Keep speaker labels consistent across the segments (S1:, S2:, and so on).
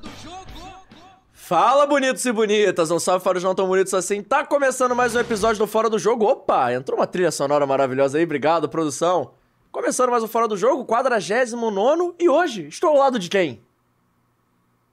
S1: Do jogo.
S2: Fala, bonitos e bonitas! Um salve para os não tão bonitos assim. Tá começando mais um episódio do Fora do Jogo. Opa, entrou uma trilha sonora maravilhosa aí. Obrigado, produção. Começando mais um Fora do Jogo, 49 e hoje estou ao lado de quem?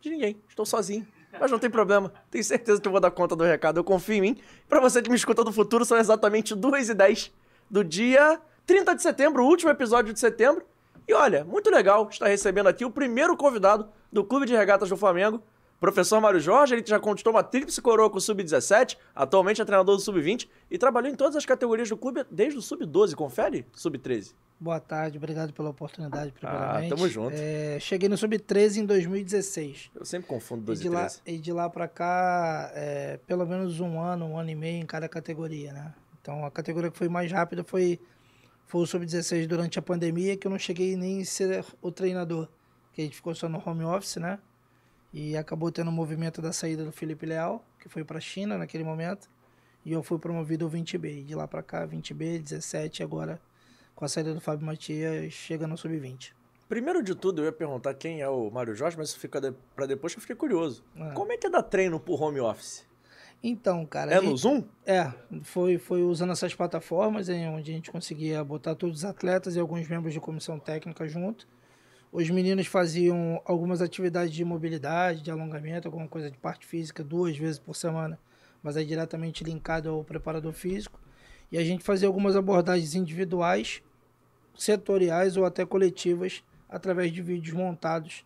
S2: De ninguém. Estou sozinho. Mas não tem problema. Tenho certeza que eu vou dar conta do recado. Eu confio em mim. Para você que me escuta do futuro, são exatamente 2 e 10 do dia 30 de setembro, o último episódio de setembro. E olha, muito legal estar recebendo aqui o primeiro convidado do Clube de Regatas do Flamengo, professor Mário Jorge, ele já conquistou uma tríplice coroa com o Sub-17, atualmente é treinador do Sub-20 e trabalhou em todas as categorias do clube desde o Sub-12, confere? Sub-13.
S3: Boa tarde, obrigado pela oportunidade, primeiramente.
S2: Ah, tamo junto.
S3: É, cheguei no Sub-13 em 2016.
S2: Eu sempre confundo
S3: E
S2: 12
S3: de
S2: e
S3: lá,
S2: 13.
S3: e de lá pra cá, é, pelo menos um ano, um ano e meio em cada categoria, né? Então a categoria que foi mais rápida foi, foi o Sub-16 durante a pandemia, que eu não cheguei nem a ser o treinador, que a gente ficou só no home office, né? E acabou tendo o movimento da saída do Felipe Leal, que foi pra China naquele momento, e eu fui promovido ao 20B. E de lá pra cá, 20B, 17, e agora com a saída do Fábio Matias, chega no Sub-20.
S2: Primeiro de tudo, eu ia perguntar quem é o Mário Jorge, mas isso fica de, pra depois que eu fiquei curioso.
S3: Ah.
S2: Como é que é dar treino por home office?
S3: Então, cara.
S2: É no
S3: gente-
S2: Zoom?
S3: É, foi, foi usando essas plataformas em onde a gente conseguia botar todos os atletas e alguns membros de comissão técnica junto. Os meninos faziam algumas atividades de mobilidade, de alongamento, alguma coisa de parte física duas vezes por semana, mas é diretamente linkado ao preparador físico. E a gente fazia algumas abordagens individuais, setoriais ou até coletivas, através de vídeos montados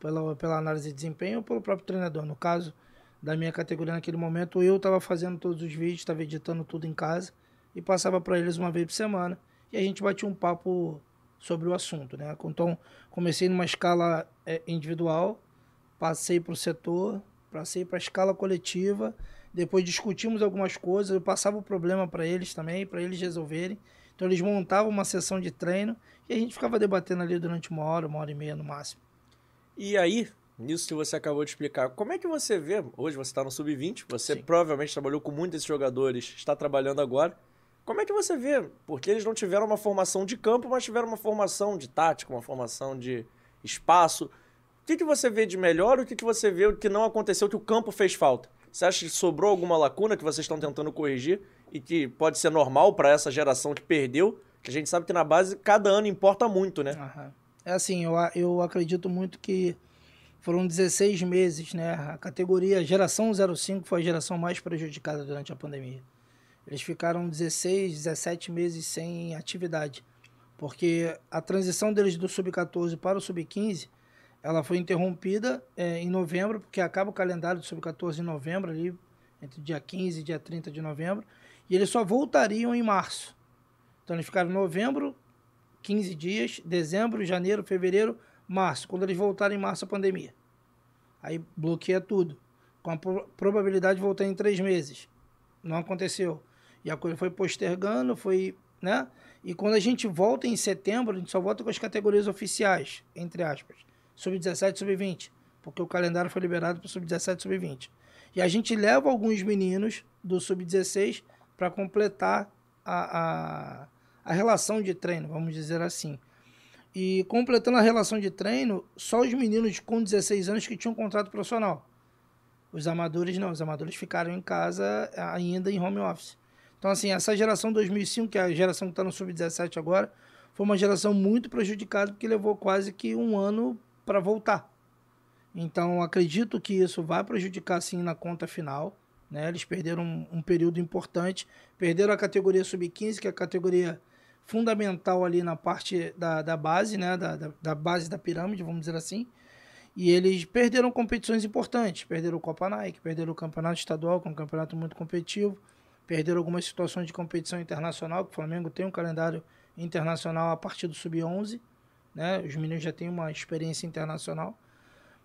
S3: pela, pela análise de desempenho ou pelo próprio treinador. No caso da minha categoria naquele momento, eu estava fazendo todos os vídeos, estava editando tudo em casa e passava para eles uma vez por semana. E a gente batia um papo sobre o assunto, né? Então, comecei numa escala eh, individual, passei para o setor, passei para a escala coletiva, depois discutimos algumas coisas, eu passava o problema para eles também, para eles resolverem. Então, eles montavam uma sessão de treino e a gente ficava debatendo ali durante uma hora, uma hora e meia no máximo.
S2: E aí, nisso que você acabou de explicar, como é que você vê, hoje você está no Sub-20, você
S3: Sim.
S2: provavelmente trabalhou com muitos jogadores, está trabalhando agora, como é que você vê? Porque eles não tiveram uma formação de campo, mas tiveram uma formação de tática, uma formação de espaço. O que, que você vê de melhor e o que, que você vê que não aconteceu, que o campo fez falta? Você acha que sobrou alguma lacuna que vocês estão tentando corrigir e que pode ser normal para essa geração que perdeu? Que a gente sabe que na base cada ano importa muito, né?
S3: Aham. É assim, eu, eu acredito muito que foram 16 meses, né? A categoria geração 05 foi a geração mais prejudicada durante a pandemia. Eles ficaram 16, 17 meses sem atividade, porque a transição deles do sub-14 para o sub-15, ela foi interrompida eh, em novembro, porque acaba o calendário do sub-14 em novembro ali, entre dia 15 e dia 30 de novembro, e eles só voltariam em março. Então eles ficaram novembro, 15 dias, dezembro, janeiro, fevereiro, março. Quando eles voltarem em março, a pandemia. Aí bloqueia tudo. Com a pro- probabilidade de voltar em três meses. Não aconteceu. E a coisa foi postergando, foi, né? E quando a gente volta em setembro, a gente só volta com as categorias oficiais, entre aspas. Sub-17 e sub-20. Porque o calendário foi liberado para o sub-17 e sub-20. E a gente leva alguns meninos do sub-16 para completar a, a, a relação de treino, vamos dizer assim. E completando a relação de treino, só os meninos com 16 anos que tinham contrato profissional. Os amadores não, os amadores ficaram em casa ainda em home office. Então, assim, essa geração 2005, que é a geração que está no sub-17 agora, foi uma geração muito prejudicada porque levou quase que um ano para voltar. Então, acredito que isso vai prejudicar sim na conta final. Né? Eles perderam um, um período importante, perderam a categoria sub-15, que é a categoria fundamental ali na parte da, da base, né? Da, da, da base da pirâmide, vamos dizer assim. E eles perderam competições importantes. Perderam o Copa Nike, perderam o Campeonato Estadual, que é um campeonato muito competitivo. Perderam algumas situações de competição internacional, que o Flamengo tem um calendário internacional a partir do Sub-11. Né? Os meninos já têm uma experiência internacional.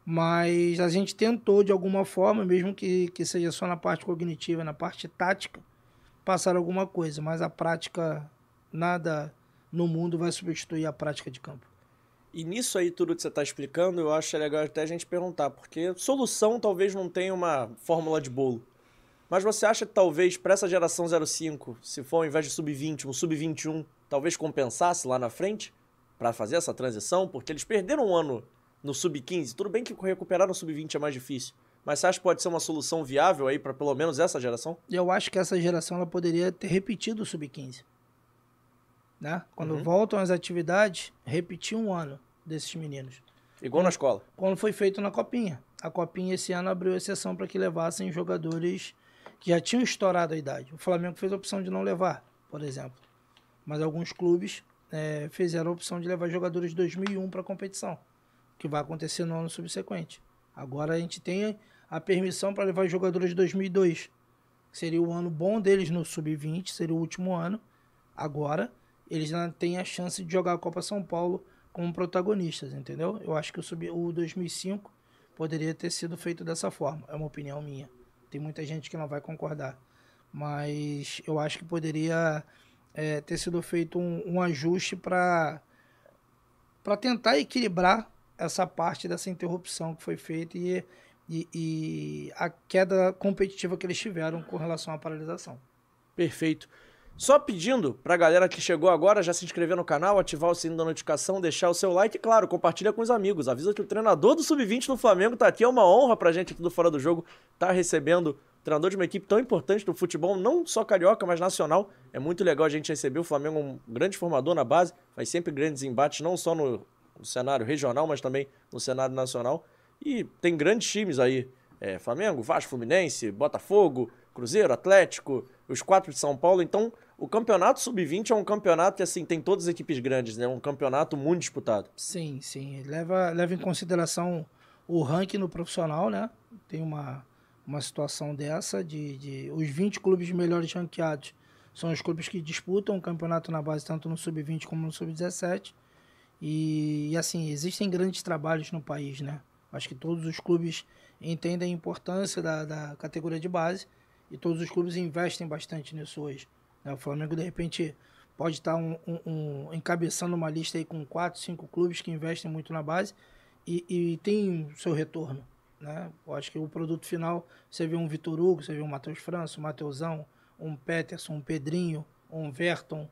S3: Mas a gente tentou, de alguma forma, mesmo que, que seja só na parte cognitiva, na parte tática, passar alguma coisa. Mas a prática, nada no mundo vai substituir a prática de campo.
S2: E nisso aí, tudo que você está explicando, eu acho legal até a gente perguntar, porque solução talvez não tenha uma fórmula de bolo. Mas você acha que talvez para essa geração 05, se for ao invés de sub-20, um sub-21, talvez compensasse lá na frente para fazer essa transição? Porque eles perderam um ano no sub-15? Tudo bem que recuperar no sub-20 é mais difícil. Mas você acha que pode ser uma solução viável aí para pelo menos essa geração?
S3: Eu acho que essa geração ela poderia ter repetido o sub-15. Né? Quando uhum. voltam às atividades, repetir um ano desses meninos.
S2: Igual na escola.
S3: Quando foi feito na Copinha. A Copinha esse ano abriu exceção para que levassem jogadores que já tinham estourado a idade. O Flamengo fez a opção de não levar, por exemplo. Mas alguns clubes é, fizeram a opção de levar jogadores de 2001 para a competição, que vai acontecer no ano subsequente. Agora a gente tem a permissão para levar jogadores de 2002. Seria o ano bom deles no sub-20, seria o último ano. Agora eles ainda têm a chance de jogar a Copa São Paulo como protagonistas, entendeu? Eu acho que o, sub, o 2005 poderia ter sido feito dessa forma, é uma opinião minha. Tem muita gente que não vai concordar, mas eu acho que poderia é, ter sido feito um, um ajuste para para tentar equilibrar essa parte dessa interrupção que foi feita e, e, e a queda competitiva que eles tiveram com relação à paralisação.
S2: Perfeito. Só pedindo pra galera que chegou agora já se inscrever no canal, ativar o sininho da notificação, deixar o seu like e, claro, compartilha com os amigos. Avisa que o treinador do Sub-20 do Flamengo tá aqui. É uma honra pra gente aqui do Fora do Jogo tá recebendo treinador de uma equipe tão importante do futebol, não só carioca, mas nacional. É muito legal a gente receber. O Flamengo um grande formador na base, faz sempre grandes embates, não só no, no cenário regional, mas também no cenário nacional. E tem grandes times aí. É, Flamengo, Vasco, Fluminense, Botafogo, Cruzeiro, Atlético, os quatro de São Paulo. Então, o campeonato sub-20 é um campeonato que, assim, tem todas as equipes grandes, né? Um campeonato muito disputado.
S3: Sim, sim. Leva, leva em consideração o ranking no profissional, né? Tem uma, uma situação dessa de, de os 20 clubes melhores ranqueados são os clubes que disputam o campeonato na base, tanto no sub-20 como no sub-17. E, e, assim, existem grandes trabalhos no país, né? Acho que todos os clubes entendem a importância da, da categoria de base e todos os clubes investem bastante nisso hoje. Né? O Flamengo, de repente, pode estar um, um, um, encabeçando uma lista aí com quatro, cinco clubes que investem muito na base e, e tem seu retorno. Né? Eu acho que o produto final, você vê um Vitor Hugo, você vê um Matheus França, um Mateusão, um Peterson, um Pedrinho, um Verton,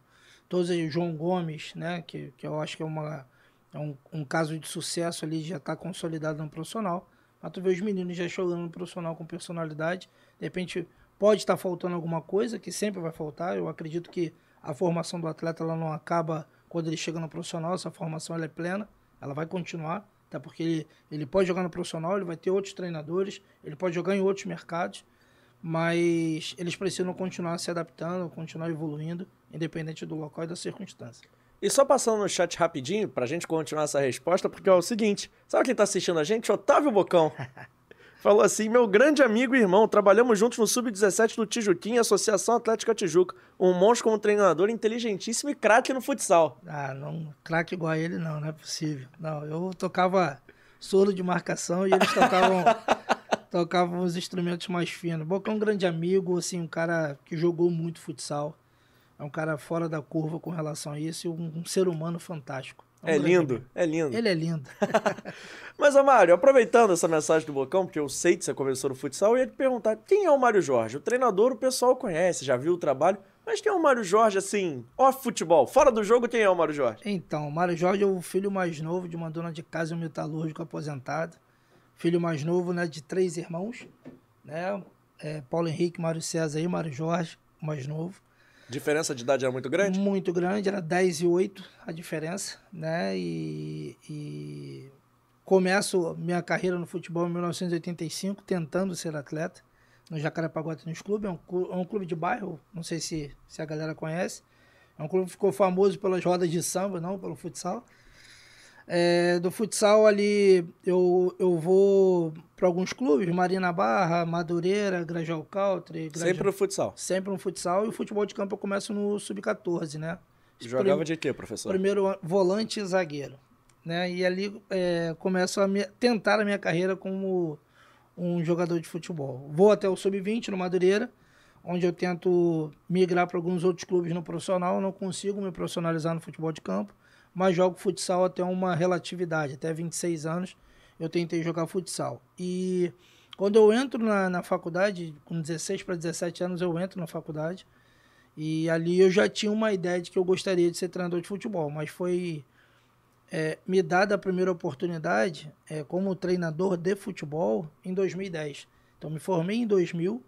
S3: todos aí, o João Gomes, né? que, que eu acho que é, uma, é um, um caso de sucesso ali, já está consolidado no profissional. Mas tu vê os meninos já jogando no profissional com personalidade, de repente Pode estar faltando alguma coisa, que sempre vai faltar. Eu acredito que a formação do atleta ela não acaba quando ele chega no profissional, essa formação ela é plena, ela vai continuar, até porque ele, ele pode jogar no profissional, ele vai ter outros treinadores, ele pode jogar em outros mercados, mas eles precisam continuar se adaptando, continuar evoluindo, independente do local e da circunstância.
S2: E só passando no chat rapidinho, pra gente continuar essa resposta, porque é o seguinte, sabe quem tá assistindo a gente? Otávio Bocão. Falou assim: meu grande amigo e irmão, trabalhamos juntos no Sub-17 do Tijuquinha, Associação Atlética Tijuca. Um monstro como treinador, inteligentíssimo e craque no futsal.
S3: Ah, não, craque igual a ele não, não é possível. Não, eu tocava solo de marcação e eles tocavam, tocavam os instrumentos mais finos. Boca é um grande amigo, assim, um cara que jogou muito futsal. É um cara fora da curva com relação a isso e um, um ser humano fantástico.
S2: É, lindo, é lindo.
S3: Ele é lindo.
S2: Mas, Mário, aproveitando essa mensagem do Bocão, porque eu sei que você começou no futsal, eu ia te perguntar, quem é o Mário Jorge? O treinador o pessoal conhece, já viu o trabalho, mas quem é o Mário Jorge, assim, off futebol? Fora do jogo, quem é o Mário Jorge?
S3: Então, o Mário Jorge é o filho mais novo de uma dona de casa um metalúrgico aposentado. Filho mais novo, né, de três irmãos, né? É, Paulo Henrique, Mário César e Mário Jorge, mais novo.
S2: Diferença de idade era muito grande?
S3: Muito grande, era 10 e 8 a diferença, né? E, e começo minha carreira no futebol em 1985, tentando ser atleta, no Jacarepaguá Tênis Clube, é um, é um clube de bairro, não sei se, se a galera conhece. É um clube que ficou famoso pelas rodas de samba, não pelo futsal. É, do futsal ali eu, eu vou para alguns clubes, Marina Barra, Madureira, Grajaú Country.
S2: Grajaú... Sempre no futsal?
S3: Sempre no futsal e o futebol de campo eu começo no Sub-14, né?
S2: Jogava Prim... de quê, professor?
S3: Primeiro volante e zagueiro. Né? E ali é, começo a tentar a minha carreira como um jogador de futebol. Vou até o Sub-20 no Madureira, onde eu tento migrar para alguns outros clubes no profissional, não consigo me profissionalizar no futebol de campo mas jogo futsal até uma relatividade, até 26 anos eu tentei jogar futsal. E quando eu entro na, na faculdade, com 16 para 17 anos eu entro na faculdade, e ali eu já tinha uma ideia de que eu gostaria de ser treinador de futebol, mas foi é, me dada a primeira oportunidade é, como treinador de futebol em 2010. Então, me formei em 2000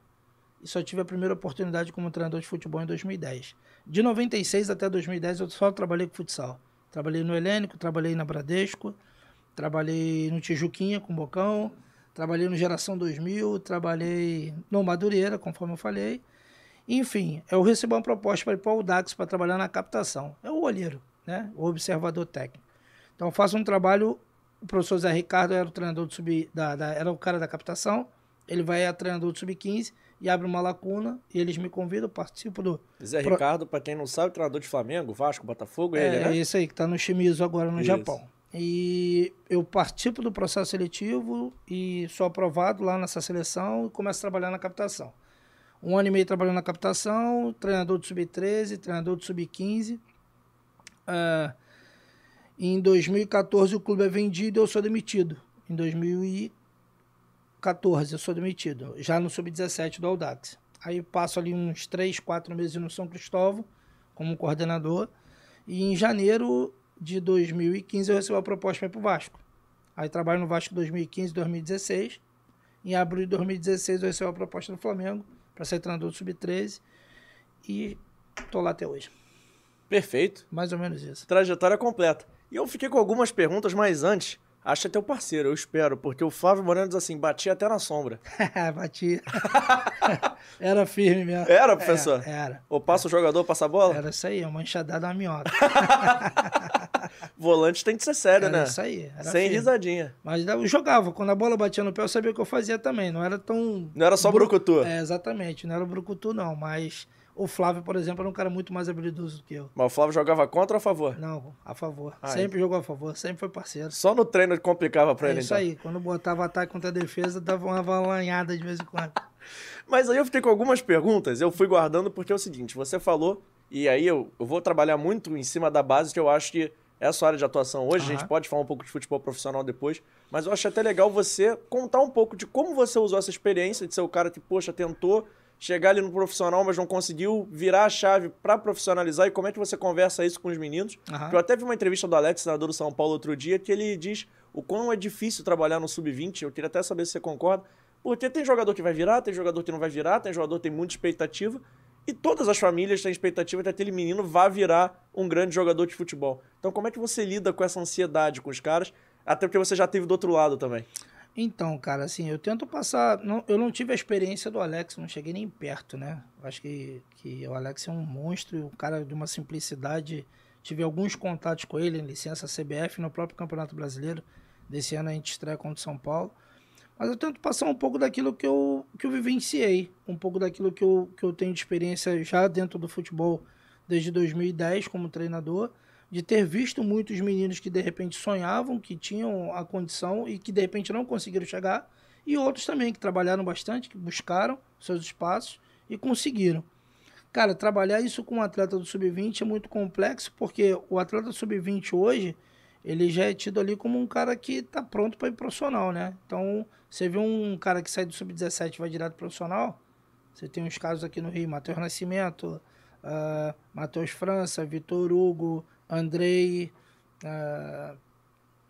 S3: e só tive a primeira oportunidade como treinador de futebol em 2010. De 96 até 2010 eu só trabalhei com futsal. Trabalhei no Helênico, trabalhei na Bradesco, trabalhei no Tijuquinha com Bocão, trabalhei no Geração 2000, trabalhei no Madureira, conforme eu falei. Enfim, eu recebi uma proposta para ir para o Dax para trabalhar na captação. É o olheiro, né? o observador técnico. Então eu faço um trabalho, o professor Zé Ricardo era o treinador do sub, da, da, era o cara da captação, ele vai a treinador do sub-15 e abre uma lacuna e eles me convidam, participo do.
S2: Zé. Ricardo, para quem não sabe, treinador de Flamengo, Vasco, Botafogo, é, ele, né?
S3: É esse aí, que está no Shimizu agora no isso. Japão. E eu participo do processo seletivo e sou aprovado lá nessa seleção e começo a trabalhar na captação. Um ano e meio trabalhando na captação, treinador do Sub-13, treinador do Sub-15. Uh, em 2014 o clube é vendido e eu sou demitido. Em 2014 eu sou demitido, já no Sub-17 do Audax. Aí passo ali uns 3, 4 meses no São Cristóvão como coordenador. E em janeiro de 2015 eu recebo a proposta para ir para o Vasco. Aí trabalho no Vasco 2015, 2016. Em abril de 2016 eu recebo a proposta do Flamengo para ser treinador do Sub-13 e tô lá até hoje.
S2: Perfeito.
S3: Mais ou menos isso.
S2: Trajetória completa. E eu fiquei com algumas perguntas, mas antes, acha teu parceiro, eu espero, porque o Flávio Moreno diz assim, batia até na sombra.
S3: batia. era firme mesmo.
S2: Era, professor?
S3: Era. era.
S2: Ou passa o jogador, passa a bola?
S3: Era isso aí, uma enxadada na minhoca.
S2: Volante tem que ser sério,
S3: era
S2: né?
S3: Isso aí.
S2: Sem firme. risadinha.
S3: Mas eu jogava. Quando a bola batia no pé, eu sabia o que eu fazia também. Não era tão.
S2: Não era só Bru... brucutu.
S3: É, exatamente. Não era brucutu, não. Mas o Flávio, por exemplo, era um cara muito mais habilidoso do que eu.
S2: Mas o Flávio jogava contra ou a favor?
S3: Não, a favor. Ai. Sempre jogou a favor, sempre foi parceiro.
S2: Só no treino complicava pra
S3: é
S2: ele,
S3: isso
S2: então.
S3: aí. Quando botava ataque contra a defesa, dava uma avalanhada de vez em quando.
S2: Mas aí eu fiquei com algumas perguntas, eu fui guardando porque é o seguinte, você falou, e aí eu, eu vou trabalhar muito em cima da base, que eu acho que é a sua área de atuação hoje, uhum. a gente pode falar um pouco de futebol profissional depois, mas eu acho até legal você contar um pouco de como você usou essa experiência de ser o cara que, poxa, tentou chegar ali no profissional, mas não conseguiu virar a chave para profissionalizar e como é que você conversa isso com os meninos. Uhum. Eu até vi uma entrevista do Alex, senador do São Paulo, outro dia, que ele diz o quão é difícil trabalhar no sub-20. Eu queria até saber se você concorda. Porque tem jogador que vai virar, tem jogador que não vai virar, tem jogador que tem muita expectativa. E todas as famílias têm expectativa de que aquele menino vá virar um grande jogador de futebol. Então, como é que você lida com essa ansiedade com os caras? Até porque você já teve do outro lado também.
S3: Então, cara, assim, eu tento passar. Não, eu não tive a experiência do Alex, não cheguei nem perto, né? Acho que, que o Alex é um monstro, um cara de uma simplicidade. Tive alguns contatos com ele em licença CBF no próprio Campeonato Brasileiro. Desse ano a gente estreia contra o São Paulo. Mas eu tento passar um pouco daquilo que eu, que eu vivenciei, um pouco daquilo que eu, que eu tenho de experiência já dentro do futebol desde 2010 como treinador de ter visto muitos meninos que de repente sonhavam, que tinham a condição e que de repente não conseguiram chegar, e outros também que trabalharam bastante, que buscaram seus espaços e conseguiram. Cara, trabalhar isso com um atleta do sub-20 é muito complexo, porque o atleta do sub-20 hoje, ele já é tido ali como um cara que está pronto para ir profissional, né? Então, você vê um cara que sai do sub-17 e vai direto profissional, você tem uns casos aqui no Rio, Matheus Nascimento, uh, Matheus França, Vitor Hugo, Andrei, uh,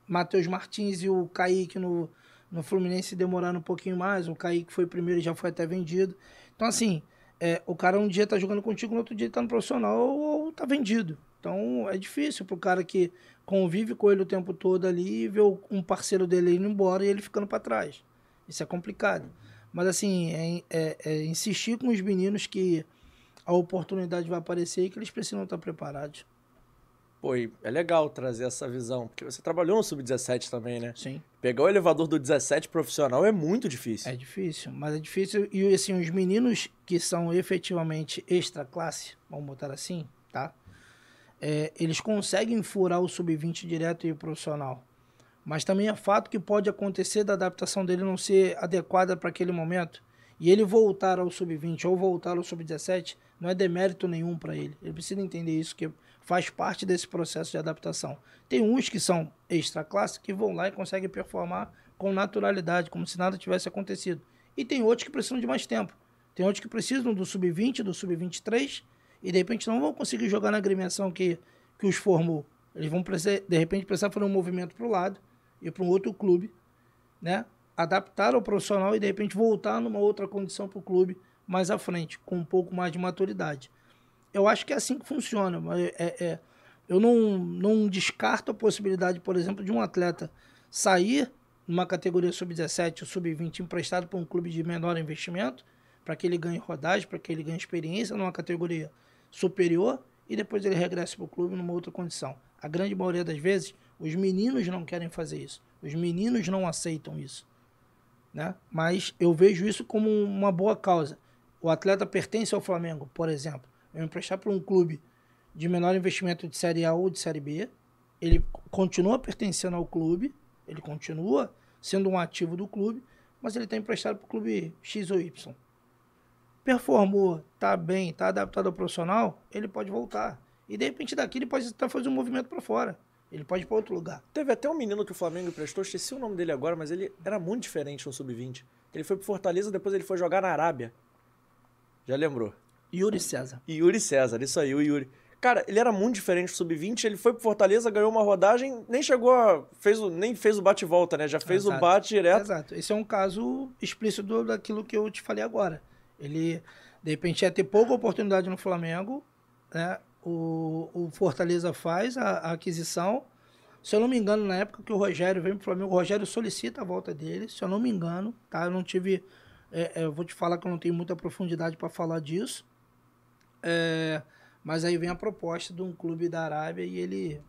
S3: Matheus Martins e o Kaique no, no Fluminense demoraram um pouquinho mais. O Kaique foi primeiro e já foi até vendido. Então, assim, é, o cara um dia tá jogando contigo, no outro dia tá no profissional ou, ou tá vendido. Então, é difícil pro cara que convive com ele o tempo todo ali e ver um parceiro dele indo embora e ele ficando para trás. Isso é complicado. Mas, assim, é, é, é insistir com os meninos que a oportunidade vai aparecer e que eles precisam estar preparados.
S2: Pô, é legal trazer essa visão, porque você trabalhou no Sub-17 também, né?
S3: Sim.
S2: Pegar o elevador do 17 profissional é muito difícil.
S3: É difícil, mas é difícil. E assim, os meninos que são efetivamente extra classe, vamos botar assim, tá? É, eles conseguem furar o Sub-20 direto e o profissional. Mas também é fato que pode acontecer da adaptação dele não ser adequada para aquele momento. E ele voltar ao Sub-20 ou voltar ao Sub-17 não é demérito nenhum para ele. Ele precisa entender isso, que faz parte desse processo de adaptação. Tem uns que são extra classe que vão lá e conseguem performar com naturalidade, como se nada tivesse acontecido. E tem outros que precisam de mais tempo. Tem outros que precisam do sub-20, do sub-23 e de repente não vão conseguir jogar na agremiação que, que os formou. Eles vão, de repente, precisar fazer um movimento para o lado e para um outro clube, né? Adaptar ao profissional e, de repente, voltar numa outra condição para o clube mais à frente, com um pouco mais de maturidade. Eu acho que é assim que funciona. É, é, eu não, não descarto a possibilidade, por exemplo, de um atleta sair numa categoria sub-17 ou sub-20 emprestado para um clube de menor investimento, para que ele ganhe rodagem, para que ele ganhe experiência numa categoria superior e depois ele regresse para o clube numa outra condição. A grande maioria das vezes, os meninos não querem fazer isso. Os meninos não aceitam isso. Né? Mas eu vejo isso como uma boa causa. O atleta pertence ao Flamengo, por exemplo. Eu emprestar para um clube de menor investimento de Série A ou de Série B, ele continua pertencendo ao clube, ele continua sendo um ativo do clube, mas ele está emprestado para o clube X ou Y. Performou, está bem, está adaptado ao profissional, ele pode voltar. E de repente daqui ele pode estar fazendo um movimento para fora. Ele pode ir para outro lugar.
S2: Teve até um menino que o Flamengo emprestou, esqueci o nome dele agora, mas ele era muito diferente no Sub-20. Ele foi pro Fortaleza, depois ele foi jogar na Arábia. Já lembrou?
S3: Yuri César.
S2: Yuri César, isso aí, o Yuri. Cara, ele era muito diferente do sub-20, ele foi pro Fortaleza, ganhou uma rodagem, nem chegou a. Fez o, nem fez o bate-volta, né? Já fez Exato. o bate direto.
S3: Exato. Esse é um caso explícito daquilo que eu te falei agora. Ele, de repente, ia ter pouca oportunidade no Flamengo, né? O, o Fortaleza faz a, a aquisição. Se eu não me engano, na época que o Rogério vem pro Flamengo, o Rogério solicita a volta dele. Se eu não me engano, tá? Eu não tive. É, é, eu vou te falar que eu não tenho muita profundidade para falar disso. É, mas aí vem a proposta de um clube da Arábia e ele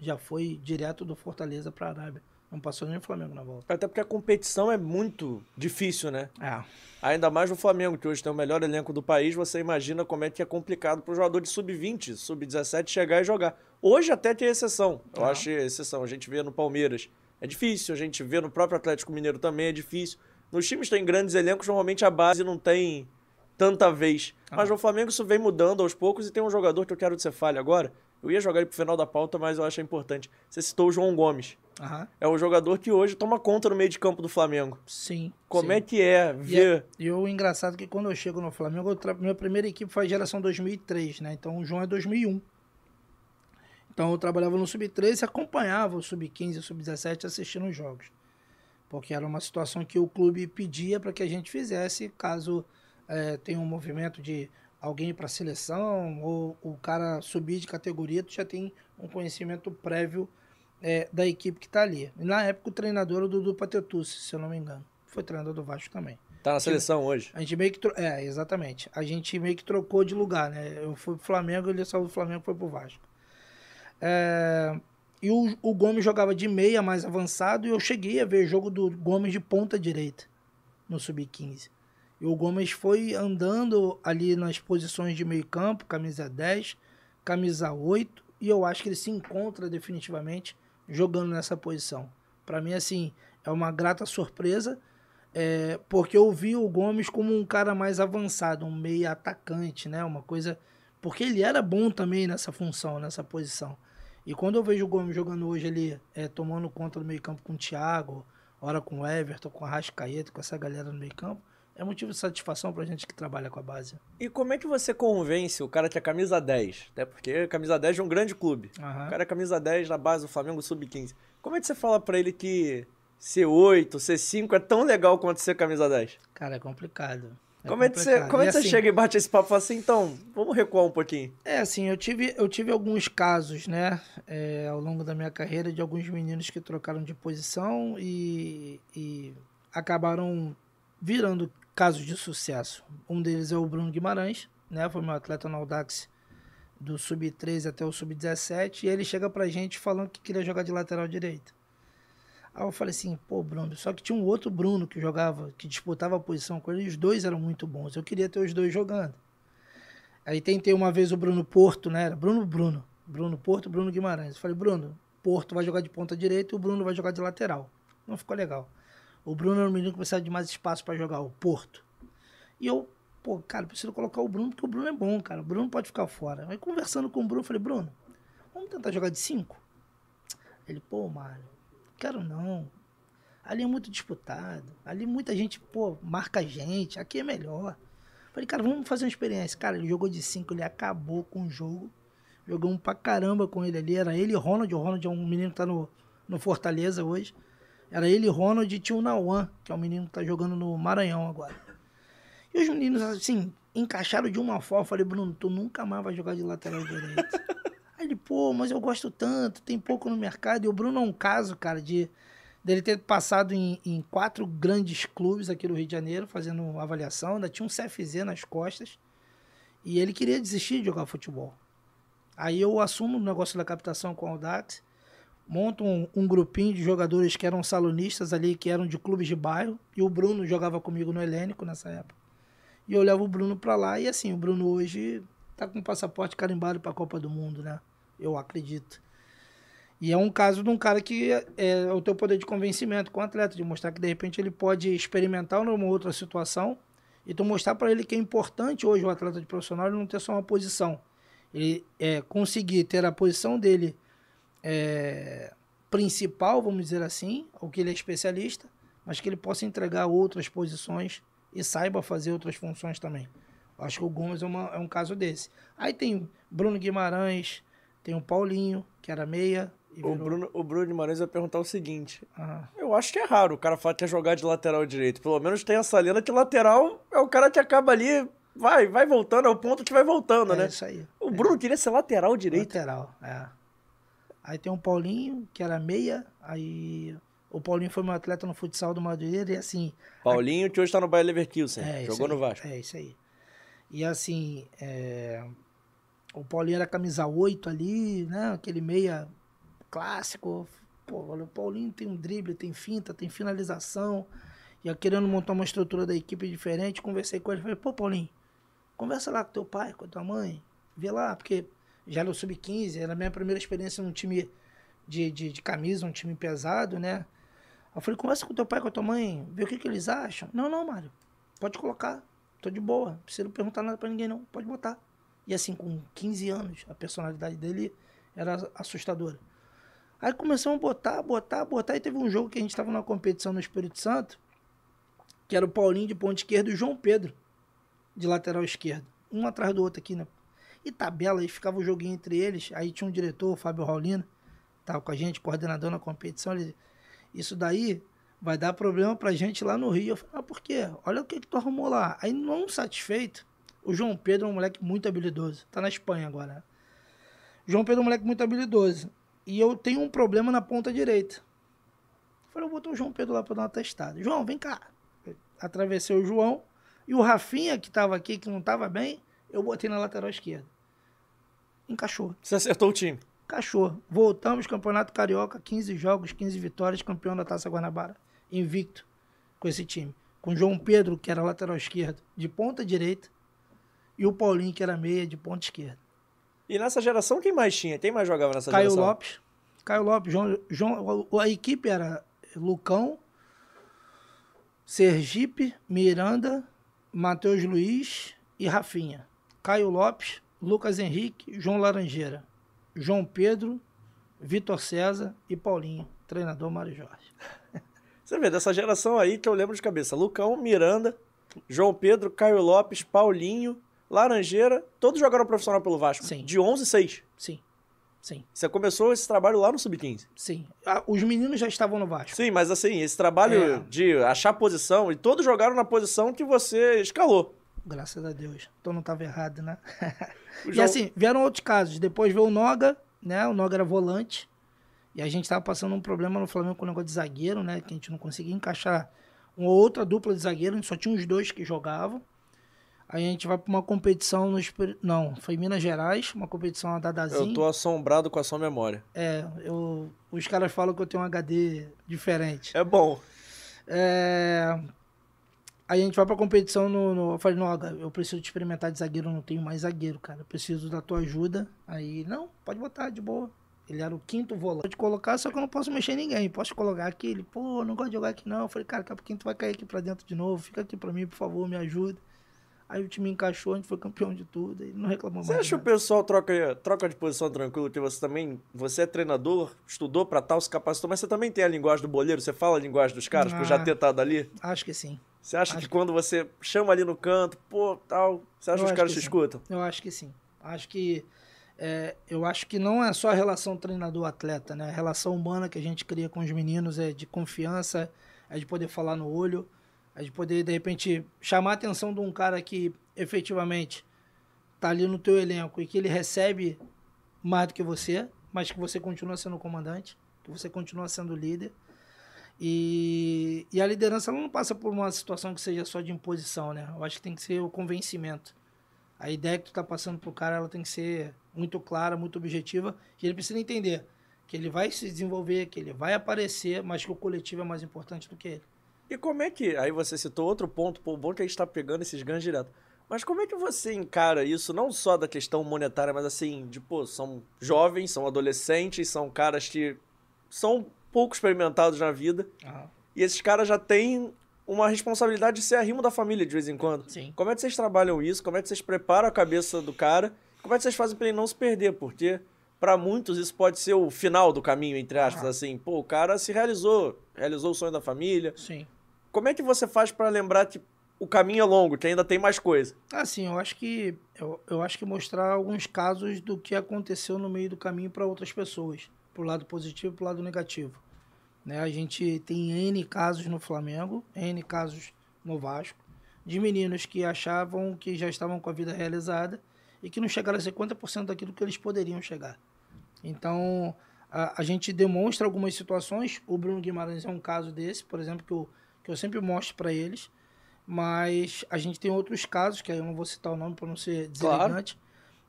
S3: já foi direto do Fortaleza para a Arábia. Não passou nem o Flamengo na volta.
S2: Até porque a competição é muito difícil, né?
S3: É.
S2: Ainda mais no Flamengo, que hoje tem o melhor elenco do país, você imagina como é que é complicado para o jogador de sub-20, sub-17 chegar e jogar. Hoje até tem exceção, eu é. acho exceção. A gente vê no Palmeiras, é difícil. A gente vê no próprio Atlético Mineiro também, é difícil. Nos times tem grandes elencos, normalmente a base não tem tanta vez. Ah. Mas no Flamengo isso vem mudando aos poucos e tem um jogador que eu quero que você fale agora. Eu ia jogar ele pro final da pauta, mas eu acho importante. Você citou o João Gomes.
S3: Aham.
S2: É o jogador que hoje toma conta no meio de campo do Flamengo.
S3: Sim.
S2: Como
S3: sim.
S2: é que é ver.
S3: E, é, e o engraçado é que quando eu chego no Flamengo, tra... minha primeira equipe foi a geração 2003, né? Então o João é 2001. Então eu trabalhava no Sub-13 e acompanhava o Sub-15 e o Sub-17 assistindo os jogos. Porque era uma situação que o clube pedia para que a gente fizesse caso é, tem um movimento de alguém para seleção ou o cara subir de categoria, tu já tem um conhecimento prévio é, da equipe que está ali. Na época o treinador era o Dudu Patetucci, se eu não me engano. Foi treinador do Vasco também.
S2: Tá na seleção gente, hoje.
S3: A gente meio que tro... é, exatamente. A gente meio que trocou de lugar, né? Eu fui pro Flamengo, ele saiu do Flamengo e foi pro Vasco. É... E o, o Gomes jogava de meia mais avançado e eu cheguei a ver jogo do Gomes de ponta direita no sub-15. E o Gomes foi andando ali nas posições de meio campo, camisa 10, camisa 8, e eu acho que ele se encontra definitivamente jogando nessa posição. Para mim, assim, é uma grata surpresa, é, porque eu vi o Gomes como um cara mais avançado, um meio atacante, né? Uma coisa. Porque ele era bom também nessa função, nessa posição. E quando eu vejo o Gomes jogando hoje ali, é, tomando conta do meio campo com o Thiago, hora com o Everton, com o Rascaeta, com essa galera no meio campo, é motivo de satisfação pra gente que trabalha com a base.
S2: E como é que você convence o cara que é camisa 10? Até porque camisa 10 é um grande clube.
S3: Uhum.
S2: O cara é camisa 10 na base do Flamengo Sub-15. Como é que você fala para ele que C8, C5 é tão legal quanto ser camisa 10?
S3: Cara, é complicado.
S2: É como, é que você, como é que você assim, chega e bate esse papo assim, então, vamos recuar um pouquinho?
S3: É, assim, eu tive, eu tive alguns casos, né, é, ao longo da minha carreira, de alguns meninos que trocaram de posição e, e acabaram virando casos de sucesso. Um deles é o Bruno Guimarães, né? Foi meu atleta no Audax do sub-13 até o sub-17 e ele chega pra gente falando que queria jogar de lateral direito. Aí eu falei assim, pô, Bruno, só que tinha um outro Bruno que jogava, que disputava a posição com ele, e os dois eram muito bons. Eu queria ter os dois jogando. Aí tentei uma vez o Bruno Porto, né? Era Bruno Bruno. Bruno Porto, Bruno Guimarães. Eu falei, Bruno, Porto vai jogar de ponta direita e o Bruno vai jogar de lateral. Não ficou legal. O Bruno era um menino que precisava de mais espaço para jogar, o Porto. E eu, pô, cara, preciso colocar o Bruno, porque o Bruno é bom, cara. O Bruno pode ficar fora. Aí conversando com o Bruno, falei, Bruno, vamos tentar jogar de cinco? Ele, pô, Mário, quero não. Ali é muito disputado. Ali muita gente, pô, marca a gente. Aqui é melhor. Falei, cara, vamos fazer uma experiência. Cara, ele jogou de cinco, ele acabou com o jogo. Jogamos pra caramba com ele ali. Era ele e Ronald. O Ronald é um menino que tá no, no Fortaleza hoje. Era ele e Ronald e tinha o Nauan, que é um menino que tá jogando no Maranhão agora. E os meninos, assim, encaixaram de uma forma. Eu falei, Bruno, tu nunca mais vai jogar de lateral direito. Aí ele, pô, mas eu gosto tanto, tem pouco no mercado. E o Bruno é um caso, cara, de dele ter passado em, em quatro grandes clubes aqui no Rio de Janeiro, fazendo avaliação. Ainda tinha um CFZ nas costas. E ele queria desistir de jogar futebol. Aí eu assumo o negócio da captação com o Audax, monto um, um, grupinho de jogadores que eram salonistas ali, que eram de clubes de bairro, e o Bruno jogava comigo no Helênico nessa época. E eu levo o Bruno para lá, e assim, o Bruno hoje tá com o passaporte carimbado para a Copa do Mundo, né? Eu acredito. E é um caso de um cara que é, é o teu poder de convencimento com o atleta, de mostrar que de repente ele pode experimentar numa outra situação e tu mostrar para ele que é importante hoje o atleta de profissional não ter só uma posição ele é, conseguir ter a posição dele é, principal, vamos dizer assim, o que ele é especialista, mas que ele possa entregar outras posições e saiba fazer outras funções também. Acho que o Gomes é, uma, é um caso desse. Aí tem Bruno Guimarães, tem o Paulinho, que era meia,
S2: o Bruno, o Bruno Guimarães vai perguntar o seguinte. Eu acho que é raro o cara falar que quer jogar de lateral direito. Pelo menos tem essa lenda que lateral é o cara que acaba ali vai, vai voltando, é o ponto que vai voltando,
S3: é
S2: né?
S3: isso aí.
S2: O Bruno queria ser lateral direito.
S3: Lateral, é. Aí tem o Paulinho, que era meia, aí o Paulinho foi meu atleta no futsal do Madureira e assim...
S2: Paulinho, que hoje tá no Bayer Leverkusen, é, jogou no Vasco.
S3: É, isso aí. E assim, é... o Paulinho era camisa 8 ali, né? Aquele meia clássico. Pô, o Paulinho tem um drible, tem finta, tem finalização. E eu querendo montar uma estrutura da equipe diferente, conversei com ele, falei, pô, Paulinho, Conversa lá com teu pai, com a tua mãe. Vê lá, porque já no Sub-15, era a minha primeira experiência num time de, de, de, camisa, um time pesado, né? Eu falei, conversa com teu pai, com a tua mãe, vê o que, que eles acham. Não, não, Mário, pode colocar, tô de boa, não precisa perguntar nada pra ninguém não, pode botar. E assim, com 15 anos, a personalidade dele era assustadora. Aí começamos a botar, botar, botar, e teve um jogo que a gente tava numa competição no Espírito Santo, que era o Paulinho de ponta esquerda e o João Pedro de lateral esquerdo, um atrás do outro aqui, né? E tabela, aí ficava o joguinho entre eles. Aí tinha um diretor, o Fábio Raulino, tava com a gente, coordenador na competição. Ele, isso daí vai dar problema pra gente lá no Rio. Eu falei, ah, por quê? Olha o que, que tu arrumou lá. Aí, não satisfeito, o João Pedro é um moleque muito habilidoso. Tá na Espanha agora. Né? João Pedro é um moleque muito habilidoso. E eu tenho um problema na ponta direita. Eu falei, eu vou botar o João Pedro lá pra dar uma testada. João, vem cá. atravessei o João e o Rafinha, que estava aqui, que não estava bem, eu botei na lateral esquerda. Encaixou.
S2: Você acertou o time.
S3: Encaixou. Voltamos, Campeonato Carioca, 15 jogos, 15 vitórias, campeão da Taça Guanabara. Invicto com esse time. Com João Pedro, que era lateral esquerdo, de ponta direita, e o Paulinho, que era meia, de ponta esquerda.
S2: E nessa geração, quem mais tinha? Quem mais jogava nessa
S3: Caio
S2: geração?
S3: Caio Lopes. Caio Lopes. João, João, a equipe era Lucão, Sergipe, Miranda, Matheus Luiz e Rafinha. Caio Lopes, Lucas Henrique, João Laranjeira, João Pedro, Vitor César e Paulinho, treinador Mário Jorge.
S2: Você vê, dessa geração aí que eu lembro de cabeça: Lucão, Miranda, João Pedro, Caio Lopes, Paulinho, Laranjeira, todos jogaram profissional pelo Vasco.
S3: Sim.
S2: De 11 6.
S3: Sim. Sim.
S2: Você começou esse trabalho lá no Sub-15?
S3: Sim. Os meninos já estavam no Vasco.
S2: Sim, mas assim, esse trabalho é. de achar posição, e todos jogaram na posição que você escalou.
S3: Graças a Deus. Então não estava errado, né? e assim, vieram outros casos. Depois veio o Noga, né? O Noga era volante. E a gente estava passando um problema no Flamengo com o negócio de zagueiro, né? Que a gente não conseguia encaixar uma outra dupla de zagueiro, só tinha os dois que jogavam. Aí a gente vai para uma competição no não, foi em Minas Gerais, uma competição da Dadazinho.
S2: Eu tô assombrado com a sua memória.
S3: É, eu, os caras falam que eu tenho um HD diferente.
S2: É bom.
S3: É, aí a gente vai pra competição no, no eu falei, Noga, eu preciso de experimentar de zagueiro, eu não tenho mais zagueiro, cara. Eu preciso da tua ajuda. Aí, não, pode botar, de boa. Ele era o quinto volante. Pode colocar, só que eu não posso mexer em ninguém. Posso colocar aqui? Ele, pô, não gosto de jogar aqui não. Eu falei, cara, daqui a pouquinho tu vai cair aqui pra dentro de novo. Fica aqui pra mim, por favor, me ajuda. Aí o time encaixou, a gente foi campeão de tudo e não reclamou
S2: você mais. Você acha que o pessoal troca, troca de posição tranquilo? Que você também, você é treinador, estudou para tal, se capacitou, mas você também tem a linguagem do boleiro? Você fala a linguagem dos caras ah, por já ter estado ali?
S3: Acho que sim.
S2: Você acha acho que, quando você chama ali no canto, pô, tal, você acha que os caras te sim. escutam?
S3: Eu acho que sim. Acho que é, eu acho que não é só a relação treinador-atleta, né? A relação humana que a gente cria com os meninos é de confiança, é de poder falar no olho, é de poder, de repente, chamar a atenção de um cara que efetivamente tá ali no teu elenco e que ele recebe mais do que você, mas que você continua sendo comandante, que você continua sendo líder. E, e a liderança não passa por uma situação que seja só de imposição, né? Eu acho que tem que ser o convencimento. A ideia que tu tá passando pro cara, ela tem que ser muito clara, muito objetiva, e ele precisa entender que ele vai se desenvolver, que ele vai aparecer, mas que o coletivo é mais importante do que ele.
S2: E como é que. Aí você citou outro ponto, pô, bom que a gente tá pegando esses ganhos direto. Mas como é que você encara isso, não só da questão monetária, mas assim, de, pô, são jovens, são adolescentes, são caras que são pouco experimentados na vida.
S3: Aham.
S2: E esses caras já têm uma responsabilidade de ser arrimo da família de vez em quando.
S3: Sim.
S2: Como é que vocês trabalham isso? Como é que vocês preparam a cabeça do cara? Como é que vocês fazem pra ele não se perder? Porque pra muitos isso pode ser o final do caminho, entre aspas,
S3: Ah.
S2: assim. Pô, o cara se realizou, realizou o sonho da família.
S3: Sim.
S2: Como é que você faz pra lembrar que o caminho é longo, que ainda tem mais coisa?
S3: Assim, eu acho que eu, eu acho que mostrar alguns casos do que aconteceu no meio do caminho para outras pessoas, pro lado positivo e pro lado negativo. Né? A gente tem N casos no Flamengo, N casos no Vasco, de meninos que achavam que já estavam com a vida realizada e que não chegaram a 50% daquilo que eles poderiam chegar. Então, a, a gente demonstra algumas situações, o Bruno Guimarães é um caso desse, por exemplo, que eu, que eu sempre mostro para eles, mas a gente tem outros casos, que aí eu não vou citar o nome para não ser deselegante,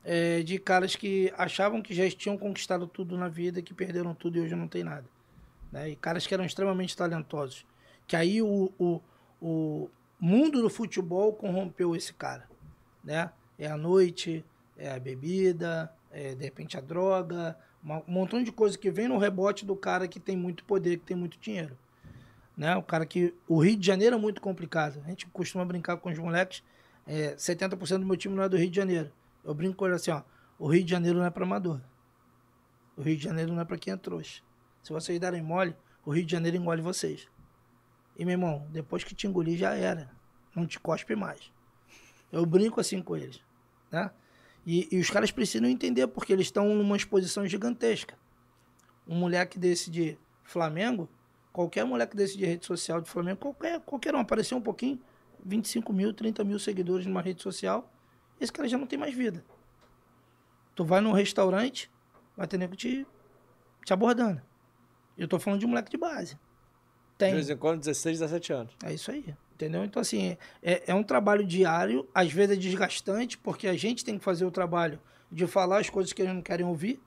S3: é, de caras que achavam que já tinham conquistado tudo na vida, que perderam tudo e hoje não tem nada. Né? E caras que eram extremamente talentosos. Que aí o, o, o mundo do futebol corrompeu esse cara. Né? É a noite, é a bebida, é de repente a droga, um montão de coisa que vem no rebote do cara que tem muito poder, que tem muito dinheiro né? O cara que. O Rio de Janeiro é muito complicado. A gente costuma brincar com os moleques. É, 70% do meu time não é do Rio de Janeiro. Eu brinco com ele assim, ó. O Rio de Janeiro não é para amador. O Rio de Janeiro não é para quem é trouxa. Se vocês derem mole, o Rio de Janeiro engole vocês. E, meu irmão, depois que te engolir, já era. Não te cospe mais. Eu brinco assim com eles, né? E, e os caras precisam entender porque eles estão numa exposição gigantesca. Um moleque desse de Flamengo, qualquer moleque desse de rede social de Flamengo, qualquer, qualquer um, aparecer um pouquinho, 25 mil, 30 mil seguidores numa rede social, esse cara já não tem mais vida. Tu vai num restaurante, vai ter nego te, te abordando. Eu tô falando de moleque de base.
S2: De
S3: Tem.
S2: vez em quando, 16, 17 anos.
S3: É isso aí. Entendeu? Então, assim, é, é um trabalho diário, às vezes é desgastante, porque a gente tem que fazer o trabalho de falar as coisas que eles não querem ouvir,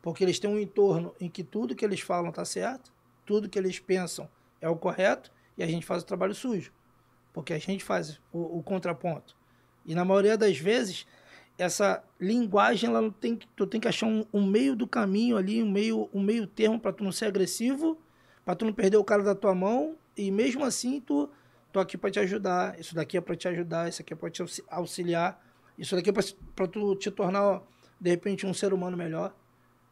S3: porque eles têm um entorno em que tudo que eles falam tá certo, tudo que eles pensam é o correto, e a gente faz o trabalho sujo. Porque a gente faz o, o contraponto. E na maioria das vezes, essa linguagem, ela não tem, tu tem que achar um, um meio do caminho ali, um meio, um meio termo para tu não ser agressivo, para tu não perder o cara da tua mão, e mesmo assim tu tô aqui para te ajudar, isso daqui é para te ajudar, isso aqui é para te auxi- auxiliar, isso daqui é para tu te tornar, de repente, um ser humano melhor,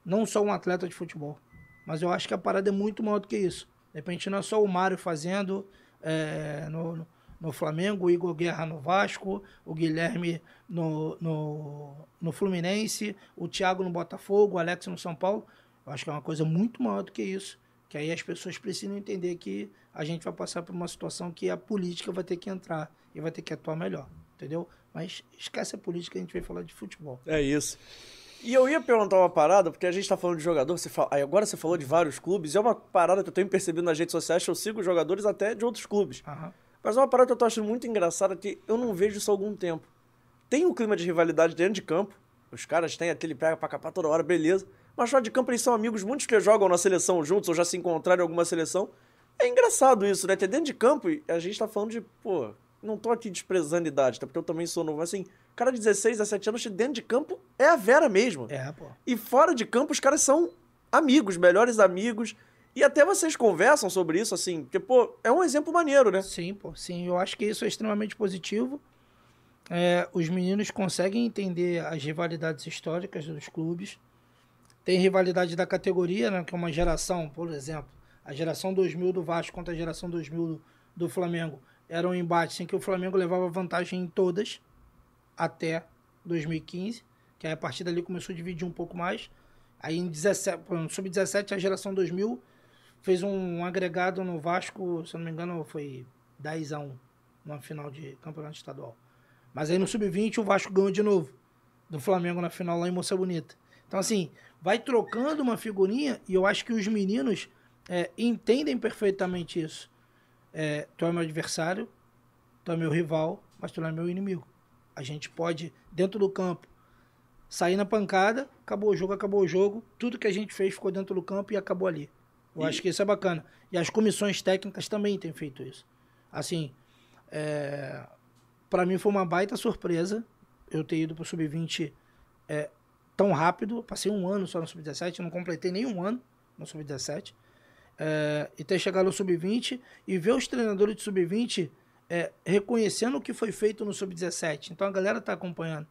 S3: não só um atleta de futebol. Mas eu acho que a parada é muito maior do que isso. De repente não é só o Mário fazendo é, no, no- no Flamengo, o Igor Guerra no Vasco, o Guilherme no, no, no Fluminense, o Thiago no Botafogo, o Alex no São Paulo. Eu acho que é uma coisa muito maior do que isso. Que aí as pessoas precisam entender que a gente vai passar por uma situação que a política vai ter que entrar e vai ter que atuar melhor. Entendeu? Mas esquece a política, a gente vai falar de futebol.
S2: É isso. E eu ia perguntar uma parada, porque a gente tá falando de jogador, você fala, agora você falou de vários clubes, e é uma parada que eu tenho percebido nas redes sociais, que eu sigo jogadores até de outros clubes.
S3: Aham.
S2: Mas uma parada que eu tô achando muito engraçada que eu não vejo isso há algum tempo. Tem um clima de rivalidade dentro de campo, os caras têm aquele pega pra capar toda hora, beleza. Mas fora de campo eles são amigos, muitos que jogam na seleção juntos ou já se encontraram em alguma seleção. É engraçado isso, né? Ter dentro de campo, e a gente tá falando de, pô, não tô aqui desprezando idade, tá? Porque eu também sou novo, mas assim, cara de 16, 17 anos dentro de campo é a Vera mesmo.
S3: É, pô.
S2: E fora de campo, os caras são amigos, melhores amigos. E até vocês conversam sobre isso, assim, porque, pô, é um exemplo maneiro, né?
S3: Sim, pô, sim. Eu acho que isso é extremamente positivo. É, os meninos conseguem entender as rivalidades históricas dos clubes. Tem rivalidade da categoria, né, que é uma geração, por exemplo, a geração 2000 do Vasco contra a geração 2000 do, do Flamengo. Era um embate em que o Flamengo levava vantagem em todas até 2015. que aí a partir dali começou a dividir um pouco mais. Aí em 17, pô, no sub-17, a geração 2000 fez um agregado no Vasco, se eu não me engano, foi 10 a 1 numa final de campeonato estadual. Mas aí no sub-20 o Vasco ganhou de novo do Flamengo na final lá em Moça Bonita. Então assim, vai trocando uma figurinha e eu acho que os meninos é, entendem perfeitamente isso. É, tu é meu adversário, tu é meu rival, mas tu não é meu inimigo. A gente pode, dentro do campo, sair na pancada, acabou o jogo, acabou o jogo. Tudo que a gente fez ficou dentro do campo e acabou ali. Eu e... acho que isso é bacana. E as comissões técnicas também têm feito isso. Assim, é... para mim foi uma baita surpresa eu ter ido pro Sub-20 é, tão rápido. Passei um ano só no Sub-17, não completei nem um ano no Sub-17. É, e ter chegado no Sub-20 e ver os treinadores de Sub-20 é, reconhecendo o que foi feito no Sub-17. Então a galera está acompanhando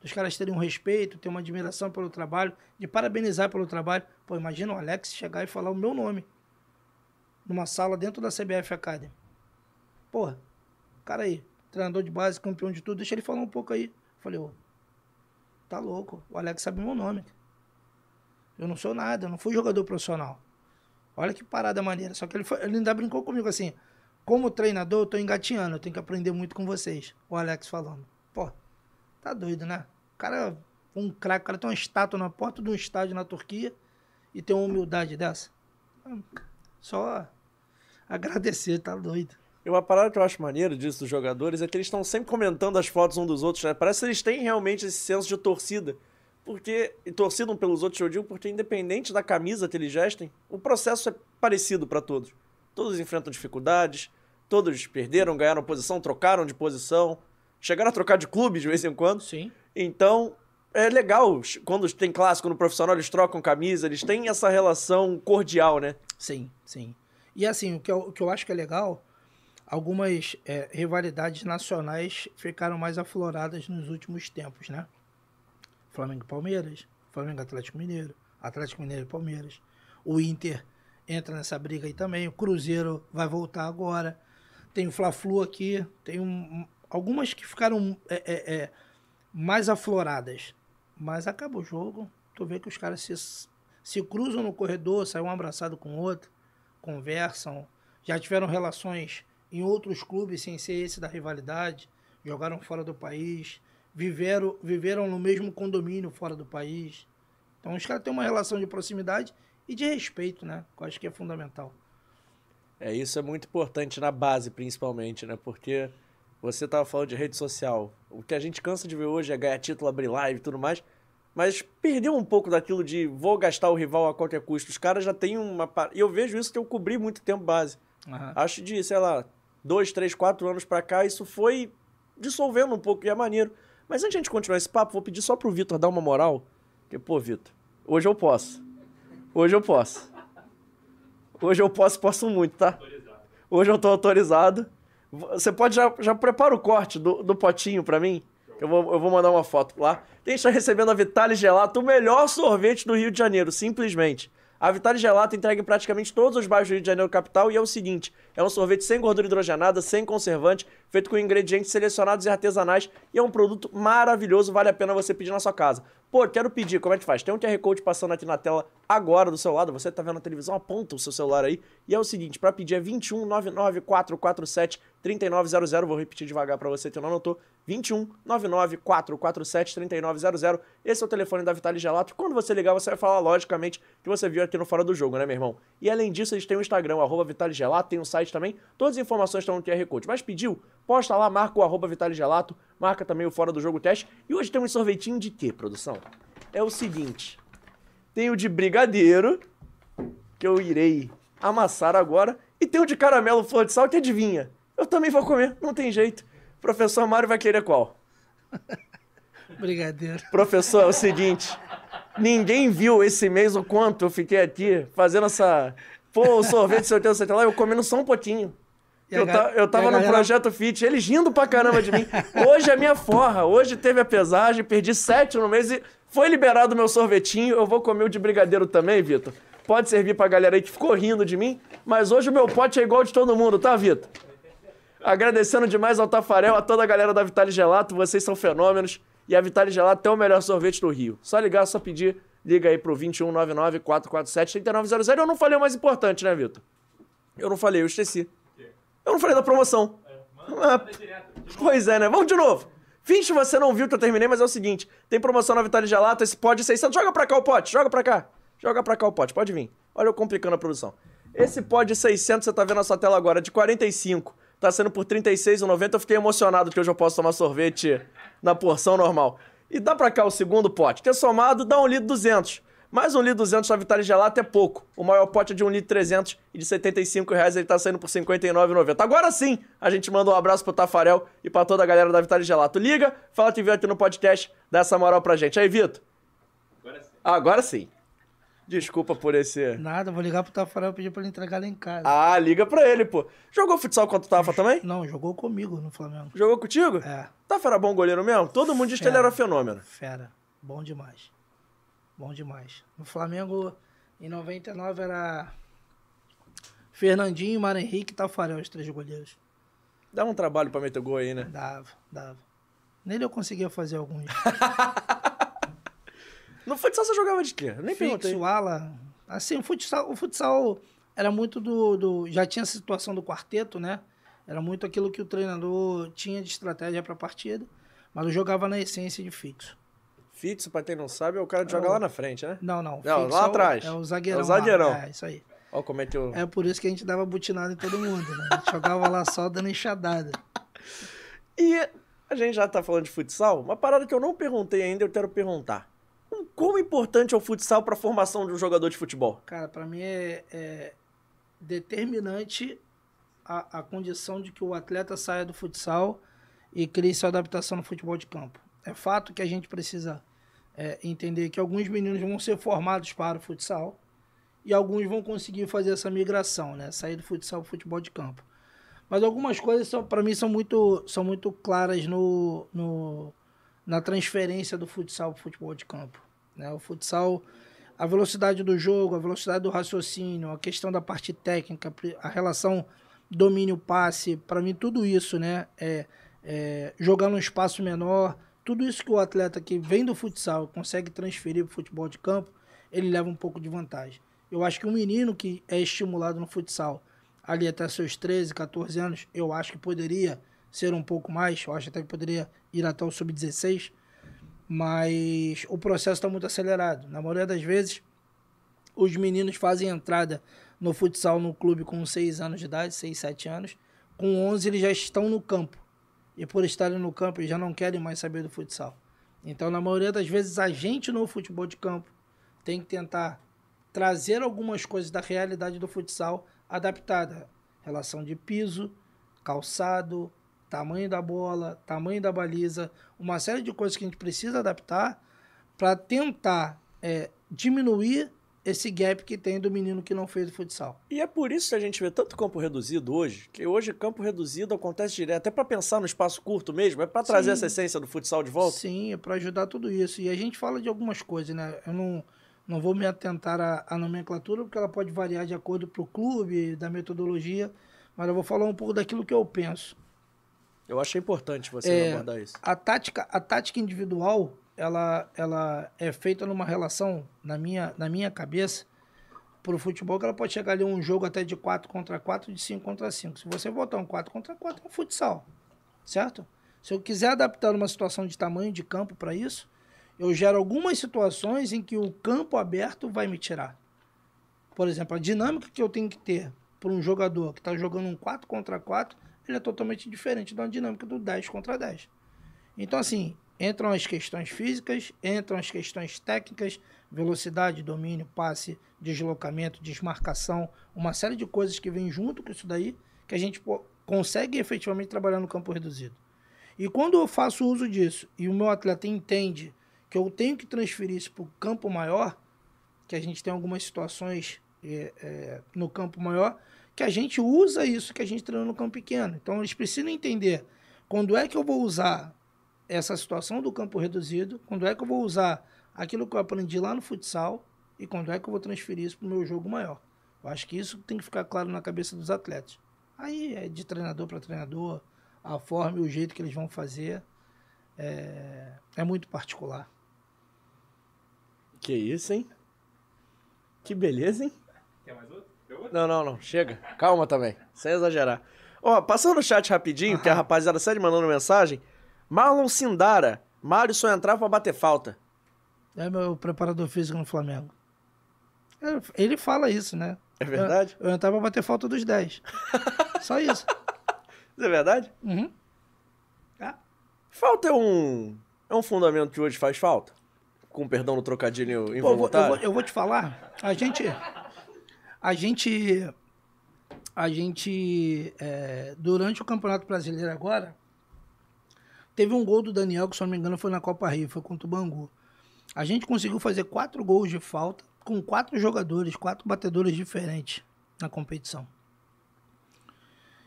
S3: dos caras terem um respeito, ter uma admiração pelo trabalho, de parabenizar pelo trabalho. Pô, imagina o Alex chegar e falar o meu nome numa sala dentro da CBF Academy. Porra, cara aí, treinador de base, campeão de tudo, deixa ele falar um pouco aí. Falei, ô, tá louco, o Alex sabe meu nome. Eu não sou nada, eu não fui jogador profissional. Olha que parada maneira. Só que ele, foi, ele ainda brincou comigo assim, como treinador, eu tô engatinhando, eu tenho que aprender muito com vocês. O Alex falando. Tá doido, né? O cara, um craque, o cara tem uma estátua na porta de um estádio na Turquia e tem uma humildade dessa. Só agradecer, tá doido.
S2: E uma parada que eu acho maneiro disso dos jogadores é que eles estão sempre comentando as fotos um dos outros, né? Parece que eles têm realmente esse senso de torcida. Porque, e torcida um pelos outros, eu digo, porque independente da camisa que eles gestem, o processo é parecido para todos. Todos enfrentam dificuldades, todos perderam, ganharam posição, trocaram de posição, chegaram a trocar de clube de vez em quando.
S3: Sim.
S2: Então, é legal. Quando tem clássico no profissional, eles trocam camisa, eles têm essa relação cordial, né?
S3: Sim, sim. E assim, o que eu, o que eu acho que é legal, algumas é, rivalidades nacionais ficaram mais afloradas nos últimos tempos, né? Flamengo e Palmeiras, Flamengo Atlético Mineiro, Atlético Mineiro e Palmeiras. O Inter entra nessa briga aí também. O Cruzeiro vai voltar agora. Tem o Fla-Flu aqui, tem um, algumas que ficaram é, é, é, mais afloradas. Mas acaba o jogo, tu vê que os caras se, se cruzam no corredor, saem um abraçado com o outro, conversam, já tiveram relações em outros clubes sem ser esse da rivalidade, jogaram fora do país, viveram, viveram no mesmo condomínio fora do país. Então os caras têm uma relação de proximidade e de respeito, né? Que eu acho que é fundamental.
S2: É, isso é muito importante na base, principalmente, né? Porque você estava falando de rede social. O que a gente cansa de ver hoje é ganhar título, abrir live e tudo mais. Mas perdeu um pouco daquilo de vou gastar o rival a qualquer custo. Os caras já têm uma. E eu vejo isso que eu cobri muito tempo base. Uhum. Acho de, sei lá, dois, três, quatro anos para cá, isso foi dissolvendo um pouco e é maneiro. Mas antes de a gente continuar esse papo, vou pedir só pro Vitor dar uma moral. Porque, pô, Vitor, hoje eu posso. Hoje eu posso. Hoje eu posso, posso muito, tá? Hoje eu tô autorizado. Você pode já, já prepara o corte do, do potinho para mim? Eu vou, eu vou mandar uma foto lá. Gente está recebendo a Vitale Gelato, o melhor sorvete do Rio de Janeiro, simplesmente. A Vitale Gelato entrega em praticamente todos os bairros do Rio de Janeiro capital e é o seguinte: é um sorvete sem gordura hidrogenada, sem conservante, feito com ingredientes selecionados e artesanais e é um produto maravilhoso, vale a pena você pedir na sua casa. Pô, quero pedir, como é que faz? Tem um QR Code passando aqui na tela agora do seu lado, você tá vendo a televisão, aponta o seu celular aí. E é o seguinte, para pedir é 21 99 447 3900, vou repetir devagar para você que não anotou. 21 99 447 3900. Esse é o telefone da Vitale Gelato. Quando você ligar, você vai falar logicamente que você viu aqui no Fora do Jogo, né, meu irmão? E além disso, eles têm o Instagram, arroba Vitale Gelato, tem um site também. Todas as informações estão no QR Code. Mas pediu? Posta lá, marca o arroba Vitale Gelato, marca também o Fora do Jogo Teste. E hoje tem um sorvetinho de quê, produção? É o seguinte. Tem o de brigadeiro, que eu irei amassar agora. E tem o de caramelo flor de sal, que adivinha? Eu também vou comer, não tem jeito. Professor Mário vai querer qual?
S3: Brigadeiro.
S2: Professor, é o seguinte. Ninguém viu esse mês o quanto eu fiquei aqui fazendo essa. Pô, o sorvete, seu Deus, sei lá, eu comendo só um pouquinho. Eu, ta, eu tava no. Projeto Fit, eles rindo pra caramba de mim. Hoje é minha forra, hoje teve a pesagem, perdi sete no mês e foi liberado o meu sorvetinho. Eu vou comer o de brigadeiro também, Vitor. Pode servir pra galera aí que ficou rindo de mim, mas hoje o meu pote é igual de todo mundo, tá, Vitor? Agradecendo demais ao Tafarel, a toda a galera da Vitale Gelato, vocês são fenômenos. E a Vitale Gelato tem o melhor sorvete do Rio. Só ligar, só pedir. Liga aí pro 2199-447-3900. Eu não falei o mais importante, né, Vitor? Eu não falei, eu esqueci. Eu não falei da promoção. Ah, pois é, né? Vamos de novo. Finge você não viu que eu terminei, mas é o seguinte: tem promoção na Vitale Gelato, esse pote 600. Joga pra cá o pote, joga pra cá. Joga pra cá o pote, pode vir. Olha eu complicando a produção. Esse pod 600, você tá vendo na sua tela agora, de 45. Tá sendo por R$ 36,90. Eu fiquei emocionado que hoje eu posso tomar sorvete na porção normal. E dá pra cá o segundo pote, que é somado, dá um litro 200. Mais um litro 200 na Vitale Gelato é pouco. O maior pote é de um litro 300 e de 75 reais ele tá saindo por 59,90. Agora sim, a gente manda um abraço pro Tafarel e pra toda a galera da Vitale Gelato. Liga, fala que viu aqui no podcast, dá essa moral pra gente. Aí, Vitor. Agora sim. Agora sim. Desculpa por esse.
S3: Nada, vou ligar pro Tafarel e pedir pra ele entregar lá em casa.
S2: Ah, liga pra ele, pô. Jogou futsal contra o Tafa também?
S3: Não, jogou comigo no Flamengo.
S2: Jogou contigo?
S3: É.
S2: Tafa era bom goleiro mesmo? Todo mundo disse que ele era fenômeno.
S3: Fera. Bom demais. Bom demais. No Flamengo, em 99, era Fernandinho, Mário Henrique e Tafarel, os três goleiros.
S2: Dá um trabalho pra meter gol aí, né?
S3: Dava, dava. Nele eu conseguia fazer alguns.
S2: No futsal você jogava de quê? Eu nem perguntei.
S3: Fixo, ala. Assim, o futsal, o futsal era muito do, do. Já tinha a situação do quarteto, né? Era muito aquilo que o treinador tinha de estratégia para a partida. Mas eu jogava na essência de fixo.
S2: Fixo, pra quem não sabe, é o cara que joga lá na frente, né?
S3: Não, não.
S2: Não, lá
S3: é o-
S2: atrás.
S3: É o zagueirão.
S2: É o zagueirão.
S3: lá. É, isso aí.
S2: Ó como é que eu...
S3: É por isso que a gente dava butinada em todo mundo, né? A gente jogava lá só dando enxadada.
S2: E a gente já tá falando de futsal, uma parada que eu não perguntei ainda, eu quero perguntar. O quão importante é o futsal pra formação de um jogador de futebol?
S3: Cara, para mim é, é determinante a, a condição de que o atleta saia do futsal e crie sua adaptação no futebol de campo. É fato que a gente precisa é, entender que alguns meninos vão ser formados para o futsal e alguns vão conseguir fazer essa migração, né? Sair do futsal para futebol de campo. Mas algumas coisas, para mim, são muito, são muito claras no, no, na transferência do futsal para futebol de campo. Né? O futsal, a velocidade do jogo, a velocidade do raciocínio, a questão da parte técnica, a relação domínio-passe, para mim, tudo isso, né? É, é, jogar num espaço menor, tudo isso que o atleta que vem do futsal consegue transferir para o futebol de campo, ele leva um pouco de vantagem. Eu acho que um menino que é estimulado no futsal ali até seus 13, 14 anos, eu acho que poderia ser um pouco mais, eu acho até que poderia ir até o sub-16, mas o processo está muito acelerado. Na maioria das vezes, os meninos fazem entrada no futsal no clube com 6 anos de idade, 6, 7 anos, com 11 eles já estão no campo. E por estarem no campo, já não querem mais saber do futsal. Então, na maioria das vezes, a gente no futebol de campo tem que tentar trazer algumas coisas da realidade do futsal adaptada. Relação de piso, calçado, tamanho da bola, tamanho da baliza, uma série de coisas que a gente precisa adaptar para tentar é, diminuir esse gap que tem do menino que não fez o futsal.
S2: E é por isso que a gente vê tanto campo reduzido hoje, que hoje campo reduzido acontece direto, até pra pensar no espaço curto mesmo, é pra trazer
S3: Sim.
S2: essa essência do futsal de volta.
S3: Sim, é para ajudar tudo isso. E a gente fala de algumas coisas, né? Eu não, não vou me atentar à, à nomenclatura, porque ela pode variar de acordo pro clube, da metodologia, mas eu vou falar um pouco daquilo que eu penso.
S2: Eu achei importante você
S3: É,
S2: abordar isso.
S3: A tática, a tática individual, ela, ela é feita numa relação, na minha, na minha cabeça, pro futebol, que ela pode chegar ali um jogo até de 4 contra 4, de 5 contra 5. Se você botar um 4 contra 4, é um futsal, certo? Se eu quiser adaptar uma situação de tamanho de campo para isso, eu gero algumas situações em que o campo aberto vai me tirar. Por exemplo, a dinâmica que eu tenho que ter para um jogador que está jogando um 4 contra 4, ele é totalmente diferente da dinâmica do 10 contra 10. Então, assim, entram as questões físicas, entram as questões técnicas, velocidade, domínio, passe, deslocamento, desmarcação, uma série de coisas que vêm junto com isso daí, que a gente pô, consegue efetivamente trabalhar no campo reduzido. E quando eu faço uso disso e o meu atleta entende que eu tenho que transferir isso para o campo maior, que a gente tem algumas situações é, é, no campo maior, que a gente usa isso que a gente treinou no campo pequeno. Então eles precisam entender quando é que eu vou usar essa situação do campo reduzido, quando é que eu vou usar aquilo que eu aprendi lá no futsal e quando é que eu vou transferir isso para o meu jogo maior. Eu acho que isso tem que ficar claro na cabeça dos atletas. Aí é de treinador para treinador, a forma e o jeito que eles vão fazer. é, é muito particular.
S2: Que isso, hein? Que beleza, hein? Quer mais outro? Não, não, não. Chega. Calma também. Sem exagerar. Ó, passando no chat rapidinho, que a rapaziada segue mandando mensagem. Marlon Sindara. Mário só entrava pra bater falta.
S3: É meu preparador físico no Flamengo. É, Ele fala isso, né?
S2: É verdade?
S3: Eu, eu entrava pra bater falta dos 10. Só isso.
S2: Isso é verdade?
S3: Uhum.
S2: Falta é um. É um fundamento que hoje faz falta? Com perdão no trocadilho
S3: Pô, eu, vou, eu,
S2: involuntário?
S3: vou, eu vou te falar, a gente. A gente. A gente. é, durante o Campeonato Brasileiro agora, teve um gol do Daniel, que se não me engano foi na Copa Rio, foi contra o Bangu. A gente conseguiu fazer quatro gols de falta com quatro jogadores, quatro batedores diferentes na competição.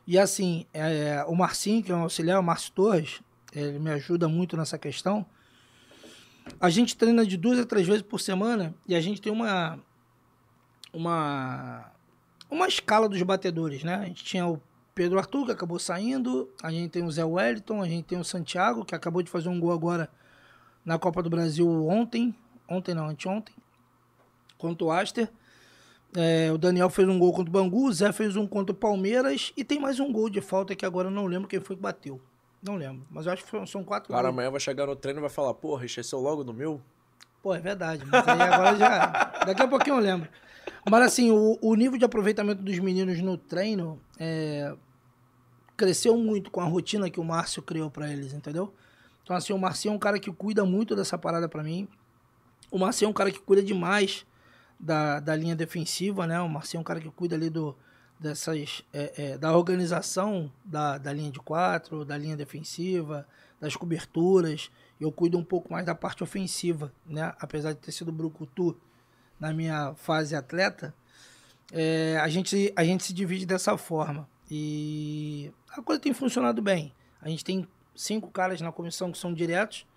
S3: E assim, é, o Marcinho, que é um auxiliar, o Márcio Torres, ele me ajuda muito nessa questão. A gente treina de duas a três vezes por semana e a gente tem uma uma uma escala dos batedores, né? A gente tinha o Pedro Arthur, que acabou saindo, a gente tem o Zé Wellington, a gente tem o Santiago, que acabou de fazer um gol agora na Copa do Brasil ontem, ontem não, anteontem, contra o Aster. É, o Daniel fez um gol contra o Bangu, o Zé fez um contra o Palmeiras e tem mais um gol de falta que agora eu não lembro quem foi que bateu. Não lembro, mas eu acho que foram- são quatro
S2: cara
S3: gols.
S2: amanhã vai chegar no treino e vai falar, porra, esqueceu logo no meu?
S3: Pô, é verdade. Mas aí agora já. Daqui a pouquinho eu lembro. Mas assim, o, o nível de aproveitamento dos meninos no treino é, cresceu muito com a rotina que o Márcio criou pra eles, entendeu? Então, assim, o Marcinho é um cara que cuida muito dessa parada pra mim. O Marcinho é um cara que cuida demais da, da linha defensiva, né? O Marcinho é um cara que cuida ali do, dessas, é, é, da organização da, da linha de quatro, da linha defensiva, das coberturas. Eu cuido um pouco mais da parte ofensiva, né? Apesar de ter sido brucutu na minha fase atleta, é, a, gente, a gente se divide dessa forma. E a coisa tem funcionado bem. A gente tem cinco caras na comissão que são diretos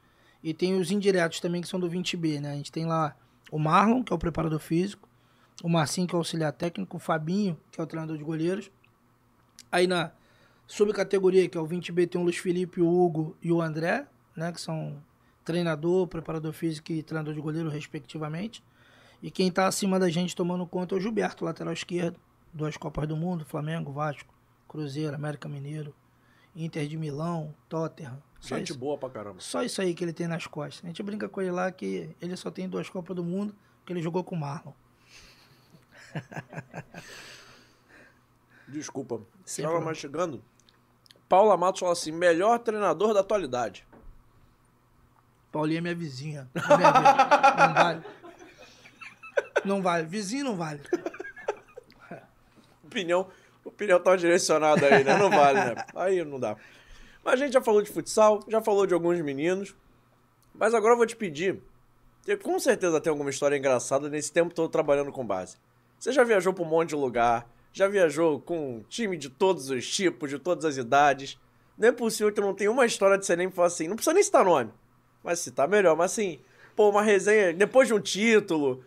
S3: e tem os indiretos também que são do 20B, né? A gente tem lá o Marlon, que é o preparador físico, o Marcinho, que é o auxiliar técnico, o Fabinho, que é o treinador de goleiros. Aí na subcategoria, que é o 20B, tem o Luiz Felipe, o Hugo e o André, né? Que são treinador, preparador físico e treinador de goleiro, respectivamente. E quem tá acima da gente tomando conta é o Gilberto, lateral esquerdo, duas Copas do Mundo, Flamengo, Vasco, Cruzeiro, América Mineiro, Inter de Milão, Tottenham. Só
S2: Gente
S3: isso.
S2: boa pra caramba.
S3: Só isso aí que ele tem nas costas. A gente brinca com ele lá que ele só tem duas Copas do Mundo, que ele jogou com o Marlon.
S2: Desculpa.
S3: Sem
S2: Estava chegando. Paula Matos fala assim, melhor treinador da atualidade.
S3: Paulinha é minha vizinha. É minha não vale. Não vale. Vizinho não vale.
S2: Opinião, opinião tá direcionada aí, né? Não vale, né? Aí não dá. Mas a gente já falou de futsal, já falou de alguns meninos. Mas agora eu vou te pedir. Porque com certeza tem alguma história engraçada nesse tempo todo trabalhando com base. Você já viajou pra um monte de lugar, já viajou com time de todos os tipos, de todas as idades. Não é possível que não tenha uma história de você nem falar assim, não precisa nem citar nome. Mas citar melhor, mas assim, pô, uma resenha depois de um título.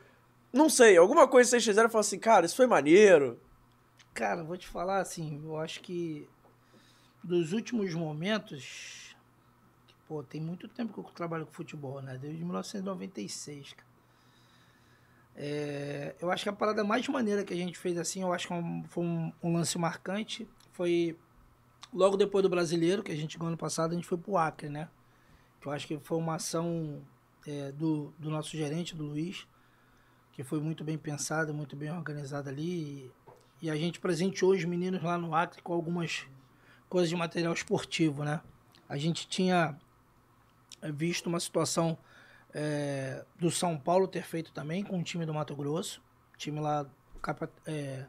S2: Não sei, alguma coisa vocês fizeram e falaram assim, cara, isso foi maneiro.
S3: Cara, vou te falar assim, eu acho que dos últimos momentos, pô, tem muito tempo que eu trabalho com futebol, né? Desde 1996, cara. É, eu acho que a parada mais maneira que a gente fez assim, eu acho que é um- foi um, um lance marcante, foi logo depois do brasileiro, que a gente ganhou ano passado, a gente foi pro Acre, né? Eu acho que foi uma ação é, do, do nosso gerente, do Luiz, que foi muito bem pensada, muito bem organizada ali. E, a gente presenteou os meninos lá no Acre com algumas coisas de material esportivo, né? A gente tinha é, visto uma situação é, do São Paulo ter feito também com o time do Mato Grosso. O time lá, é,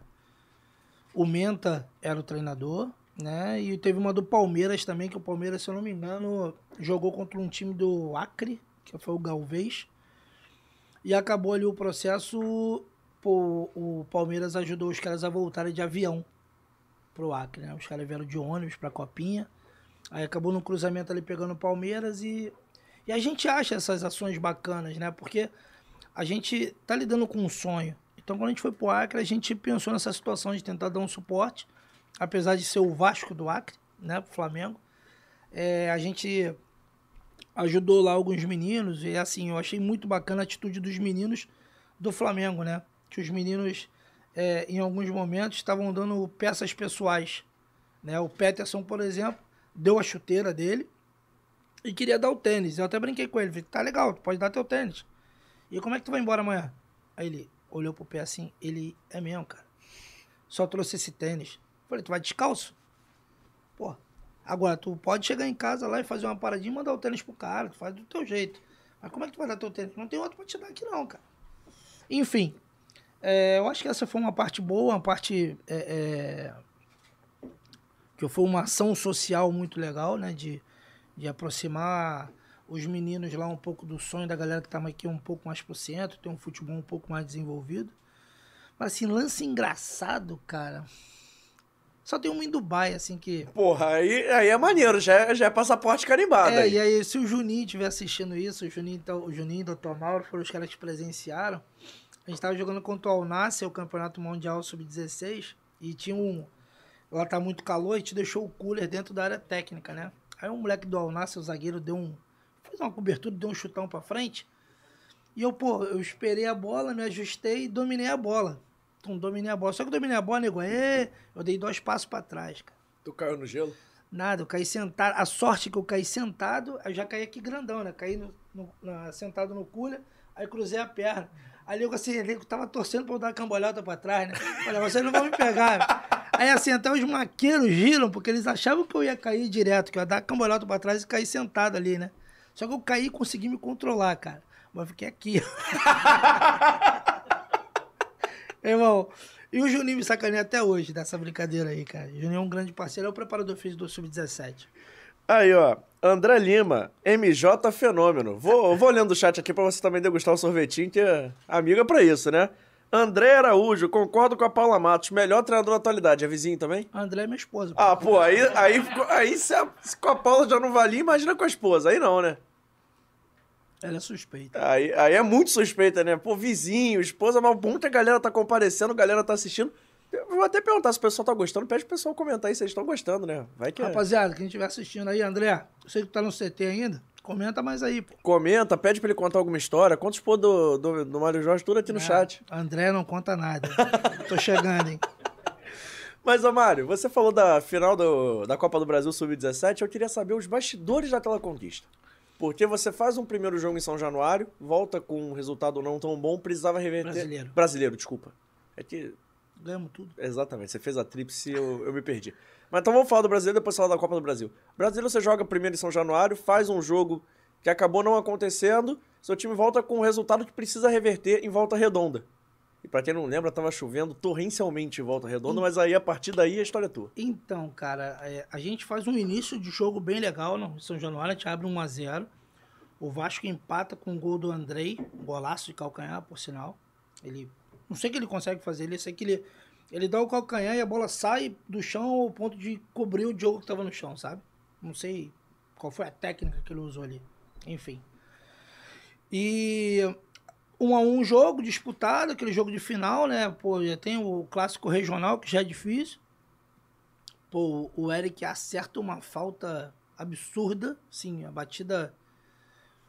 S3: o Menta era o treinador, né? E teve uma do Palmeiras também, que o Palmeiras, se eu não me engano, jogou contra um time do Acre, que foi o Galvez. E acabou ali o processo, pô, o Palmeiras ajudou os caras a voltarem de avião pro Acre, né? Os caras vieram de ônibus pra Copinha. Aí acabou no cruzamento ali pegando o Palmeiras e e a gente acha essas ações bacanas, né? Porque a gente tá lidando com um sonho. Então, quando a gente foi pro Acre, a gente pensou nessa situação de tentar dar um suporte, apesar de ser o Vasco do Acre, né? Pro Flamengo. É, a gente ajudou lá alguns meninos. E assim, eu achei muito bacana a atitude dos meninos do Flamengo, né? Que os meninos, é, em alguns momentos, estavam dando peças pessoais. Né? O Peterson, por exemplo, deu a chuteira dele e queria dar o tênis. Eu até brinquei com ele, falei, tá legal, tu pode dar teu tênis. E como é que tu vai embora amanhã? Aí ele olhou pro pé assim, ele é mesmo, cara. Só trouxe esse tênis. Falei, tu vai descalço? Agora tu pode chegar em casa lá e fazer uma paradinha e mandar o tênis pro cara, tu faz do teu jeito. Mas como é que tu vai dar teu tênis? Não tem outro pra te dar aqui não, cara. Enfim, é, eu acho que essa foi uma parte boa, uma parte é, é, que foi uma ação social muito legal, né? De, de aproximar os meninos lá um pouco do sonho da galera que tá aqui um pouco mais pro centro, ter um futebol um pouco mais desenvolvido. Mas assim, lance engraçado, cara. Só tem um em Dubai, assim, que.
S2: Porra, aí, aí é maneiro, já é, já é passaporte carimbado.
S3: É,
S2: aí.
S3: e aí, se o Juninho estiver assistindo isso, o Juninho, então, o Juninho e o Dr. Mauro foram os caras que presenciaram. A gente tava jogando contra o Alnasser, o Campeonato Mundial Sub-16, e tinha um. Lá tá muito calor, e te deixou o cooler dentro da área técnica, né? Aí um moleque do Alnasser, o zagueiro, deu um. fez uma cobertura, deu um chutão pra frente. E eu, pô, eu esperei a bola, me ajustei e dominei a bola. Então, dominei a bola. Só que dominei a bola, nego, é, eu dei dois passos pra trás, cara.
S2: Tu caiu no gelo?
S3: Nada, eu caí sentado. A sorte que eu caí sentado, eu já caí aqui grandão, né? Caí no, no, na, sentado no cooler, aí cruzei a perna. Ali eu assim, eu tava torcendo pra eu dar uma cambalhota pra trás, né? Olha, vocês não vão me pegar. Aí assim, até os maqueiros giram, porque eles achavam que eu ia cair direto, que eu ia dar cambalhota pra trás e cair sentado ali, né? Só que eu caí e consegui me controlar, cara. Mas eu fiquei aqui. Irmão, e o Juninho me sacaneia até hoje dessa brincadeira aí, cara. O Juninho é um grande parceiro, é o preparador físico do Sub-17.
S2: Aí, ó. André Lima, MJ Fenômeno. Vou, vou lendo o chat aqui pra você também degustar o sorvetinho, que é amiga pra isso, né? André Araújo, concordo com a Paula Matos. Melhor treinador da atualidade. É vizinho também?
S3: André é minha esposa.
S2: Ah, pô, aí, aí, aí se, a, se com a Paula já não valia, imagina com a esposa. Aí não, né?
S3: Ela é suspeita.
S2: Aí, aí é muito suspeita, né? Pô, vizinho, esposa, mas muita galera tá comparecendo, galera tá assistindo. Eu vou até perguntar se o pessoal tá gostando. Pede pro pessoal comentar aí se eles estão gostando, né? Vai que é.
S3: Rapaziada, quem estiver assistindo aí, André, eu sei que tá no CT ainda, comenta mais aí, pô.
S2: Comenta, pede pra ele contar alguma história. Conta os pô do, do, do Mário Jorge, tudo aqui no
S3: É,
S2: chat.
S3: André não conta nada. Tô chegando, hein?
S2: Mas, ô Mário, você falou da final do, da Copa do Brasil Sub-17. Eu queria saber os bastidores daquela conquista. Porque você faz um primeiro jogo em São Januário, volta com um resultado não tão bom, precisava reverter.
S3: Brasileiro.
S2: Brasileiro, desculpa. É que
S3: Ganhamos tudo.
S2: Exatamente, você fez a tríplice eu, eu me perdi. Mas então vamos falar do brasileiro, depois falar da Copa do Brasil. Brasileiro você joga primeiro em São Januário, faz um jogo que acabou não acontecendo, seu time volta com um resultado que precisa reverter em volta redonda. E pra quem não lembra, tava chovendo torrencialmente em volta redonda, mas aí a partir daí a história é tua.
S3: Então, cara, é, a gente faz um início de jogo bem legal no São Januário, a gente abre 1 a 0 O Vasco empata com o gol do Andrei, um golaço de calcanhar, por sinal. Ele, não sei o que ele consegue fazer, ele sei que ele, ele dá o calcanhar e a bola sai do chão ao ponto de cobrir o jogo que tava no chão, sabe? Não sei qual foi a técnica que ele usou ali. Enfim. E um a um jogo disputado, aquele jogo de final, né? Pô, já tem o clássico regional, que já é difícil. Pô, o Eric acerta uma falta absurda, sim, a batida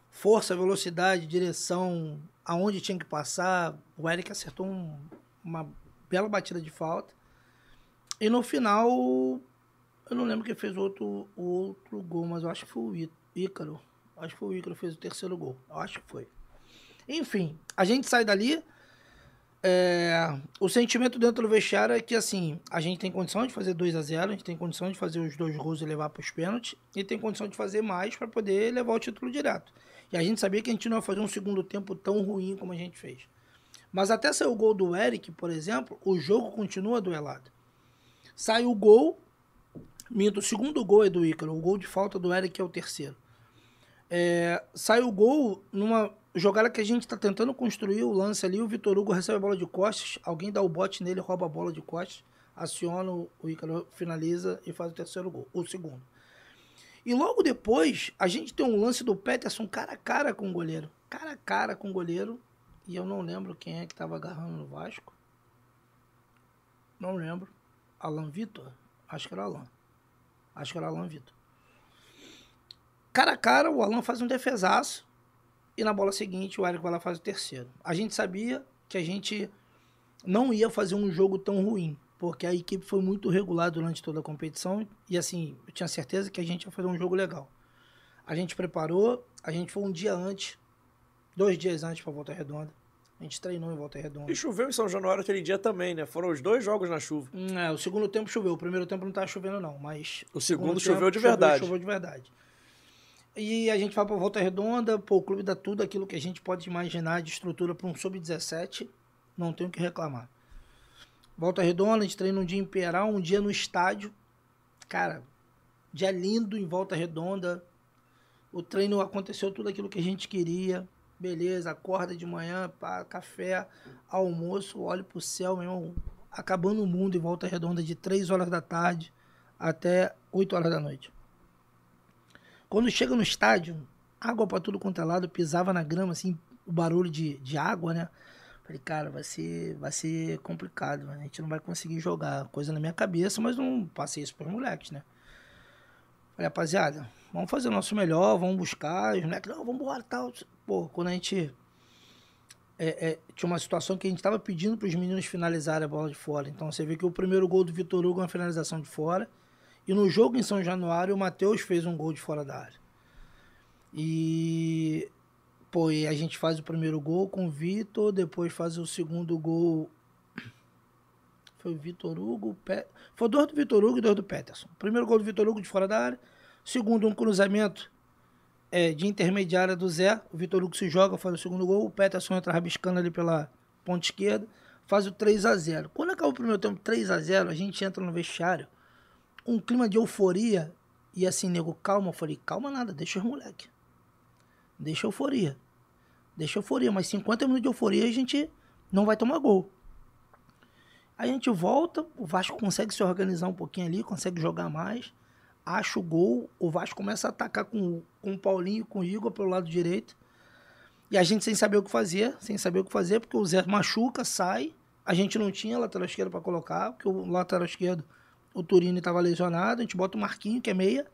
S3: força, velocidade, direção, aonde tinha que passar. O Eric acertou um- uma bela batida de falta. E no final, eu não lembro quem fez outro, outro gol, mas eu acho que foi o Ícaro. Acho que foi o Ícaro que fez o terceiro gol. Eu acho que foi. Enfim, a gente sai dali. é, o sentimento dentro do vestiário é que assim, a gente tem condição de fazer 2 a 0 a gente tem condição de fazer os dois gols e levar para os pênaltis, e tem condição de fazer mais para poder levar o título direto. E a gente sabia que a gente não ia fazer um segundo tempo tão ruim como a gente fez. Mas até sair o gol do Eric, por exemplo, o jogo continua duelado. Sai o gol, minto, o segundo gol é do Ícaro, o gol de falta do Eric é o terceiro. É, sai o gol numa jogada que a gente está tentando construir o lance ali. O Vitor Hugo recebe a bola de costas, alguém dá o bote nele, rouba a bola de costas, aciona, o Ícaro finaliza e faz o terceiro gol, o segundo. E logo depois, a gente tem um lance do Peterson cara a cara com o goleiro. Cara a cara com o goleiro. E eu não lembro quem é que estava agarrando no Vasco. Não lembro. Alan Vitor? Acho que era Alan. Acho que era Alan Vitor. cara a cara, o Alan faz um defesaço. E na bola seguinte, o Eric vai lá faz o terceiro. A gente sabia que a gente não ia fazer um jogo tão ruim, porque a equipe foi muito regular durante toda a competição. E assim, eu tinha certeza que a gente ia fazer um jogo legal. A gente preparou, a gente foi um dia antes, dois dias antes para Volta Redonda. A gente treinou em Volta Redonda.
S2: E choveu em São Januário aquele dia também, né? Foram os dois jogos na chuva.
S3: Hum, É, o segundo tempo choveu. O primeiro tempo não tava chovendo, não. Mas.
S2: O segundo
S3: tempo
S2: choveu de verdade.
S3: Choveu de verdade. E a gente vai pra Volta Redonda. Pô, o clube dá tudo aquilo que a gente pode imaginar de estrutura para um sub-17. Não tenho o que reclamar. Volta Redonda, a gente treina um dia em Peral, um dia no estádio. Cara, dia lindo em Volta Redonda. O treino aconteceu tudo aquilo que a gente queria. Beleza, acorda de manhã, pá, café, almoço, olha pro céu, meu irmão. Acabando o mundo em volta redonda de 3 horas da tarde até 8 horas da noite. Quando chega no estádio, água pra tudo quanto é lado, pisava na grama, assim, o barulho de, de água, né? Falei, cara, vai ser, vai ser complicado, a gente não vai conseguir jogar. Coisa na minha cabeça, mas não passei isso pros moleques, né? Falei, rapaziada, vamos fazer o nosso melhor, vamos buscar. Os moleques, não, vamos embora tal. Pô, quando a gente. é, é, tinha uma situação que a gente tava pedindo pros meninos finalizarem a bola de fora. Então você vê que o primeiro gol do Vitor Hugo é uma finalização de fora. E no jogo em São Januário, o Matheus fez um gol de fora da área. E. Pô, e a gente faz o primeiro gol com o Vitor, depois faz o segundo gol. Foi o Vitor Hugo. Pe... Foi dois do Vitor Hugo e dois do Peterson. Primeiro gol do Vitor Hugo de fora da área. Segundo, um cruzamento é, de intermediária do Zé. O Vitor Hugo se joga, faz o segundo gol. O Peterson entra rabiscando ali pela ponta esquerda. Faz o 3 a 0 Quando acaba o primeiro tempo 3 a 0 a gente entra no vestiário. Um clima de euforia. E assim, nego, calma. Eu falei, calma nada, deixa os moleque. Deixa euforia. Deixa euforia. Mas 50 minutos de euforia a gente não vai tomar gol. A gente volta, o Vasco consegue se organizar um pouquinho ali, consegue jogar mais, acha o gol, o Vasco começa a atacar com, com o Paulinho com o Igor pelo lado direito. E a gente sem saber o que fazer, sem saber o que fazer, porque o Zé machuca, sai. A gente não tinha lateral esquerdo para colocar, porque o lateral esquerdo, o Turini estava lesionado. A gente bota o Marquinho, que é meia,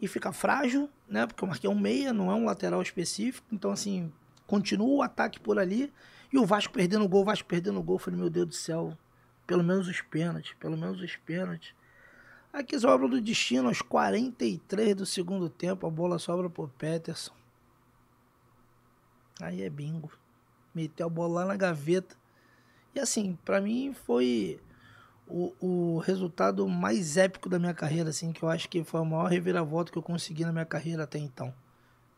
S3: e fica frágil, né? Porque o Marquinho é um meia, não é um lateral específico. Então, assim, continua o ataque por ali. E o Vasco perdendo o gol, o Vasco perdendo o gol. Falei, meu Deus do céu, pelo menos os pênaltis, pelo menos os pênaltis. Aqui sobra do destino, aos 43 do segundo tempo, a bola sobra pro Peterson. Aí é bingo. Meteu a bola lá na gaveta. E assim, pra mim foi o, o resultado mais épico da minha carreira, assim, que eu acho que foi a maior reviravolta que eu consegui na minha carreira até então.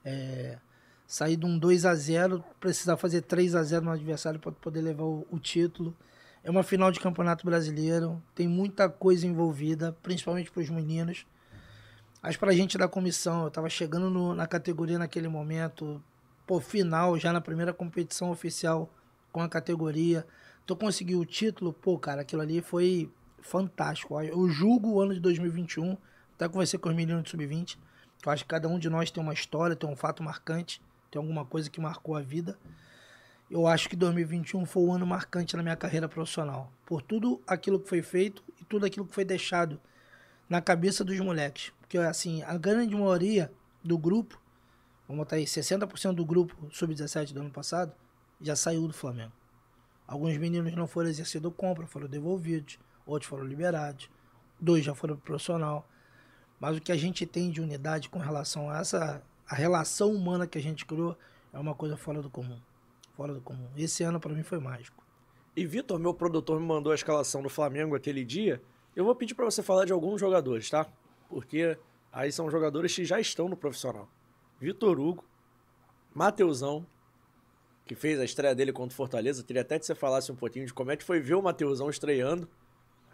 S3: É, sair de um 2 a 0 precisar fazer 3 a 0 no adversário para poder levar o, o título. É uma final de campeonato brasileiro, tem muita coisa envolvida, principalmente para os meninos. Mas para a gente da comissão, eu estava chegando no- na categoria naquele momento, pô, final, já na primeira competição oficial com a categoria. Tu conseguiu o título, pô, cara, aquilo ali foi fantástico. Eu julgo o ano de 2021, até conversei com os meninos do Sub-20, que eu acho que cada um de nós tem uma história, tem um fato marcante, tem alguma coisa que marcou a vida. Eu acho que 2021 foi um ano marcante na minha carreira profissional. Por tudo aquilo que foi feito e tudo aquilo que foi deixado na cabeça dos moleques. Porque, assim, a grande maioria do grupo, vamos botar aí, 60% do grupo sub-17 do ano passado, já saiu do Flamengo. Alguns meninos não foram exercido compra, foram devolvidos, outros foram liberados, dois já foram pro profissional. Mas o que a gente tem de unidade com relação a essa a relação humana que a gente criou é uma coisa fora do comum. Fora do comum. Esse ano para mim foi mágico.
S2: E Vitor, meu produtor, me mandou a escalação do Flamengo aquele dia. Eu vou pedir pra você falar de alguns jogadores, tá? Porque aí são jogadores que já estão no profissional. Vitor Hugo, Mateusão, que fez a estreia dele contra o Fortaleza. Queria até que você falasse um pouquinho de como é que foi ver o Mateusão estreando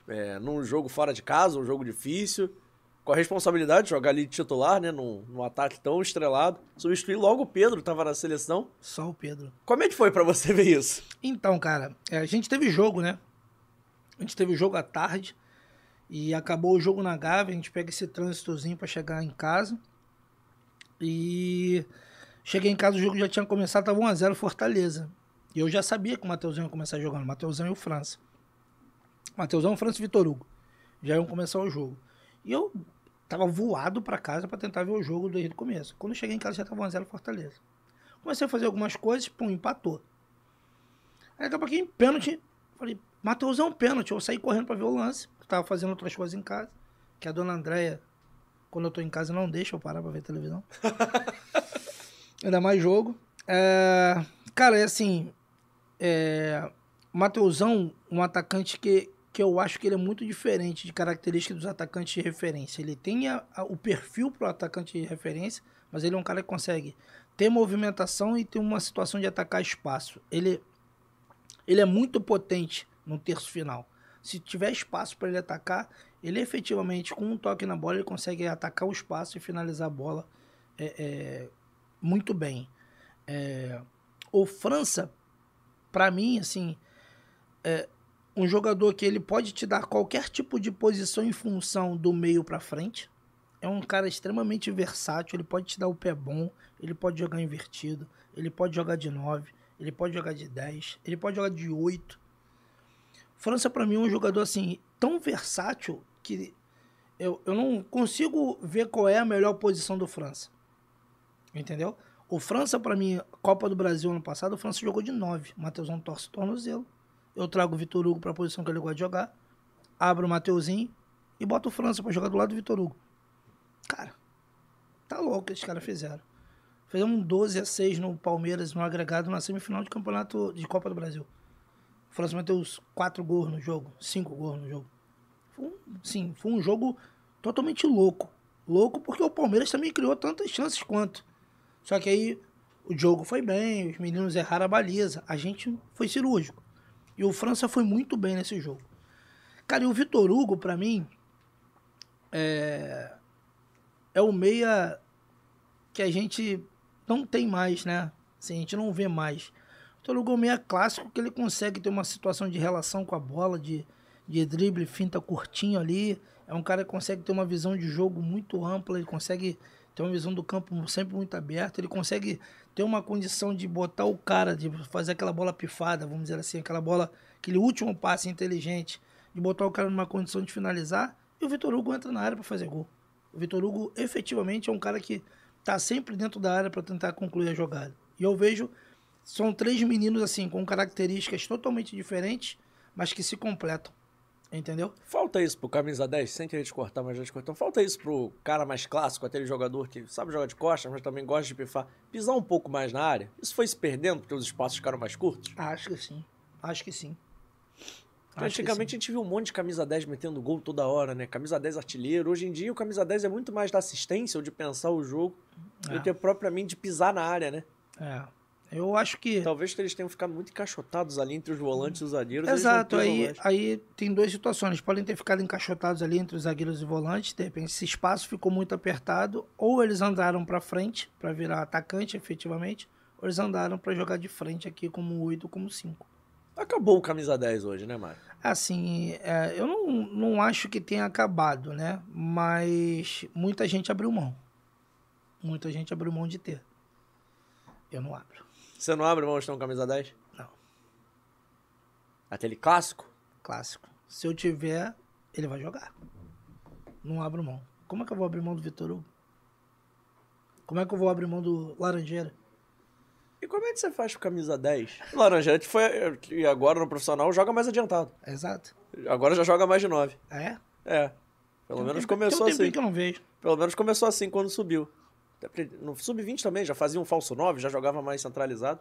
S2: é, num jogo fora de casa, um jogo difícil, com a responsabilidade de jogar ali de titular, né? Num, num ataque tão estrelado. Substituir logo o Pedro, que tava na seleção.
S3: Só o Pedro.
S2: Como é que foi pra você ver isso?
S3: Então, cara, é, a gente teve jogo, né? A gente teve jogo à tarde e acabou o jogo na Gávea. A gente pega esse trânsitozinho pra chegar em casa. E cheguei em casa, o jogo já tinha começado, tava 1x0 Fortaleza. E eu já sabia que o Matheusão ia começar jogando, Matheusão e o França. Matheusão, França e Vitor Hugo. Já iam começar o jogo. E eu tava voado para casa para tentar ver o jogo desde o começo. Quando eu cheguei em casa já tava 1x0 Fortaleza. Comecei a fazer algumas coisas, pum, empatou. Aí daqui a pouquinho, pênalti. Falei, Mateusão, pênalti. Eu saí correndo para ver o lance. Tava fazendo outras coisas em casa. Que a dona Andréia, quando eu tô em casa, não deixa eu parar pra ver televisão. Ainda mais jogo. É, cara, é assim. É, Mateusão, um atacante que, que eu acho que ele é muito diferente de características dos atacantes de referência. Ele tem a, a, o perfil para o atacante de referência, mas ele é um cara que consegue ter movimentação e ter uma situação de atacar espaço. Ele, ele é muito potente no terço final. Se tiver espaço para ele atacar, ele efetivamente, com um toque na bola, ele consegue atacar o espaço e finalizar a bola é, é, muito bem. É, o França, para mim, assim, é um jogador que ele pode te dar qualquer tipo de posição em função do meio para frente. É um cara extremamente versátil, ele pode te dar o pé bom, ele pode jogar invertido, ele pode jogar de 9, ele pode jogar de 10, ele pode jogar de 8. França para mim é um jogador assim tão versátil que eu, eu não consigo ver qual é a melhor posição do França. Entendeu? O França, para mim, Copa do Brasil ano passado, o França jogou de 9. O Matheusão torce o tornozelo. Eu trago o Vitor Hugo para a posição que ele gosta de jogar. Abro o Mateuzinho e boto o França para jogar do lado do Vitor Hugo. Cara, tá louco o que esses caras fizeram. Fizemos um 12 a 6 no Palmeiras, no agregado, na semifinal de campeonato de Copa do Brasil. O França meteu os 4 gols no jogo, 5 gols no jogo. Foi um, sim, foi um jogo totalmente louco. Louco porque o Palmeiras também criou tantas chances quanto. Só que aí o jogo foi bem, os meninos erraram a baliza, a gente foi cirúrgico. E o França foi muito bem nesse jogo. Cara, e o Vitor Hugo, para mim, é... é o meia que a gente não tem mais, né? Assim, a gente não vê mais. O Vitor Hugo é um meia clássico que ele consegue ter uma situação de relação com a bola, de, de drible, finta curtinho ali. É um cara que consegue ter uma visão de jogo muito ampla, ele consegue tem uma visão do campo sempre muito aberta, ele consegue ter uma condição de botar o cara, de fazer aquela bola pifada, vamos dizer assim, aquela bola, aquele último passe inteligente, de botar o cara numa condição de finalizar, e o Vitor Hugo entra na área para fazer gol. O Vitor Hugo efetivamente é um cara que tá sempre dentro da área para tentar concluir a jogada. E eu vejo são três meninos assim com características totalmente diferentes, mas que se completam. Entendeu?
S2: Falta isso pro camisa 10, sem querer te cortar, mas já te cortou. Falta isso pro cara mais clássico, aquele jogador que sabe jogar de costas, mas também gosta de pifar. Pisar um pouco mais na área. Isso foi se perdendo porque os espaços ficaram mais curtos?
S3: Acho que sim. Acho que sim.
S2: Acho Antigamente a gente viu um monte de camisa 10 metendo gol toda hora, né? Camisa 10 artilheiro. Hoje em dia o camisa 10 é muito mais da assistência ou de pensar o jogo é. do que propriamente de pisar na área, né?
S3: É. Eu acho que.
S2: Talvez eles tenham ficado muito encaixotados ali entre os volantes e os zagueiros.
S3: Exato, aí, aí tem duas situações. Eles podem ter ficado encaixotados ali entre os zagueiros e volantes. De repente, esse espaço ficou muito apertado. Ou eles andaram para frente, para virar atacante efetivamente. Ou eles andaram para jogar de frente aqui como 8 como 5.
S2: Acabou o camisa 10 hoje, né, Mário?
S3: Assim, é, eu não, não acho que tenha acabado, né? Mas muita gente abriu mão. Muita gente abriu mão de ter. Eu não abro.
S2: Você não abre mão de ter um camisa 10?
S3: Não.
S2: Aquele clássico?
S3: Clássico. Se eu tiver, ele vai jogar. Não abro mão. Como é que eu vou abrir mão do Vitor Hugo? Como é que eu vou abrir mão do Laranjeira?
S2: E como é que você faz com camisa 10? O Laranjeira que foi e agora no profissional joga mais adiantado.
S3: Exato.
S2: Agora já joga mais de 9.
S3: É?
S2: É. Pelo tem menos tempo, começou
S3: tem
S2: um assim.
S3: que eu não vejo.
S2: Pelo menos começou assim quando subiu. No sub-20 também, já fazia um falso 9, já jogava mais centralizado.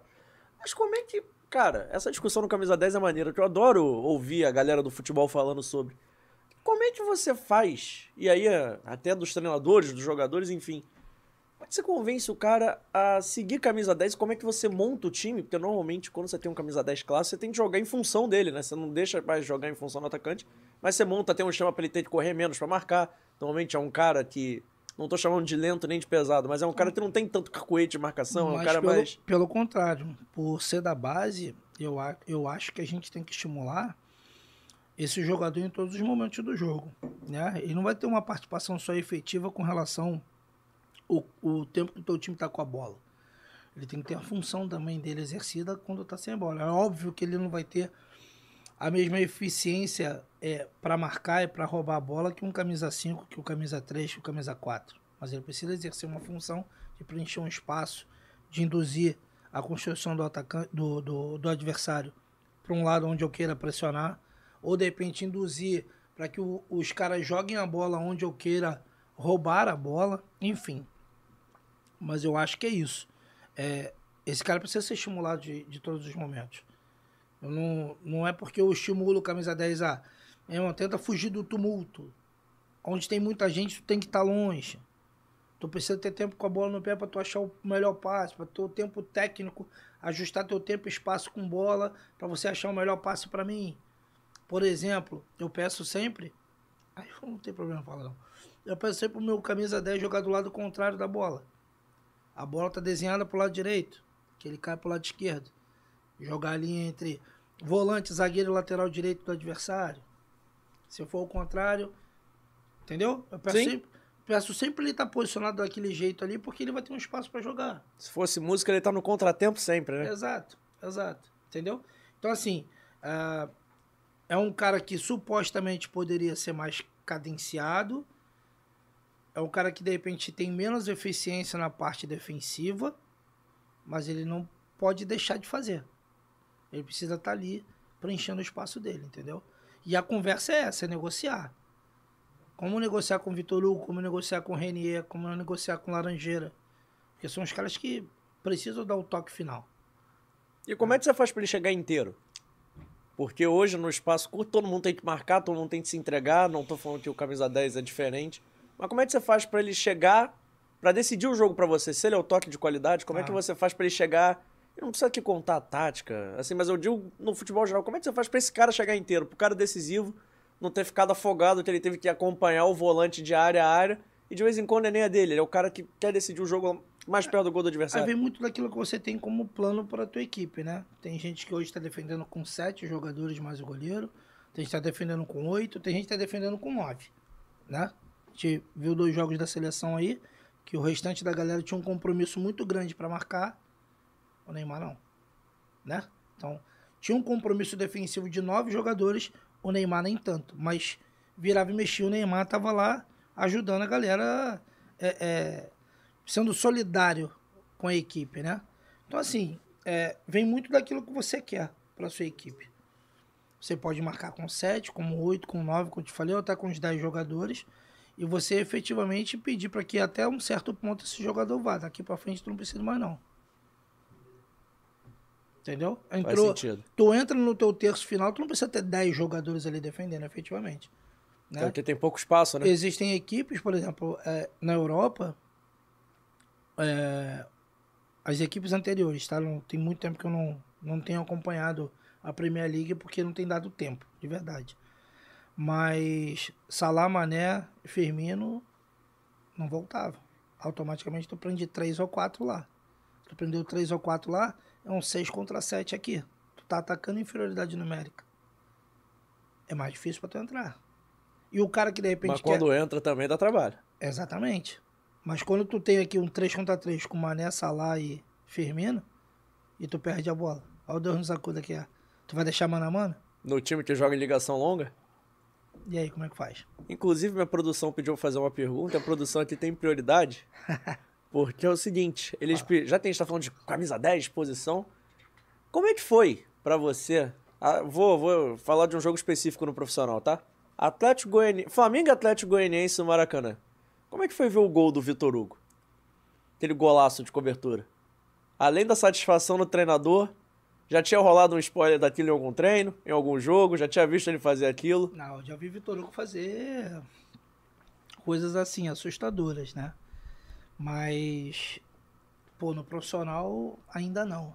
S2: Mas como é que. Cara, essa discussão no Camisa 10 é maneira, que eu adoro ouvir a galera do futebol falando sobre. Como é que você faz? E aí, até dos treinadores, dos jogadores, enfim. Como é que você convence o cara a seguir camisa 10? Como é que você monta o time? Porque normalmente, quando você tem um camisa 10 clássico, você tem que jogar em função dele, né? Você não deixa mais jogar em função do atacante, mas você monta, tem um chama pra ele ter de correr menos para marcar. Normalmente é um cara que não tô chamando de lento nem de pesado, mas é um cara que não tem tanto cacuete de marcação, mas é um cara
S3: pelo,
S2: mais.
S3: Pelo contrário, por ser da base, eu, eu acho que a gente tem que estimular esse jogador em todos os momentos do jogo. Né? Ele não vai ter uma participação só efetiva com relação ao, o tempo que o teu time está com a bola. Ele tem que ter a função também dele exercida quando está sem a bola. É óbvio que ele não vai ter a mesma eficiência é, para marcar e para roubar a bola que um camisa 5, que o camisa 3, que o camisa 4. Mas ele precisa exercer uma função de preencher um espaço, de induzir a construção do, atacante, do, do, do adversário para um lado onde eu queira pressionar, ou de repente induzir para que o, os caras joguem a bola onde eu queira roubar a bola, enfim. Mas eu acho que é isso. É, esse cara precisa ser estimulado de, de todos os momentos. Eu não, não é porque eu estimulo o camisa 10 a. Ah, tenta fugir do tumulto. Onde tem muita gente, tu tem que estar tá longe. Tu precisa ter tempo com a bola no pé para tu achar o melhor passe, para ter o tempo técnico, ajustar teu tempo e espaço com bola, para você achar o melhor passe para mim. Por exemplo, eu peço sempre. Aí não tem problema falar não. Eu peço sempre o meu camisa 10 jogar do lado contrário da bola. A bola tá desenhada pro lado direito, que ele cai pro lado esquerdo. Jogar ali entre volante, zagueiro e lateral direito do adversário. Se for o contrário, entendeu? Eu peço Sim. sempre, peço sempre ele estar tá posicionado daquele jeito ali, porque ele vai ter um espaço para jogar.
S2: Se fosse música, ele tá no contratempo sempre, né?
S3: Exato, exato. Entendeu? Então, assim, uh, é um cara que supostamente poderia ser mais cadenciado. É um cara que, de repente, tem menos eficiência na parte defensiva, mas ele não pode deixar de fazer. Ele precisa estar tá ali preenchendo o espaço dele, entendeu? E a conversa é essa, é negociar. Como negociar com o Vitor Hugo, como negociar com o Renier, como negociar com o Laranjeira. Porque são os caras que precisam dar o toque final.
S2: E como é que você faz para ele chegar inteiro? Porque hoje, no espaço curto, todo mundo tem que marcar, todo mundo tem que se entregar. Não tô falando que o camisa 10 é diferente. Mas como é que você faz para ele chegar, para decidir o jogo para você? Se ele é o toque de qualidade, como ah. é que você faz para ele chegar não precisa aqui contar a tática, assim, mas eu digo no futebol geral, como é que você faz para esse cara chegar inteiro, pro cara decisivo, não ter ficado afogado, que ele teve que acompanhar o volante de área a área, e de vez em quando é nem a dele, ele é o cara que quer decidir o jogo mais perto do gol do adversário.
S3: Aí vem muito daquilo que você tem como plano para a tua equipe, né? Tem gente que hoje está defendendo com sete jogadores mais o goleiro, tem gente que está defendendo com oito, tem gente que está defendendo com nove, né? A gente viu dois jogos da seleção aí, que o restante da galera tinha um compromisso muito grande para marcar, o Neymar não. Né? Então, tinha um compromisso defensivo de nove jogadores, o Neymar nem tanto. Mas virava e mexia, o Neymar tava lá ajudando a galera, é, é, sendo solidário com a equipe, né? Então, assim, é, vem muito daquilo que você quer para sua equipe. Você pode marcar com sete, com oito, com nove, como eu te falei, ou até com os dez jogadores. E você efetivamente pedir para que até um certo ponto esse jogador vá. Daqui para frente tu não precisa mais não. Entendeu? Entrou, Faz sentido. Tu entra no teu terço final, tu não precisa ter 10 jogadores ali defendendo, efetivamente.
S2: Né? Porque tem pouco espaço, né?
S3: Existem equipes, por exemplo, é, na Europa, é, as equipes anteriores, tá? Não, tem muito tempo que eu não, não tenho acompanhado a Premier League porque não tem dado tempo, de verdade. Mas Salah, Mané, Firmino não voltavam. Automaticamente tu prende três ou quatro lá. Tu prendeu três ou quatro lá, é um 6 contra 7 aqui. Tu tá atacando inferioridade numérica. É mais difícil para tu entrar. E o cara que de repente.
S2: Mas quando quer... entra também dá trabalho.
S3: Exatamente. Mas quando tu tem aqui um 3 contra 3 com Mané, Salah e Firmino, e tu perde a bola. Olha o Deus nos acuda aqui. Tu vai deixar mano a mano?
S2: No time que joga em ligação longa?
S3: E aí, como é que faz?
S2: Inclusive, minha produção pediu fazer uma pergunta. A produção aqui tem prioridade. Porque é o seguinte, eles ah. já tem está falando de camisa 10, posição. Como é que foi para você? Ah, vou, vou falar de um jogo específico no profissional, tá? Atlético Goianiense, Flamengo Atlético Goianiense no Maracanã. Como é que foi ver o gol do Vitor Hugo? Aquele golaço de cobertura. Além da satisfação do treinador, já tinha rolado um spoiler daquilo em algum treino, em algum jogo? Já tinha visto ele fazer aquilo?
S3: Não, já vi Vitor Hugo fazer coisas assim, assustadoras, né? Mas, pô, no profissional ainda não.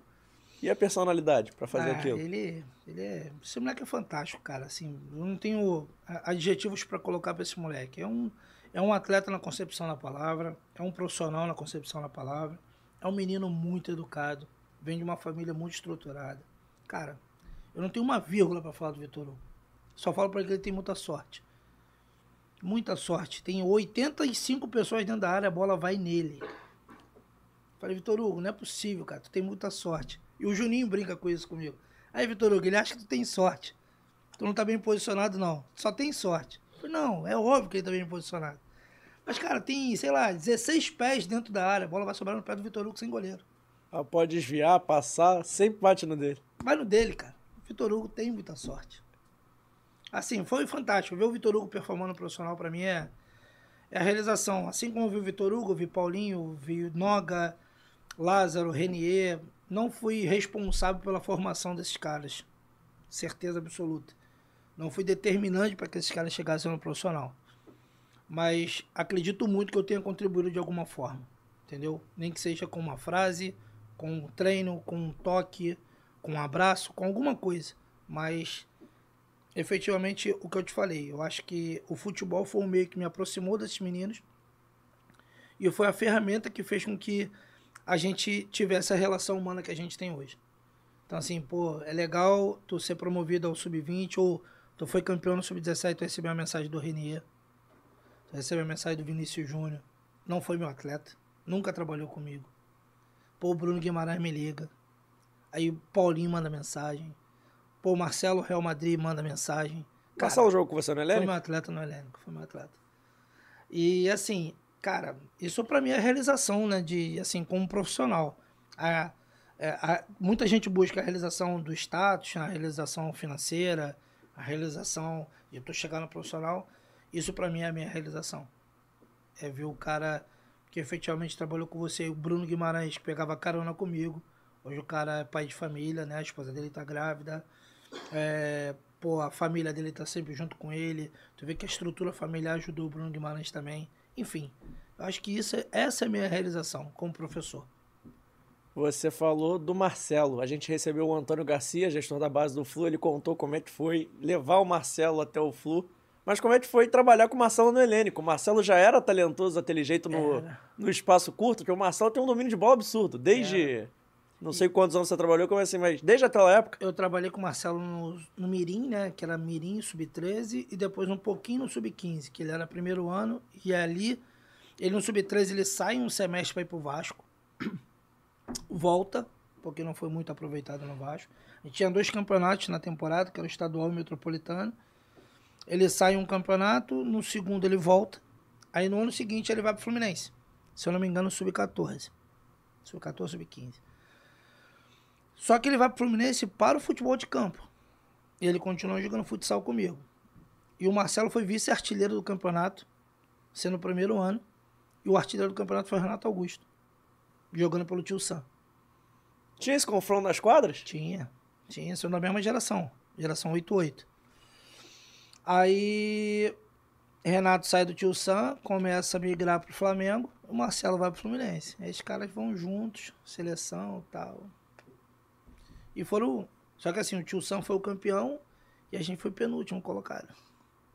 S2: E a personalidade para fazer ah, aquilo?
S3: Ele, ele é. Esse moleque é fantástico, cara. Assim, eu não tenho adjetivos para colocar para esse moleque. É um, é um atleta na concepção da palavra, é um profissional na concepção da palavra, é um menino muito educado, vem de uma família muito estruturada. Cara, eu não tenho uma vírgula para falar do Vitor Hugo. Só falo para ele que ele tem muita sorte. Muita sorte. Tem 85 pessoas dentro da área, a bola vai nele. Falei, Vitor Hugo, não é possível, cara. Tu tem muita sorte. E o Juninho brinca com isso comigo. Aí, Vitor Hugo, ele acha que tu tem sorte. tu não tá bem posicionado, não. Só tem sorte. Falei, não, é óbvio que ele tá bem posicionado. Mas, cara, tem, sei lá, 16 pés dentro da área. A bola vai sobrar no pé do Vitor Hugo sem goleiro.
S2: Ela pode desviar, passar, sempre bate no dele.
S3: Vai no dele, cara. O Vitor Hugo tem muita sorte. Assim, foi fantástico. Ver o Vitor Hugo performando profissional para mim é, é a realização. Assim como vi o Vitor Hugo, vi Paulinho, vi Noga, Lázaro, Renier. Não fui responsável pela formação desses caras. Certeza absoluta. Não fui determinante para que esses caras chegassem no profissional. Mas acredito muito que eu tenha contribuído de alguma forma. Entendeu? Nem que seja com uma frase, com um treino, com um toque, com um abraço, com alguma coisa. Mas efetivamente o que eu te falei, eu acho que o futebol foi um meio que me aproximou desses meninos e foi a ferramenta que fez com que a gente tivesse a relação humana que a gente tem hoje. Então assim, pô, é legal tu ser promovido ao sub-20 ou tu foi campeão no sub-17, tu recebeu a mensagem do Renier, tu recebeu a mensagem do Vinícius Júnior, não foi meu atleta, nunca trabalhou comigo. Pô, o Bruno Guimarães me liga. Aí o Paulinho manda mensagem. Pô, o Marcelo Real Madrid manda mensagem.
S2: Cara, Marcelo jogou com você no Helênico?
S3: Foi meu atleta no Helênico, foi meu atleta. E assim, cara, isso para mim é realização, né? De, assim, como profissional. A, a, é, a, muita gente busca a realização do status, a realização financeira, a realização de tu chegar no profissional. Isso para mim é a minha realização. É ver o cara que efetivamente trabalhou com você, o Bruno Guimarães, que pegava carona comigo. Hoje o cara é pai de família, né? A esposa dele tá grávida. É, pô, a família dele tá sempre junto com ele. Tu vê que a estrutura familiar ajudou o Bruno Guimarães também. Enfim, eu acho que isso, é, essa é a minha realização como professor.
S2: Você falou do Marcelo. A gente recebeu o Antônio Garcia, gestor da base do Flu. Ele contou como é que foi levar o Marcelo até o Flu mas como é que foi trabalhar com o Marcelo no Helênico? O Marcelo já era talentoso daquele jeito no, no espaço curto, porque o Marcelo tem um domínio de bola absurdo. Desde. Era. Não sei quantos anos você trabalhou, como é assim, mas desde aquela época.
S3: Eu trabalhei com o Marcelo no, no Mirim, né? Que era Mirim, Sub-13, e depois um pouquinho no Sub-15, que ele era primeiro ano, e ali, ele no Sub-13, ele sai um semestre para ir pro Vasco. Volta, porque não foi muito aproveitado no Vasco. A gente tinha dois campeonatos na temporada, que era o estadual e o metropolitano. Ele sai um campeonato, no segundo ele volta. Aí no ano seguinte ele vai pro Fluminense. Se eu não me engano, sub-14. Sub-14, sub-15. Só que ele vai pro Fluminense para o futebol de campo. E ele continua jogando futsal comigo. E o Marcelo foi vice-artilheiro do campeonato, sendo o primeiro ano. E o artilheiro do campeonato foi o Renato Augusto, jogando pelo Tio Sam.
S2: Tinha esse confronto nas quadras?
S3: Tinha. Tinha, são da mesma geração. Geração 88. Aí Renato sai do Tio Sam, começa a migrar pro Flamengo, o Marcelo vai pro Fluminense. Aí os caras vão juntos, seleção e tal. E foram. Só que assim, o Tio Sam foi o campeão e a gente foi penúltimo colocado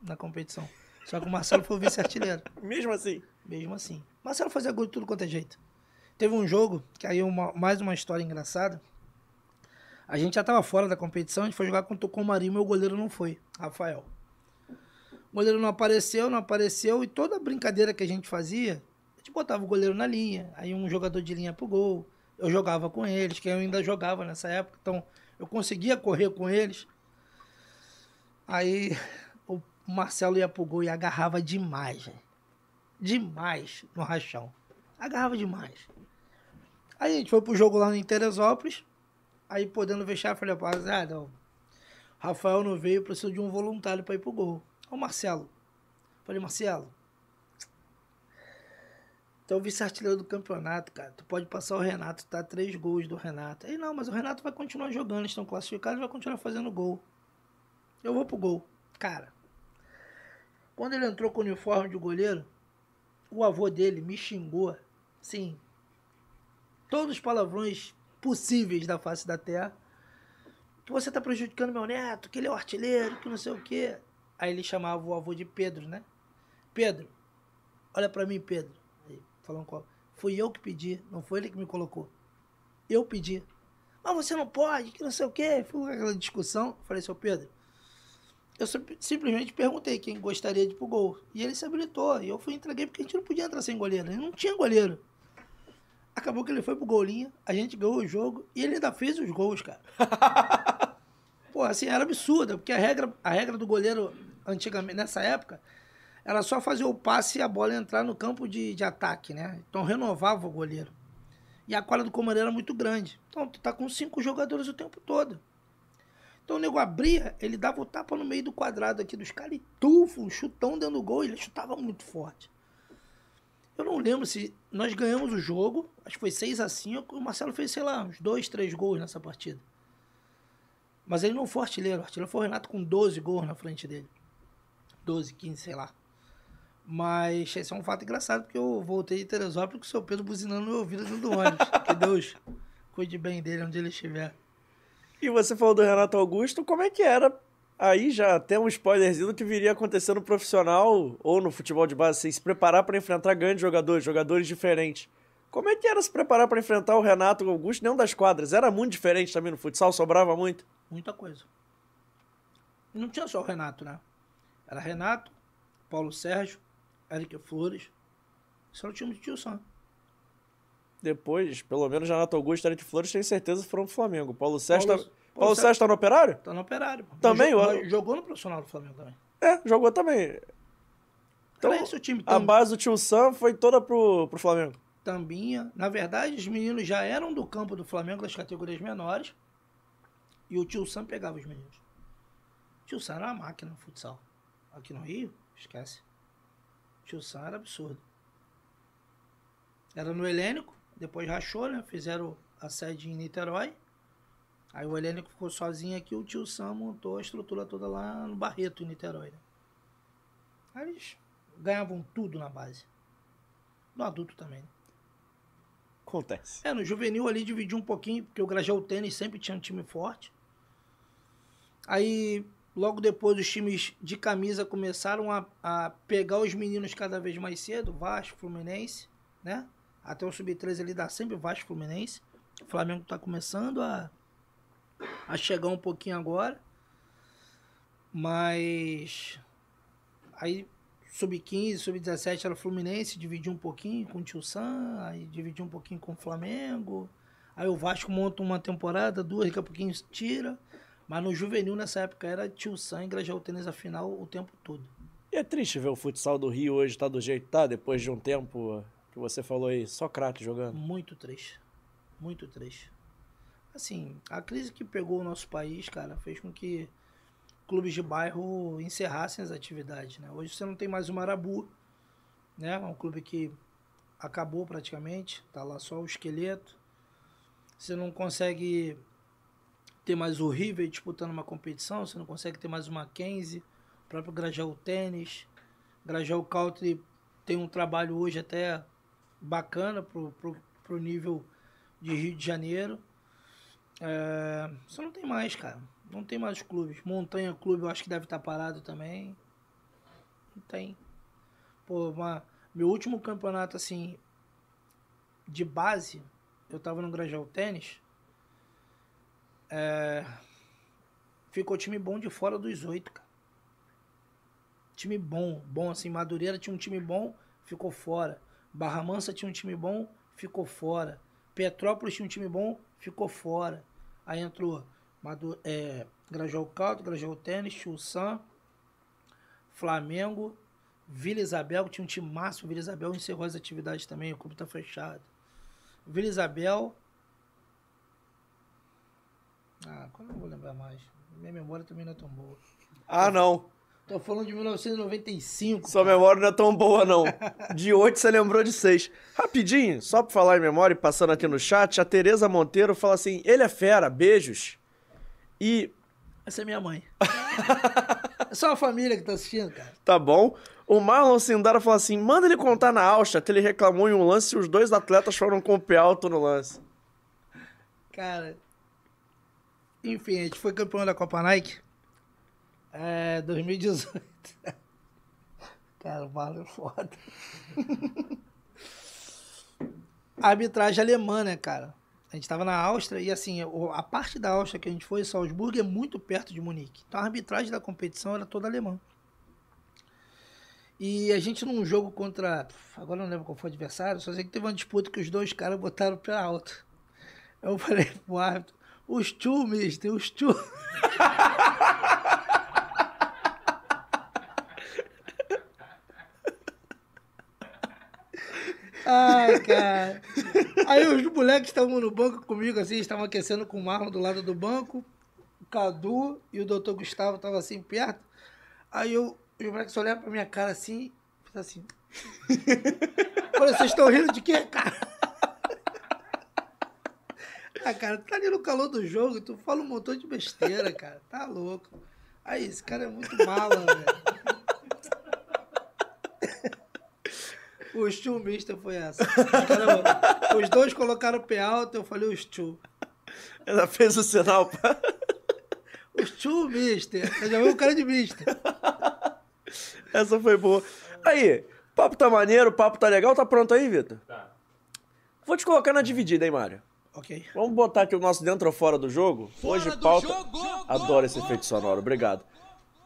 S3: na competição. Só que o Marcelo foi o vice-artilheiro.
S2: Mesmo assim?
S3: Mesmo assim. Marcelo fazia gol de tudo quanto é jeito. Teve um jogo, que aí uma, mais uma história engraçada. A gente já tava fora da competição, a gente foi jogar contra o Comarim, meu goleiro não foi, Rafael. O goleiro não apareceu, não apareceu, e toda a brincadeira que a gente fazia, a gente botava o goleiro na linha, aí um jogador de linha pro gol, eu jogava com eles, que eu ainda jogava nessa época, então eu conseguia correr com eles. Aí o Marcelo ia pro gol e agarrava demais, demais no rachão. Agarrava demais. Aí a gente foi pro jogo lá em Teresópolis, aí podendo fechar, eu falei, rapaziada, o Rafael não veio, preciso de um voluntário para ir pro gol. Ô Marcelo. Falei, Marcelo. Tu é o vice-artilheiro do campeonato, cara. Tu pode passar o Renato, tá três gols do Renato. Aí não, mas o Renato vai continuar jogando, eles estão classificados, vai continuar fazendo gol. Eu vou pro gol. Cara, quando ele entrou com o uniforme de goleiro, o avô dele me xingou, sim, todos os palavrões possíveis da face da terra. Que você tá prejudicando meu neto, que ele é o artilheiro, que não sei o quê. Aí ele chamava o avô de Pedro, né? Pedro, olha para mim, Pedro. Falando com Fui eu que pedi, não foi ele que me colocou. Eu pedi. Mas você não pode, que não sei o quê. Fui aquela discussão. Falei, seu Pedro, eu simplesmente perguntei quem gostaria de ir pro gol. E ele se habilitou. E eu fui entreguei porque a gente não podia entrar sem goleiro. Ele não tinha goleiro. Acabou que ele foi pro golinha, a gente ganhou o jogo e ele ainda fez os gols, cara. pô, assim, era absurda, porque a regra, a regra do goleiro, antigamente, nessa época, era só fazer o passe e a bola entrar no campo de, de ataque, né? Então renovava o goleiro. E a quadra do comando era muito grande. Então tu tá com cinco jogadores o tempo todo. Então o nego abria, ele dava o tapa no meio do quadrado aqui dos caras e tufo, um chutão dentro do gol, ele chutava muito forte. Eu não lembro se nós ganhamos o jogo, acho que foi 6 a 5 o Marcelo fez, sei lá, uns dois, três gols nessa partida. Mas ele não foi artilheiro, o artilheiro foi o Renato com 12 gols na frente dele. 12, 15, sei lá. Mas esse é um fato engraçado, porque eu voltei de Teresópolis com o seu Pedro buzinando no meu ouvido dentro do ônibus. que Deus cuide bem dele onde ele estiver.
S2: E você falou do Renato Augusto, como é que era? Aí já tem um spoilerzinho do que viria acontecer no profissional ou no futebol de base, assim, se preparar para enfrentar grandes jogadores, jogadores diferentes. Como é que era se preparar para enfrentar o Renato Augusto nenhum das quadras? Era muito diferente também no futsal, sobrava muito?
S3: Muita coisa. Não tinha só o Renato, né? Era Renato, Paulo Sérgio, Eric Flores. Isso era o time de Tio Sam.
S2: Depois, pelo menos Renato Augusto e Eric Flores, tenho certeza que foram pro Flamengo. Paulo Sérgio,
S3: Paulo-
S2: tá...
S3: Paulo
S2: Paulo
S3: Sérgio-
S2: tá no Operário?
S3: Tá no Operário. pô.
S2: Também,
S3: Mas,
S2: eu-
S3: jogou no profissional do Flamengo também.
S2: É, jogou também. Então,
S3: esse time.
S2: a base do Tio Sam foi toda pro, pro Flamengo.
S3: Tambinha. Na verdade, os meninos já eram do campo do Flamengo das categorias menores. E o tio Sam pegava os meninos. O tio Sam era uma máquina no futsal. Aqui no Rio, esquece. O tio Sam era absurdo. Era no Helênico, depois rachou, né? Fizeram a sede em Niterói. Aí o Helênico ficou sozinho aqui, o tio Sam montou a estrutura toda lá no Barreto, em Niterói. Né? Aí eles ganhavam tudo na base. No adulto também. né?
S2: Acontece.
S3: É, no juvenil ali dividiu um pouquinho, porque o Grajaú Tênis sempre tinha um time forte. Aí, logo depois, os times de camisa começaram a, a pegar os meninos cada vez mais cedo, Vasco, Fluminense, né? Até o Sub-13 ali dá sempre Vasco, Fluminense. O Flamengo tá começando a, a chegar um pouquinho agora. Mas aí sub-15, sub-17 era Fluminense, dividiu um pouquinho com o Tio Sam, aí dividiu um pouquinho com o Flamengo. Aí o Vasco monta uma temporada, duas, daqui a pouquinho tira. Mas no juvenil nessa época era Tio Sam e Grajaú Tênis a final o tempo todo.
S2: E é triste ver o futsal do Rio hoje tá do jeito que tá, depois de um tempo que você falou aí, só craque jogando.
S3: Muito triste. Muito triste. Assim, a crise que pegou o nosso país, cara, fez com que clubes de bairro encerrassem as atividades, né? Hoje você não tem mais o Marabu, né? É um clube que acabou praticamente, tá lá só o esqueleto. Você não consegue ter mais o River disputando uma competição, você não consegue ter mais o Mackenzie, o próprio Grajaú Tênis. Grajaú Country tem um trabalho hoje até bacana pro, pro, pro nível de Rio de Janeiro. É, você não tem mais, cara. Não tem mais clubes. Montanha Clube eu acho que deve estar parado também. Não tem. Pô, uma, meu último campeonato assim de base, eu tava no Grajaú Tênis. É, ficou time bom de fora dos oito, cara. Time bom, bom assim. Madureira tinha um time bom, ficou fora. Barra Mansa tinha um time bom, ficou fora. Petrópolis tinha um time bom, ficou fora. Aí entrou Madu é, Caldo, Grajaú Tênis, Chussan, Flamengo, Vila Isabel, tinha um time máximo. Vila Isabel encerrou as atividades também, o clube tá fechado. Vila Isabel. Ah, quando eu não vou lembrar mais? Minha memória também não é tão boa.
S2: Ah, não.
S3: Tô falando de 1995.
S2: Sua memória não é tão boa, não. De oito você lembrou de seis. Rapidinho, só pra falar em memória e passando aqui no chat, a Tereza Monteiro fala assim: ele é fera, beijos. E
S3: Essa é minha mãe. é só a família que tá assistindo, cara.
S2: tá bom. O Marlon Sindara fala assim: manda ele contar na Áustria que ele reclamou em um lance e os dois atletas foram com o pé alto no lance.
S3: Cara. Enfim, a gente foi campeão da Copa Nike. É, 2018. Cara, o Marlon é foda. a arbitragem alemã, né, cara? A gente tava na Áustria e assim, a parte da Áustria que a gente foi, Salzburgo, é muito perto de Munique. Então a arbitragem da competição era toda alemã. E a gente num jogo contra. Agora não lembro qual foi o adversário, só sei que teve uma disputa que os dois caras botaram pé alto. Eu falei pro árbitro, Os tchu, mister, os tchu. Ai, cara. Aí os moleques estavam no banco comigo, assim, estavam aquecendo com o Marlon do lado do banco. O Cadu e o doutor Gustavo estavam assim perto. Aí eu, os moleques olharam pra minha cara assim, assim. Vocês estão rindo de quê, cara? Ah, cara, tu tá ali no calor do jogo, tu fala um montão de besteira, cara. Tá louco. Aí, esse cara é muito mala, velho. O Stu Mister foi essa. Cara, os dois colocaram o pé alto, eu falei o Stu.
S2: Ela fez o sinal pra...
S3: O Stu Mister. Eu já vi o cara de Mister.
S2: Essa foi boa. Aí, papo tá maneiro, papo tá legal. Tá pronto aí, Vitor?
S1: Tá.
S2: Vou te colocar na dividida, hein, Mário?
S3: Ok.
S2: Vamos botar aqui o nosso dentro ou fora do jogo? Hoje
S1: do
S2: pauta.
S1: jogo!
S2: Adoro esse efeito sonoro, obrigado.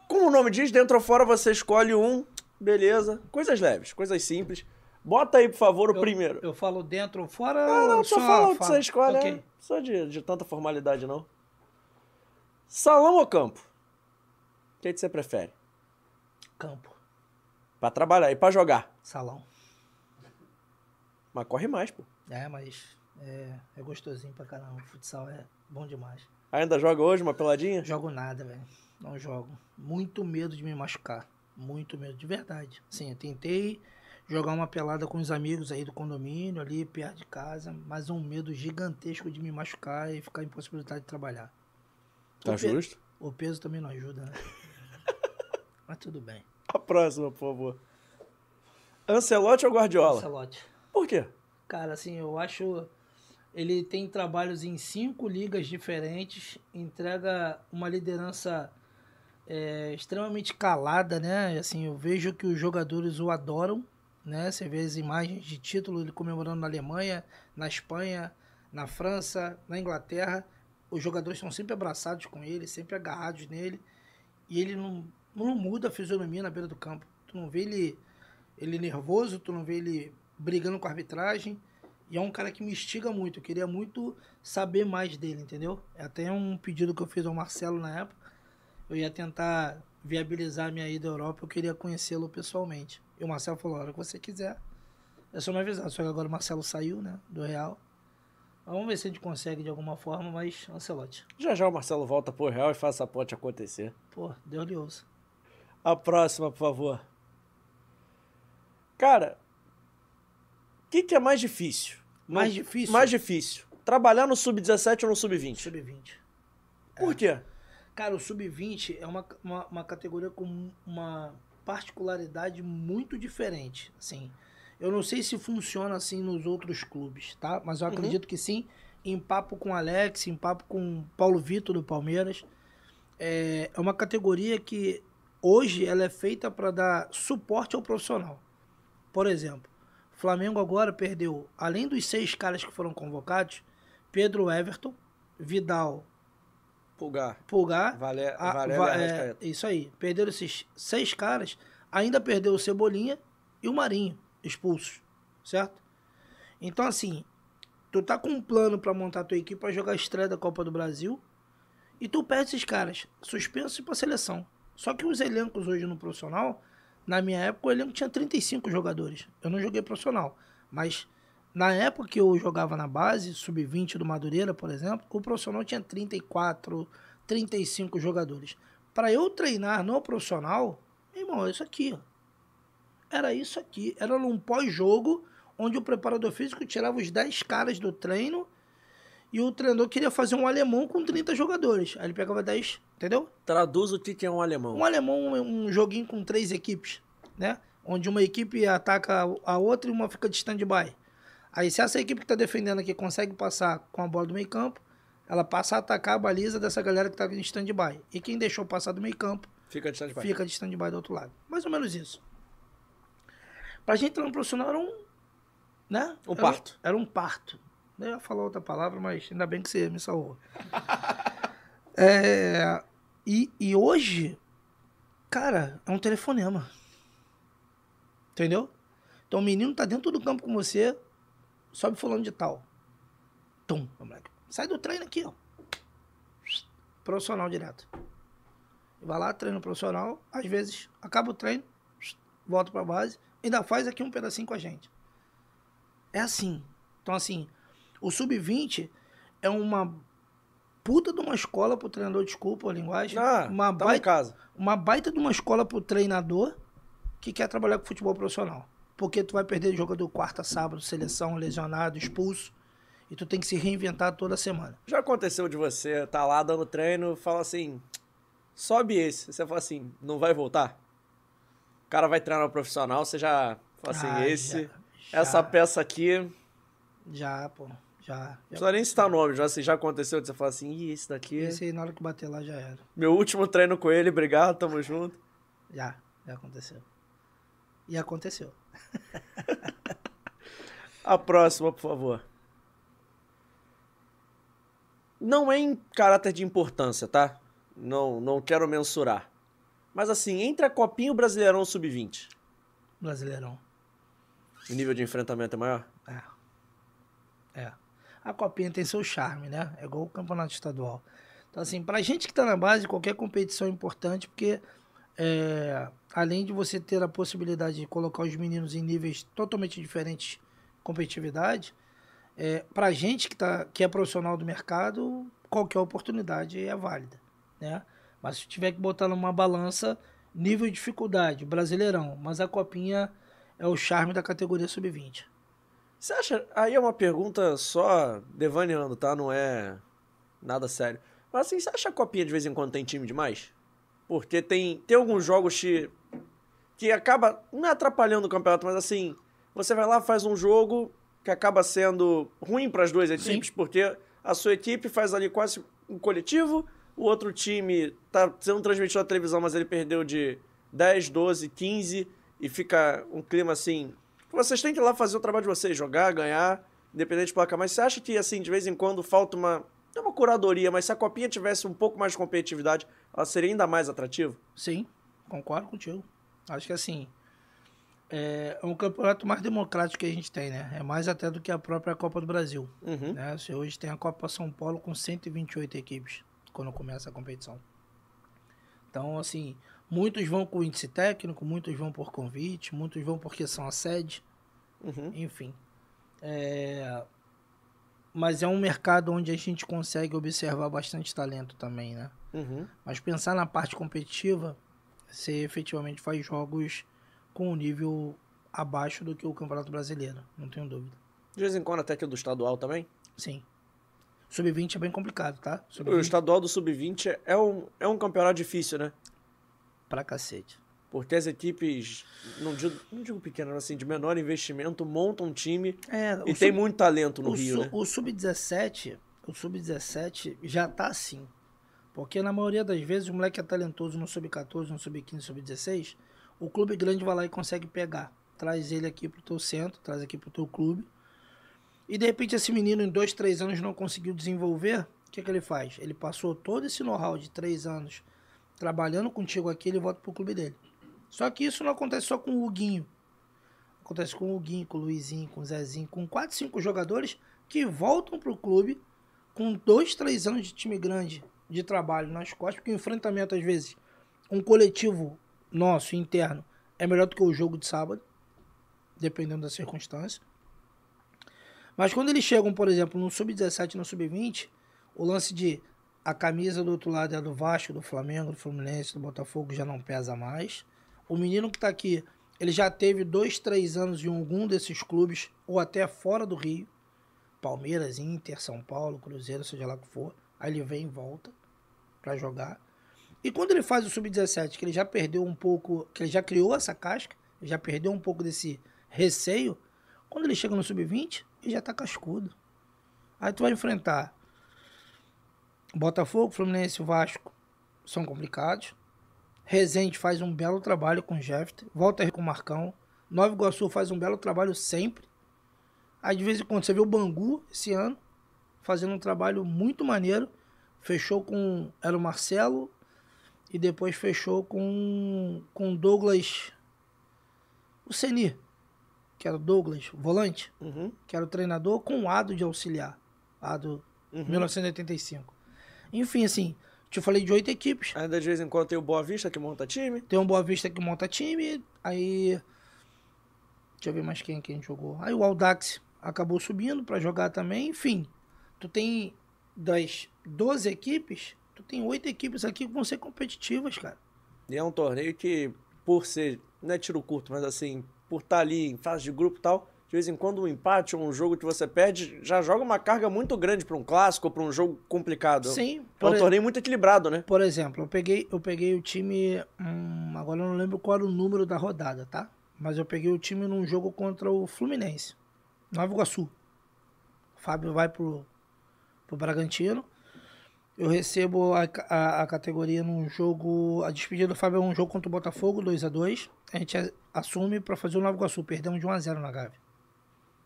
S2: Como o nome diz, dentro ou fora você escolhe um, beleza. Coisas leves, coisas simples. Bota aí, por favor, o
S3: Eu-
S2: primeiro.
S3: Eu falo dentro ou fora?
S2: Não, não,
S3: ou
S2: só fala o que
S3: falo?
S2: você escolhe.
S3: Ok.
S2: é. Só de, de tanta formalidade, não. Salão ou campo? O que, que você prefere?
S3: Campo.
S2: Pra trabalhar e pra jogar.
S3: Salão.
S2: Mas corre mais, pô.
S3: É, mas é, é gostosinho pra caramba. Futsal é bom demais.
S2: Ainda joga hoje uma peladinha?
S3: Jogo nada, velho. Não jogo. Muito medo de me machucar. Muito medo, de verdade. Sim, eu tentei jogar uma pelada com os amigos aí do condomínio, ali perto de casa, mas um medo gigantesco de me machucar e ficar impossibilidade de trabalhar.
S2: Tá
S3: O pe-
S2: justo?
S3: O peso também não ajuda, né? mas tudo bem.
S2: A próxima, por favor. Ancelotti ou Guardiola?
S3: Ancelotti.
S2: Por quê?
S3: Cara, assim, eu acho. Ele tem trabalhos em cinco ligas diferentes, entrega uma liderança é, extremamente calada, né? Assim, eu vejo que os jogadores o adoram, né? Você vê as imagens de título ele comemorando na Alemanha, na Espanha, na França, na Inglaterra. Os jogadores estão sempre abraçados com ele, sempre agarrados nele. E ele não, não muda a fisionomia na beira do campo. Tu não vê ele, ele nervoso, tu não vê ele brigando com a arbitragem. E é um cara que me instiga muito. Eu queria muito saber mais dele, entendeu? É até um pedido que eu fiz ao Marcelo na época. Eu ia tentar viabilizar a minha ida à Europa. Eu queria conhecê-lo pessoalmente. E o Marcelo falou: a hora que você quiser. É só me avisar. Só que agora o Marcelo saiu, né? Do Real. Vamos ver se a gente consegue de alguma forma, mas Ancelotti.
S2: Já já o Marcelo volta pro Real e faz essa ponte acontecer.
S3: Pô, Deus lhe ouça.
S2: A próxima, por favor. Cara, o que, que é mais difícil?
S3: Mais difícil?
S2: Mais difícil. Trabalhar no Sub-17 ou no Sub-20?
S3: Sub-20.
S2: Por quê?
S3: Cara, o Sub-20 é uma, uma, uma categoria com uma particularidade muito diferente. Assim, eu não sei se funciona assim nos outros clubes, tá? Mas eu
S2: Uhum.
S3: acredito que sim. Em papo com o Alex, em papo com o Paulo Vitor do Palmeiras. É, é uma categoria que hoje ela é feita para dar suporte ao profissional. Por exemplo, Flamengo agora perdeu, além dos seis caras que foram convocados, Pedro Everton, Vidal,
S2: Pulgar.
S3: Pulgar,
S2: Vale,
S3: a-
S2: Valério
S3: va- é, isso aí. Perderam esses seis caras. Ainda perdeu o Cebolinha e o Marinho expulsos. Certo? Então, assim, tu tá com um plano pra montar tua equipe pra jogar a estreia da Copa do Brasil e tu perde esses caras. Suspenso pra seleção. Só que os elencos hoje no profissional, na minha época, o elenco tinha 35 jogadores. Eu não joguei profissional. Mas na época que eu jogava na base, sub-20 do Madureira, por exemplo, o profissional tinha 34, 35 jogadores. Para eu treinar no profissional, irmão, é isso aqui, ó. Era isso aqui. Era num pós-jogo, onde o preparador físico tirava os 10 caras do treino e o treinador queria fazer um alemão com 30 jogadores. Aí ele pegava 10, entendeu?
S2: Traduz o que é um alemão.
S3: Um alemão, um um joguinho com três equipes, né? Onde uma equipe ataca a outra e uma fica de stand-by. Aí se essa equipe que tá defendendo aqui consegue passar com a bola do meio campo, ela passa a atacar a baliza dessa galera que tá em stand-by. E quem deixou passar do meio campo,
S2: Fica distante, vai.
S3: fica de stand-by do outro lado. Mais ou menos isso. Pra gente entrar no profissional era um... Né?
S2: Um
S3: Era
S2: parto.
S3: Era um parto. Eu ia falar outra palavra, mas ainda bem que você me salvou. É, e, e hoje, cara, é um telefonema. Entendeu? Então o menino tá dentro do campo com você, sobe fulano de tal. Tum, moleque. Sai do treino aqui, ó. profissional direto. Vai lá, treino profissional, às vezes acaba o treino, volta pra base, ainda faz aqui um pedacinho com a gente. É assim. Então, assim, o sub-20 é uma puta de uma escola pro treinador, desculpa a linguagem.
S2: Ah,
S3: uma,
S2: tá
S3: baita,
S2: casa.
S3: uma baita de uma escola pro treinador que quer trabalhar com futebol profissional. Porque tu vai perder jogador quarta, sábado, seleção, lesionado, expulso. E tu tem que se reinventar toda semana.
S2: Já aconteceu de você tá lá dando treino, fala assim, sobe esse. Você fala assim, não vai voltar? O cara vai treinar no profissional, você já fala assim,
S3: Ah,
S2: esse,
S3: já, já.
S2: essa peça aqui,
S3: Já, pô. Já.
S2: não precisa nem citar nome, já, assim, já aconteceu de você falar assim, ih, esse daqui,
S3: Esse aí, na hora que bater lá, já era.
S2: meu último treino com ele, obrigado, tamo junto.
S3: Já, já aconteceu. E aconteceu.
S2: A próxima, por favor. Não é em caráter de importância, tá? Não, não quero mensurar. Mas assim, entre a Copinha e o Brasileirão Sub-20,
S3: Brasileirão.
S2: o nível de enfrentamento é maior?
S3: É. É. A copinha tem seu charme, né? É igual o campeonato estadual. Então, assim, pra gente que tá na base, qualquer competição é importante, porque é, além de você ter a possibilidade de colocar os meninos em níveis totalmente diferentes de competitividade, é, pra gente que, tá, que é profissional do mercado, qualquer oportunidade é válida, né? Mas se tiver que botar numa balança, nível de dificuldade, brasileirão, mas a copinha é o charme da categoria sub-20.
S2: Você acha. Aí é uma pergunta só devaneando, tá? Não é nada sério. Mas assim, você acha que a Copinha de vez em quando tem time demais? Porque tem, tem alguns jogos que, que acaba. Não é atrapalhando o campeonato, mas assim. Você vai lá, faz um jogo que acaba sendo ruim para as duas equipes, porque a sua equipe faz ali quase um coletivo, o outro time tá sendo transmitido na televisão, mas ele perdeu de 10, 12, 15 e fica um clima assim. Vocês têm que ir lá fazer o trabalho de vocês, jogar, ganhar, independente de placar. Mas você acha que, assim, de vez em quando falta uma. Não uma curadoria, mas se a copinha tivesse um pouco mais de competitividade, ela seria ainda mais atrativa?
S3: Sim, concordo contigo. Acho que assim, é um campeonato mais democrático que a gente tem, né? É mais até do que a própria Copa do Brasil.
S2: Uhum.
S3: Né? Você hoje tem a Copa São Paulo com 128 equipes quando começa a competição. Então, assim, muitos vão com índice técnico, muitos vão por convite, muitos vão porque são a sede,
S2: Uhum.
S3: enfim. É, Mas é um mercado onde a gente consegue observar bastante talento também, né?
S2: Uhum.
S3: Mas pensar na parte competitiva, você efetivamente faz jogos com um nível abaixo do que o Campeonato Brasileiro, não tenho dúvida.
S2: De vez em quando até que o do estadual também.
S3: Sim. Sub-20 é bem complicado, tá?
S2: O
S3: Sub-20
S2: estadual do Sub-20 é um, é um campeonato difícil, né?
S3: Pra cacete.
S2: Porque as equipes, não digo, não digo pequenas, assim, de menor investimento, montam um time
S3: É,
S2: e tem
S3: sub-
S2: muito talento no
S3: o
S2: Rio,
S3: su-
S2: né?
S3: O Sub-17, o Sub-17 já tá assim. Porque na maioria das vezes o moleque é talentoso no Sub-14, no Sub-15, no Sub-16, o clube grande vai lá e consegue pegar. Traz ele aqui pro teu centro, traz aqui pro teu clube. E de repente esse menino em dois, três anos não conseguiu desenvolver, o que, que ele faz? Ele passou todo esse know-how de três anos trabalhando contigo aqui, ele volta pro clube dele. Só que isso não acontece só com o Huguinho. Acontece com o Huguinho, com o Luizinho, com o Zezinho, com quatro, cinco jogadores que voltam pro clube com dois, três anos de time grande de trabalho nas costas, porque o enfrentamento, às vezes, um coletivo nosso, interno, é melhor do que o jogo de sábado, dependendo da circunstância. Mas quando eles chegam, por exemplo, no sub-17 e no sub-20, o lance de a camisa do outro lado é do Vasco, do Flamengo, do Fluminense, do Botafogo já não pesa mais. O menino que tá aqui, ele já teve dois, três anos em algum desses clubes, ou até fora do Rio. Palmeiras, Inter, São Paulo, Cruzeiro, seja lá o que for. Aí ele vem e volta para jogar. E quando ele faz o sub-17, que ele já perdeu um pouco, que ele já criou essa casca, já perdeu um pouco desse receio, quando ele chega no sub-20, ele já tá cascudo. Aí tu vai enfrentar Botafogo, Fluminense e Vasco são complicados. Rezende faz um belo trabalho com o Jefter. Volta com o Marcão. Nova Iguaçu faz um belo trabalho sempre. Aí de vez em quando você vê o Bangu esse ano fazendo um trabalho muito maneiro. Fechou com. Era o Marcelo. E depois fechou com. Com Douglas. O Seni. Que era o Douglas, volante.
S2: Uhum.
S3: Que era o treinador, com o Ado de auxiliar. Ado
S2: Uhum.
S3: 1985. Enfim, assim, Te falei de oito equipes.
S2: Ainda de vez em quando tem o Boa Vista que monta time.
S3: Tem um Boa Vista que monta time. Aí. Deixa eu ver mais quem que a gente jogou. Aí o Aldax acabou subindo pra jogar também. Enfim, tu tem das 12 equipes, tu tem oito equipes aqui que vão ser competitivas, cara.
S2: E é um torneio que, por ser, não é tiro curto, mas assim, por estar ali em fase de grupo e tal, de vez em quando um empate ou um jogo que você perde já joga uma carga muito grande para um clássico ou para um jogo complicado.
S3: Sim.
S2: É um torneio muito equilibrado, né?
S3: Por exemplo, eu peguei, eu peguei o time. Hum, agora eu não lembro qual era o número da rodada, tá? Mas eu peguei o time num jogo contra o Fluminense, Nova Iguaçu. O Fábio vai pro, pro Bragantino. Eu recebo a, a, a, categoria num jogo. A despedida do Fábio é um jogo contra o Botafogo, 2 a 2 A gente assume para fazer o Nova Iguaçu. Perdemos de 1x0 na Gávea.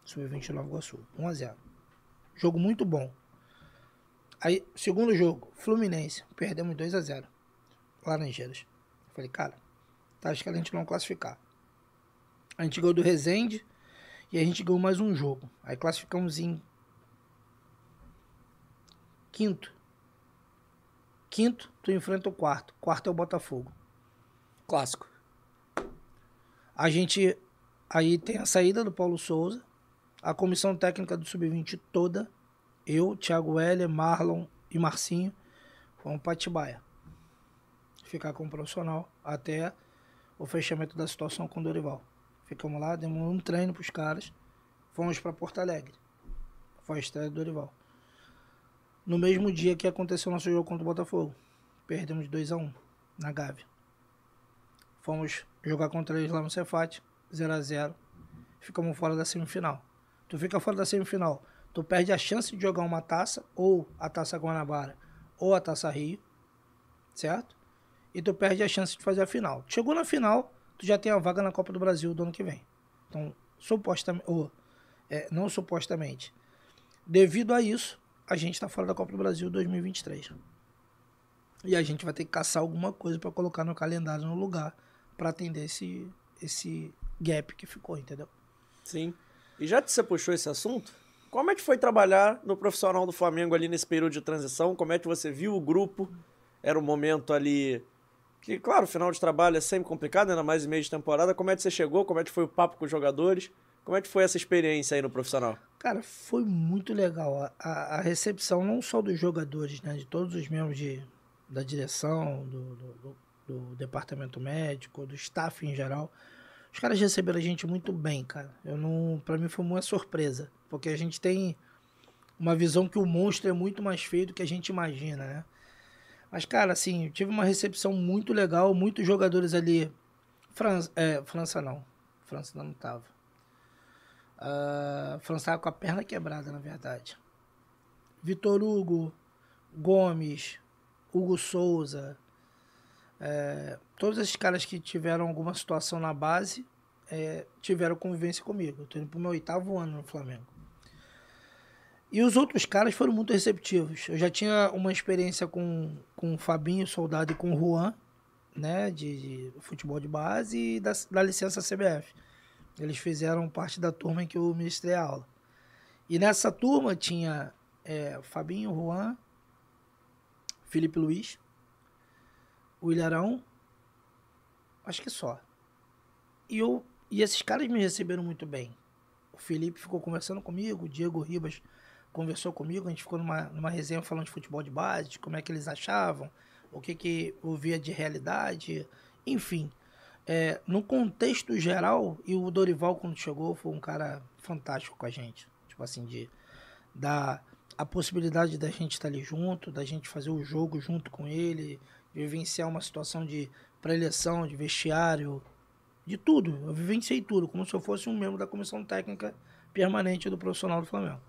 S3: Sub-20 Nova Iguaçu. 1x0. Jogo muito bom. Aí, segundo jogo, Fluminense. Perdemos 2x0. Laranjeiras. Falei, cara, tá acho que a gente não classificar. A gente ganhou do Resende e a gente ganhou mais um jogo. Aí classificamos em quinto. Quinto, tu enfrenta o quarto. Quarto é o Botafogo.
S2: Clássico.
S3: A gente aí tem a saída do Paulo Souza a comissão técnica do Sub-20 toda, eu, Thiago Heller, Marlon e Marcinho, fomos para Atibaia. Ficar com o profissional até o fechamento da situação com o Dorival. Ficamos lá, demos um treino para os caras, fomos para Porto Alegre. Foi a estreia do Dorival. No mesmo dia que aconteceu nosso jogo contra o Botafogo, perdemos 2 a 1 na Gávea. Fomos jogar contra eles lá no Cefat, 0 a 0 Ficamos fora da semifinal. Tu fica fora da semifinal. Tu perde a chance de jogar uma taça, ou a taça Guanabara, ou a taça Rio, certo? E tu perde a chance de fazer a final. Chegou na final, tu já tem a vaga na Copa do Brasil do ano que vem. Então, supostamente, ou é, não supostamente, devido a isso, a gente está fora da Copa do Brasil 2023. E a gente vai ter que caçar alguma coisa para colocar no calendário no lugar para atender esse, esse gap que ficou, entendeu?
S2: Sim. E já que você puxou esse assunto, como é que foi trabalhar no profissional do Flamengo ali nesse período de transição? Como é que você viu o grupo? Era um momento ali que, claro, final de trabalho é sempre complicado, ainda mais em meio de temporada. Como é que você chegou? Como é que foi o papo com os jogadores? Como é que foi essa experiência aí no profissional?
S3: Cara, foi muito legal. A, a recepção não só dos jogadores, né? De todos os membros de, da direção, do, do, do, do departamento médico, do staff em geral. Os caras receberam a gente muito bem, cara. Eu não, para mim foi uma surpresa, porque a gente tem uma visão que o monstro é muito mais feio do que a gente imagina, né? Mas, cara, assim, eu tive uma recepção muito legal, muitos jogadores ali. França, é, França não. França não tava. Uh, França tava com a perna quebrada, na verdade. Vitor Hugo, Gomes, Hugo Souza, é, todos esses caras que tiveram alguma situação na base é, tiveram convivência comigo. Eu tô indo pro meu oitavo ano no Flamengo. E os outros caras foram muito receptivos. Eu já tinha uma experiência com, com o Fabinho Soldado e com o Juan, né, de, de futebol de base e da, da licença CBF. Eles fizeram parte da turma em que eu ministrei a aula. E nessa turma tinha é, Fabinho, Juan, Felipe Luiz, o Ilharão, acho que só. E, eu, e esses caras me receberam muito bem. O Felipe ficou conversando comigo, o Diego Ribas conversou comigo, a gente ficou numa, numa resenha falando de futebol de base, de como é que eles achavam, o que que ouvia de realidade, enfim. É, no contexto geral, e o Dorival, quando chegou, foi um cara fantástico com a gente. Tipo assim, de dar a possibilidade da gente estar ali junto, da gente fazer o jogo junto com ele, vivenciar uma situação de pré-eleição, de vestiário, de tudo. Eu vivenciei tudo, como se eu fosse um membro da comissão técnica permanente do profissional do Flamengo.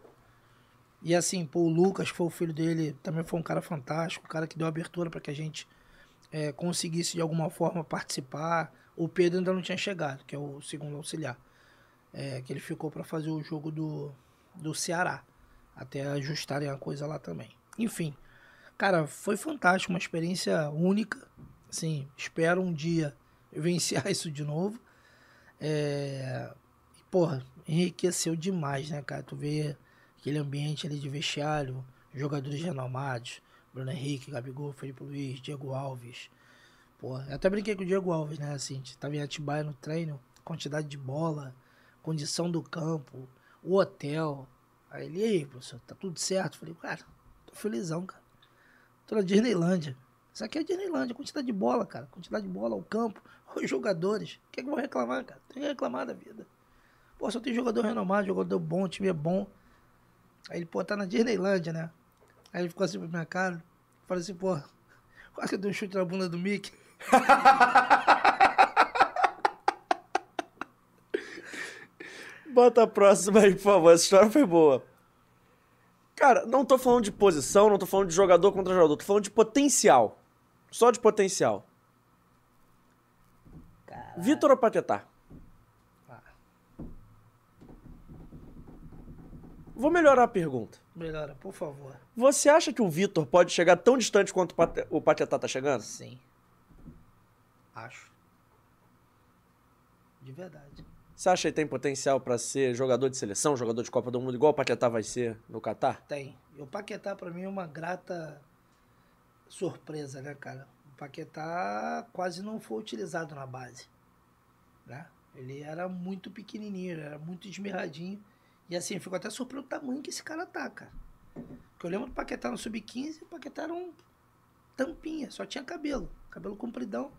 S3: E assim, pô, o Lucas, que foi o filho dele, também foi um cara fantástico, um cara que deu abertura para que a gente é, conseguisse de alguma forma participar. O Pedro ainda não tinha chegado, que é o segundo auxiliar, é, que ele ficou para fazer o jogo do, do Ceará, até ajustarem a coisa lá também. Enfim, Cara, foi fantástico, uma experiência única. Assim, espero um dia vivenciar isso de novo. É... Porra, enriqueceu demais, né, cara? Tu vê aquele ambiente ali de vestiário, jogadores renomados, Bruno Henrique, Gabigol, Felipe Luiz, Diego Alves. Eu até brinquei com o Diego Alves, né? Assim, tava em Atibaia no treino, quantidade de bola, condição do campo, o hotel. Aí ele, aí, professor, tá tudo certo? Falei, cara, tô felizão, cara. Tô na Disneylândia. Isso aqui é Disneylândia, quantidade de bola, cara. Quantidade de bola, o campo, os jogadores. O que é que vou reclamar, cara? Tem que reclamar da vida. Pô, só tem jogador renomado, jogador bom, o time é bom. Aí ele, pô, tá na Disneylândia, né? Aí ele ficou assim pra minha cara. Falei assim, pô, quase que eu dei um chute na bunda do Mickey.
S2: Bota a próxima aí, por favor. Essa história foi boa. Cara, não tô falando de posição, não tô falando de jogador contra jogador, tô falando de potencial. Só de potencial.
S3: Caralho.
S2: Vitor ou Paquetá?
S3: Ah,
S2: Vou melhorar a pergunta.
S3: melhora, por favor.
S2: Você acha que o Vitor pode chegar tão distante quanto o Paquetá tá chegando?
S3: Sim. Acho. De verdade.
S2: Você acha que tem potencial pra ser jogador de seleção, jogador de Copa do Mundo, igual o Paquetá vai ser no Catar?
S3: Tem. E o Paquetá, pra mim, é uma grata surpresa, né, cara? O Paquetá quase não foi utilizado na base, né? Ele era muito pequenininho, era muito esmirradinho. E assim, eu fico até surpreso do tamanho que esse cara tá, cara. Porque eu lembro do Paquetá no Sub-15, o Paquetá era um tampinha, só tinha cabelo. Cabelo compridão.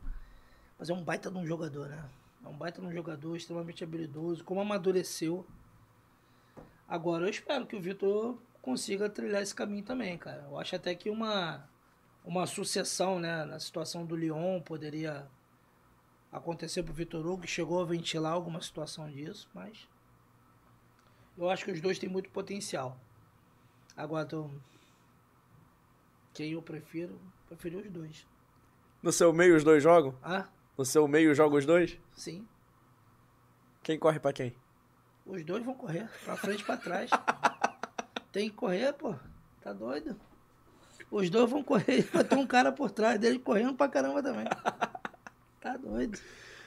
S3: Mas é um baita de um jogador, né? É um baita um jogador extremamente habilidoso, como amadureceu. Agora eu espero que o Vitor consiga trilhar esse caminho também, cara. Eu acho até que uma, uma sucessão, né, na situação do Lyon poderia acontecer pro Vitor Hugo, que chegou a ventilar alguma situação disso, mas eu acho que os dois têm muito potencial. Agora, tô... quem eu prefiro, prefiro os dois.
S2: No seu meio os dois jogam?
S3: Ah,
S2: No seu meio jogam os dois?
S3: sim.
S2: Quem corre pra quem?
S3: Os dois vão correr, pra frente e pra trás. Tem que correr, pô. Tá doido? Os dois vão correr. Vai ter um cara por trás dele correndo pra caramba também. Tá doido.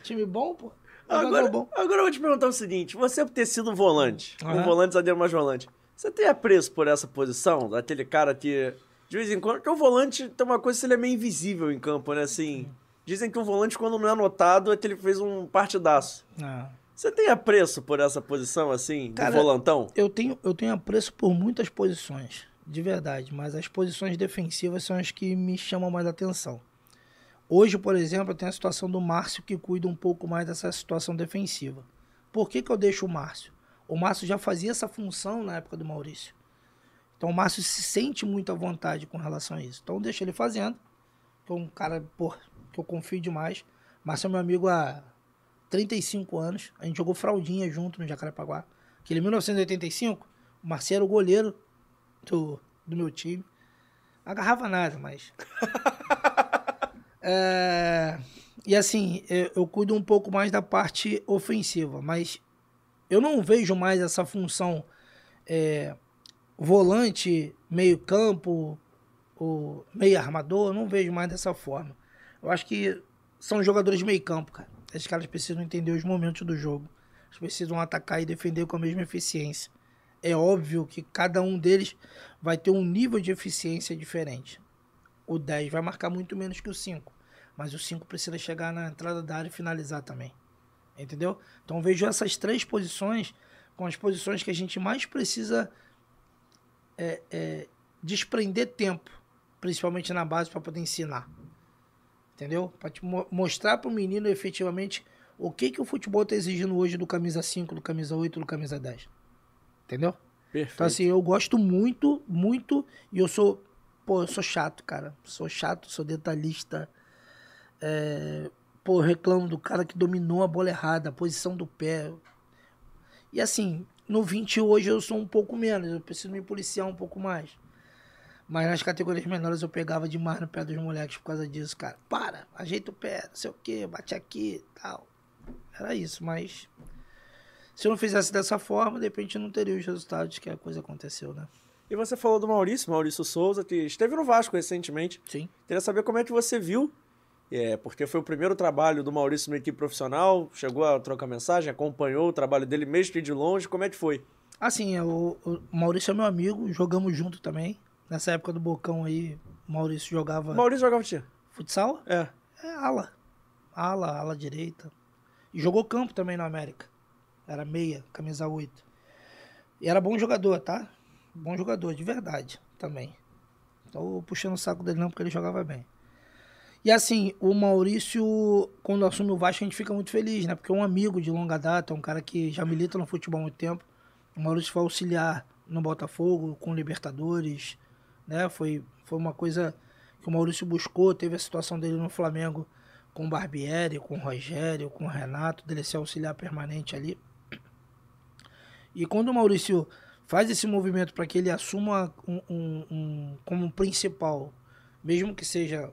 S3: Time bom, pô.
S2: Agora,
S3: bom.
S2: agora eu vou te perguntar o seguinte: você ter sido um volante, um
S3: Aham.
S2: volante zagueiro mais volante, você tem apreço por essa posição? Daquele cara que, de vez em quando, porque o volante tem uma coisa que ele é meio invisível em campo, né? Assim, dizem que o volante, quando não é anotado, é que ele fez um partidaço.
S3: Ah.
S2: Você tem apreço por essa posição, assim,
S3: Cara,
S2: do volantão?
S3: Eu tenho, eu tenho apreço por muitas posições, de verdade, mas as posições defensivas são as que me chamam mais atenção. Hoje, por exemplo, tem a situação do Márcio que cuida um pouco mais dessa situação defensiva. Por que, que eu deixo o Márcio? O Márcio já fazia essa função na época do Maurício. Então o Márcio se sente muito à vontade com relação a isso. Então deixa ele fazendo. Que é um cara, pô, que eu confio demais. Márcio é meu amigo há 35 anos. A gente jogou fraldinha junto no Jacarepaguá. Aquele 1985, o Marcelo era o goleiro do, do meu time. Não agarrava nada, mas. É, e assim, eu, eu cuido um pouco mais da parte ofensiva, mas eu não vejo mais essa função é, volante, meio-campo, o meio armador, eu não vejo mais dessa forma. Eu acho que são jogadores de meio-campo, cara. Esses caras precisam entender os momentos do jogo. Eles precisam atacar e defender com a mesma eficiência. É óbvio que cada um deles vai ter um nível de eficiência diferente. O 10 vai marcar muito menos que o 5. Mas o 5 precisa chegar na entrada da área e finalizar também. Entendeu? Então vejo essas três posições com as posições que a gente mais precisa é, é, desprender tempo, principalmente na base, para poder ensinar. Entendeu? Para mo mostrar para o menino efetivamente o que, que o futebol está exigindo hoje do camisa 5, do camisa 8, do camisa 10. Entendeu?
S2: Perfeito.
S3: Então, assim, eu gosto muito, muito, e eu sou, pô, eu sou chato, cara. Sou chato, sou detalhista. É, pô, reclamo do cara que dominou a bola errada, a posição do pé. E assim, no 20 hoje eu sou um pouco menos, eu preciso me policiar um pouco mais. Mas nas categorias menores eu pegava demais no pé dos moleques por causa disso, cara. Para, ajeita o pé, não sei o que, bate aqui tal. Era isso, mas se eu não fizesse dessa forma, de repente eu não teria os resultados que a coisa aconteceu, né?
S2: E você falou do Maurício, Maurício Souza, que esteve no Vasco recentemente.
S3: Sim.
S2: Queria saber como é que você viu, é, porque foi o primeiro trabalho do Maurício na equipe profissional, chegou a trocar mensagem, acompanhou o trabalho dele mesmo que de longe, como é que foi?
S3: Assim, o, o Maurício é meu amigo, jogamos junto também. Nessa época do Bocão aí, O Maurício jogava
S2: Maurício jogava tinha.
S3: futsal?
S2: É.
S3: É ala. Ala, ala direita. E jogou campo também no América. Era meia, camisa 8. E era bom jogador, tá? Bom jogador, de verdade, também. Tô puxando o saco dele não, porque ele jogava bem. E assim, o Maurício, quando assume o Vasco, a gente fica muito feliz, né? Porque é um amigo de longa data, um cara que já milita no futebol há muito tempo. O Maurício foi auxiliar no Botafogo, com Libertadores, né? Foi, foi uma coisa que o Maurício buscou. Teve a situação dele no Flamengo com o Barbieri, com o Rogério, com o Renato, dele ser auxiliar permanente ali. E quando o Maurício faz esse movimento para que ele assuma um, um, um, como principal, mesmo que seja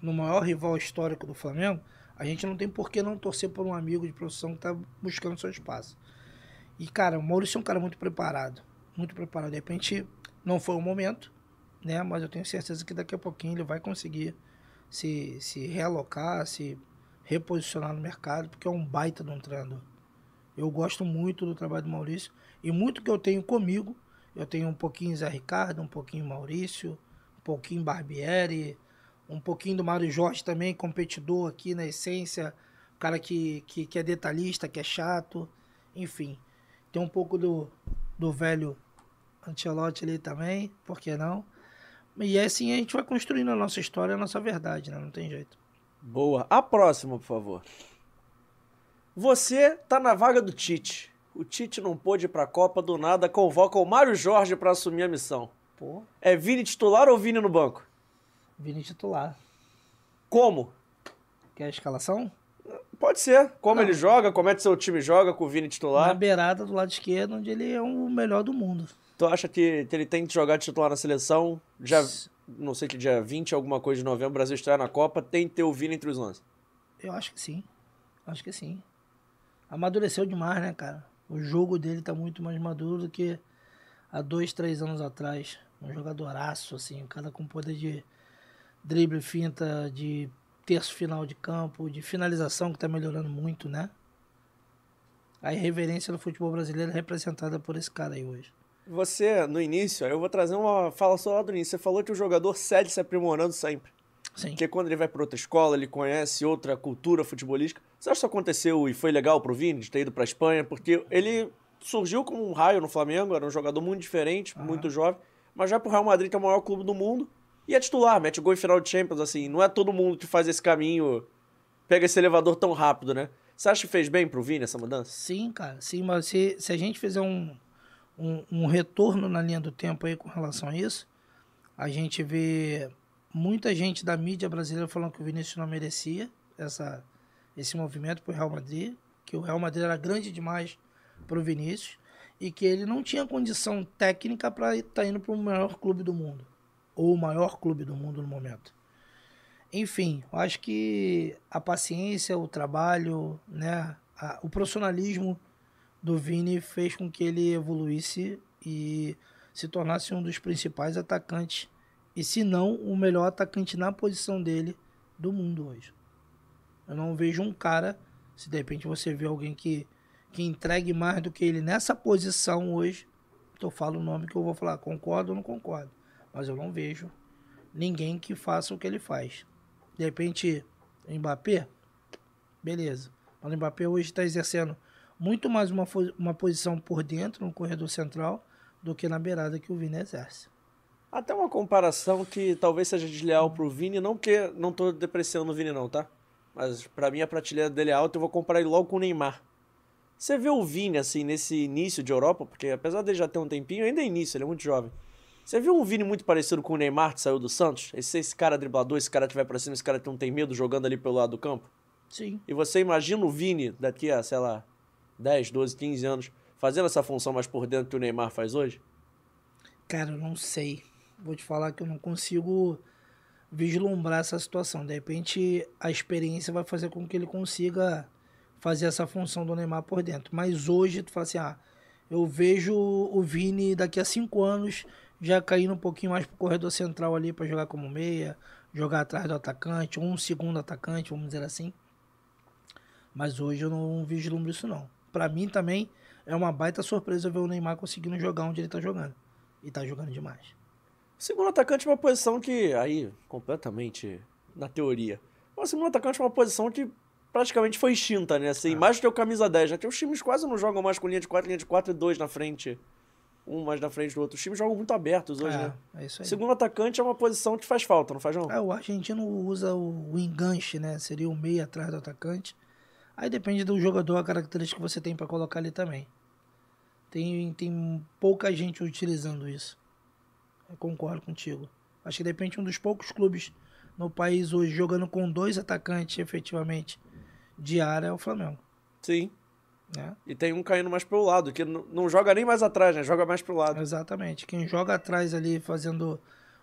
S3: no maior rival histórico do Flamengo, a gente não tem por que não torcer por um amigo de profissão que está buscando seu espaço. E, cara, o Maurício é um cara muito preparado. Muito preparado. De repente, não foi o momento, né? Mas eu tenho certeza que daqui a pouquinho ele vai conseguir se, se realocar, se reposicionar no mercado, porque é um baita de um treinador. Eu gosto muito do trabalho do Maurício e muito que eu tenho comigo. Eu tenho um pouquinho Zé Ricardo, um pouquinho Maurício, um pouquinho Barbieri, um pouquinho do Mário Jorge também, competidor aqui na essência, cara que, que, que é detalhista, que é chato, enfim. Tem um pouco do, do velho Ancelotti ali também, por que não? E assim a gente vai construindo a nossa história, a nossa verdade, né? Não tem jeito.
S2: Boa. A próxima, por favor. Você tá na vaga do Tite. O Tite não pôde ir pra Copa do nada, convoca o Mário Jorge para assumir a missão.
S3: Pô,
S2: É Vini titular ou Vini no banco?
S3: Vini titular.
S2: Como?
S3: Quer a escalação?
S2: Pode ser. Como
S3: Não.
S2: ele joga, como é que seu time joga com o Vini
S3: Na
S2: titular.
S3: beirada do lado esquerdo, onde ele é o melhor do mundo.
S2: Tu acha que, que ele tem que jogar titular na seleção? Já, não sei que dia 20, alguma coisa de novembro, o Brasil estreia na Copa, tem que ter o Vini entre os 11.
S3: Eu acho que sim. Acho que sim. Amadureceu demais, né, cara? O jogo dele tá muito mais maduro do que há dois, três anos atrás. Um jogadoraço, assim, um cara com poder de drible, finta, de terço final de campo, de finalização que tá melhorando muito, né? A irreverência do futebol brasileiro é representada por esse cara aí hoje.
S2: Você, no início, eu vou trazer uma fala só lá do início. Você falou que o jogador segue se aprimorando sempre.
S3: Sim.
S2: Porque quando ele vai para outra escola, ele conhece outra cultura futebolística. Você acha que isso aconteceu e foi legal pro Vini de ter ido pra Espanha? Porque ele surgiu como um raio no Flamengo, era um jogador muito diferente,
S3: Aham.
S2: muito jovem, mas vai pro Real Madrid, que é o maior clube do mundo, e é titular, mete gol em final de Champions, assim. Não é todo mundo que faz esse caminho, pega esse elevador tão rápido, né? Você acha que fez bem pro Vini essa mudança?
S3: Sim, cara. Sim, mas se, se a gente fizer um, um, um retorno na linha do tempo aí com relação a isso, a gente vê muita gente da mídia brasileira falando que o Vinícius não merecia essa, esse movimento pro Real Madrid, que o Real Madrid era grande demais pro Vinícius e que ele não tinha condição técnica para estar indo para o maior clube do mundo, ou o maior clube do mundo no momento. Enfim, eu acho que a paciência, o trabalho, né, a- o profissionalismo do Vini fez com que ele evoluísse e se tornasse um dos principais atacantes, e se não, o melhor atacante na posição dele do mundo hoje. Eu não vejo um cara, se de repente você vê alguém que, que entregue mais do que ele nessa posição hoje, eu falo o nome que eu vou falar, concordo ou não concordo, mas eu não vejo ninguém que faça o que ele faz. De repente, Mbappé, beleza. Mas o Mbappé hoje está exercendo muito mais uma, uma posição por dentro, no corredor central, do que na beirada que o Vini exerce.
S2: Até uma comparação que talvez seja desleal pro Vini, não porque não tô depreciando o Vini não, tá? Mas pra mim a prateleira dele é alta, eu vou comparar ele logo com o Neymar. Você vê o Vini assim nesse início de Europa, porque apesar dele já ter um tempinho, ainda é início, ele é muito jovem. Você viu um Vini muito parecido com o Neymar que saiu do Santos? Esse, esse cara driblador, esse cara que vai pra cima, esse cara que não tem medo jogando ali pelo lado do campo?
S3: Sim.
S2: E você imagina o Vini daqui a, sei lá, 10, 12, 15 anos, fazendo essa função mais por dentro que o Neymar faz hoje?
S3: Cara, eu não sei. Vou te falar que eu não consigo vislumbrar essa situação. De repente, a experiência vai fazer com que ele consiga fazer essa função do Neymar por dentro. Mas hoje, tu fala assim, ah, eu vejo o Vini daqui a cinco anos já caindo um pouquinho mais pro corredor central ali para jogar como meia, jogar atrás do atacante, um segundo atacante, vamos dizer assim. Mas hoje eu não vislumbro isso não. Para mim também é uma baita surpresa ver o Neymar conseguindo jogar onde ele tá jogando. E tá jogando demais.
S2: Segundo atacante é uma posição que, aí, completamente na teoria. O segundo atacante é uma posição que praticamente foi extinta, né? Assim, ah. mais do que o camisa 10. Né? Os times quase não jogam mais com linha de 4, linha de 4 e 2 na frente. Um mais na frente do outro. Os times jogam muito abertos hoje,
S3: é,
S2: né?
S3: É isso aí.
S2: Segundo atacante é uma posição que faz falta, não faz não?
S3: É, o argentino usa o, o enganche, né? Seria o meio atrás do atacante. Aí depende do jogador, a característica que você tem para colocar ali também. Tem, tem pouca gente utilizando isso. Eu concordo contigo. Acho que depende um dos poucos clubes no país hoje jogando com dois atacantes efetivamente de área é o Flamengo.
S2: Sim. É. E tem um caindo mais pro lado, que não joga nem mais atrás, né? Joga mais pro lado.
S3: Exatamente. Quem joga atrás ali fazendo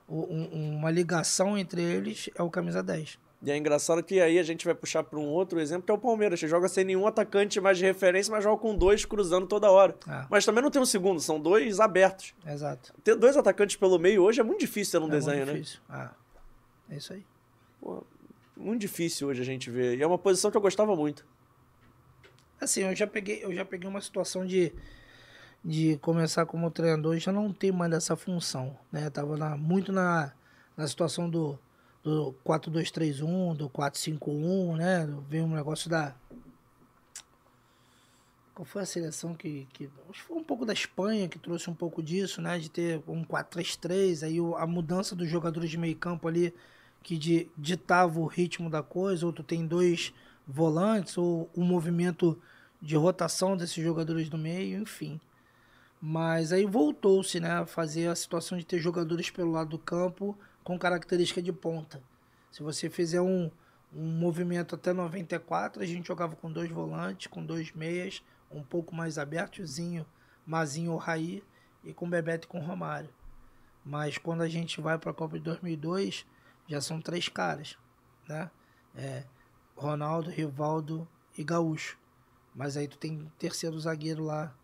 S3: um, uma ligação entre eles é o camisa 10.
S2: E é engraçado que aí a gente vai puxar para um outro exemplo, que é o Palmeiras, que joga sem nenhum atacante mais de referência, mas joga com dois cruzando toda hora. Ah. Mas também não tem um segundo, são dois abertos.
S3: Exato.
S2: Ter dois atacantes pelo meio hoje é muito difícil ter um é desenho,
S3: muito difícil. né? Ah, é isso aí.
S2: Pô, muito difícil hoje a gente ver. E é uma posição que eu gostava muito.
S3: Assim, eu já peguei, eu já peguei uma situação de, de começar como treinador e já não ter mais essa função, né? tava na, muito na, na situação do do 4-2-3-1, do 4-5-1, né? Veio um negócio da. Qual foi a seleção que, que. Acho que foi um pouco da Espanha que trouxe um pouco disso, né? De ter um 4-3-3, aí a mudança dos jogadores de meio campo ali que de, ditava o ritmo da coisa, ou tu tem dois volantes, ou o um movimento de rotação desses jogadores do meio, enfim. Mas aí voltou-se né, a fazer a situação de ter jogadores pelo lado do campo com característica de ponta. Se você fizer um, um movimento até 94, a gente jogava com dois volantes, com dois meias, um pouco mais abertozinho, Mazinho ou Raí, e com Bebeto e com Romário. Mas quando a gente vai para a Copa de 2002, já são três caras, né? É, Ronaldo, Rivaldo e Gaúcho. Mas aí tu tem terceiro zagueiro lá,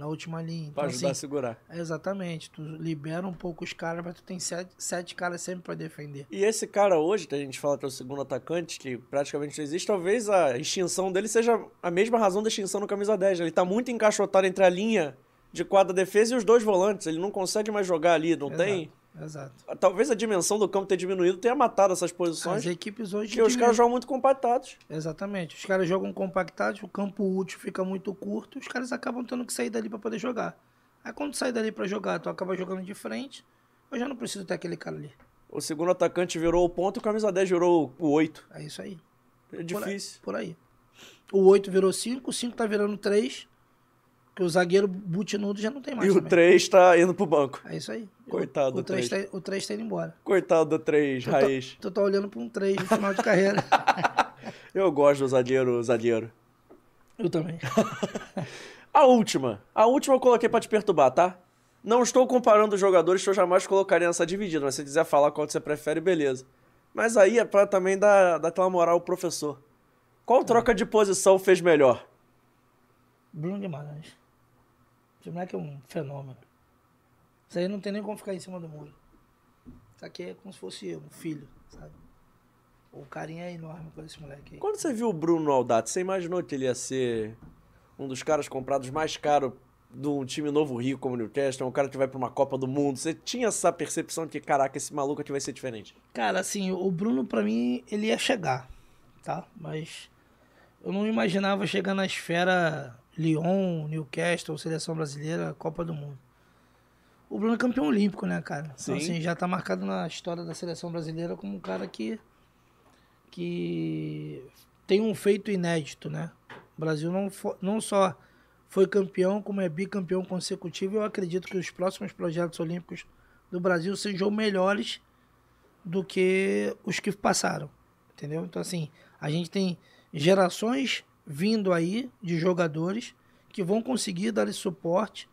S3: na última linha.
S2: Então, pra ajudar assim, a segurar.
S3: exatamente. Tu libera um pouco os caras, mas tu tem sete, sete caras sempre para defender.
S2: E esse cara hoje, que a gente fala que é o segundo atacante, que praticamente não existe, talvez a extinção dele seja a mesma razão da extinção no camisa 10. Ele tá muito encaixotado entre a linha de quadra defesa e os dois volantes. Ele não consegue mais jogar ali, não Exato. tem
S3: Exato.
S2: Talvez a dimensão do campo ter diminuído tenha matado essas posições.
S3: As equipes hoje.
S2: Porque os caras jogam muito compactados.
S3: Exatamente. Os caras jogam compactados, o campo útil fica muito curto, os caras acabam tendo que sair dali para poder jogar. Aí quando sai dali para jogar, tu acaba jogando de frente, eu já não preciso ter aquele cara ali.
S2: O segundo atacante virou o ponto e o camisa 10 virou o 8.
S3: É isso aí.
S2: É difícil.
S3: Por aí. Por aí. O 8 virou 5, o 5 tá virando 3. Porque o zagueiro butinudo já não tem mais.
S2: E também. o 3 tá indo pro banco.
S3: É isso aí.
S2: Coitado
S3: o, o 3. 3 tá, o 3 tá indo embora.
S2: Coitado do 3, tu raiz.
S3: Tá, tu tá olhando pra um 3 no final de carreira.
S2: Eu gosto do zagueiro, zagueiro.
S3: Eu também.
S2: a última. A última eu coloquei pra te perturbar, tá? Não estou comparando os jogadores que eu jamais colocaria nessa dividida, mas se quiser falar qual você prefere, beleza. Mas aí é pra também dar, dar aquela moral ao professor. Qual troca de posição fez melhor?
S3: Bruno Guimarães. Esse moleque é um fenômeno. Isso aí não tem nem como ficar em cima do muro. Isso aqui é como se fosse um filho, sabe? O carinho é enorme com esse moleque aí.
S2: Quando você viu o Bruno no Aldato, você imaginou que ele ia ser um dos caras comprados mais caros de um time novo rico como o Newcastle, um cara que vai para uma Copa do Mundo. Você tinha essa percepção de que, caraca, esse maluco aqui vai ser diferente?
S3: Cara, assim, o Bruno, para mim, ele ia chegar, tá? Mas eu não imaginava chegar na esfera Lyon, Newcastle, seleção brasileira, Copa do Mundo. O Bruno é campeão olímpico, né, cara? Então, Sim. Então, assim, já tá marcado na história da seleção brasileira como um cara que, que tem um feito inédito, né? O Brasil não, for, não só foi campeão, como é bicampeão consecutivo. Eu acredito que os próximos projetos olímpicos do Brasil sejam melhores do que os que passaram, entendeu? Então, assim, a gente tem gerações vindo aí de jogadores que vão conseguir dar esse suporte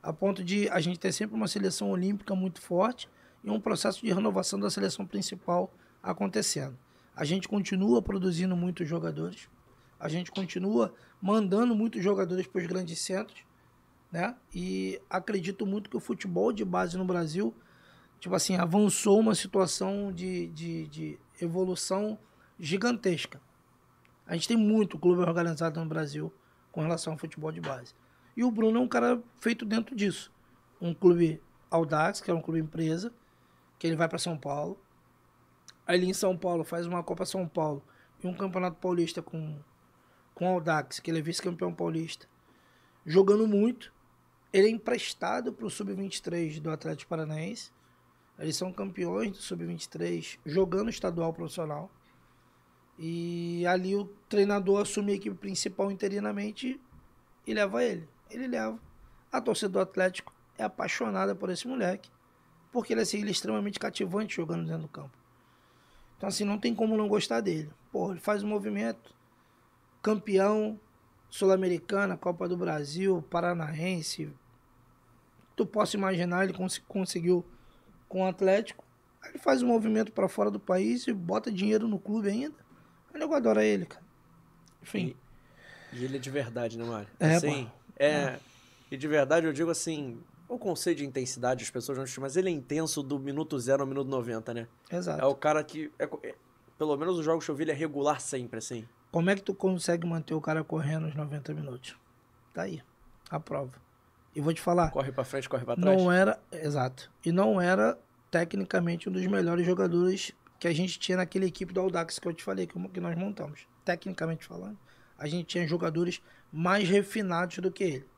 S3: a ponto de a gente ter sempre uma seleção olímpica muito forte e um processo de renovação da seleção principal acontecendo. A gente continua produzindo muitos jogadores, a gente continua mandando muitos jogadores para os grandes centros, né? E acredito muito que o futebol de base no Brasil, tipo assim, avançou uma situação de, de, de evolução gigantesca. A gente tem muito clube organizado no Brasil com relação ao futebol de base. E o Bruno é um cara feito dentro disso. Um clube Audax, que é um clube empresa, que ele vai para São Paulo. Aí ele em São Paulo faz uma Copa São Paulo e um Campeonato Paulista com com Audax, que ele é vice-campeão paulista, jogando muito. Ele é emprestado para o Sub-23 do Atlético Paranaense. Eles são campeões do Sub-23, jogando estadual profissional. E ali o treinador assume a equipe principal interinamente e leva ele. Ele leva. A torcida do Atlético é apaixonada por esse moleque. Porque ele, assim, ele é extremamente cativante jogando dentro do campo. Então, assim, não tem como não gostar dele. Pô, ele faz um movimento. Campeão Sul-Americana, Copa do Brasil, Paranaense. Tu possa imaginar, ele cons conseguiu com o Atlético. Aí ele faz um movimento para fora do país e bota dinheiro no clube ainda. O nego adora ele, cara. Enfim.
S2: E, e ele é de verdade, né, Mário?
S3: É,
S2: assim,
S3: pô.
S2: é,
S3: É.
S2: E de verdade eu digo assim, o conceito de intensidade as pessoas não chamam, mas ele é intenso do minuto zero ao minuto 90, né?
S3: Exato.
S2: É o cara que. é é- pelo menos os jogos que eu vi, ele é regular sempre, assim.
S3: Como é que tu consegue manter o cara correndo os 90 minutos? Tá aí. A prova. E vou te falar.
S2: Corre pra frente, corre pra trás.
S3: Não era. Exato. E não era tecnicamente um dos melhores jogadores que a gente tinha naquela equipe do Audax que eu te falei, que, que nós montamos. Tecnicamente falando, a gente tinha jogadores mais refinados do que ele.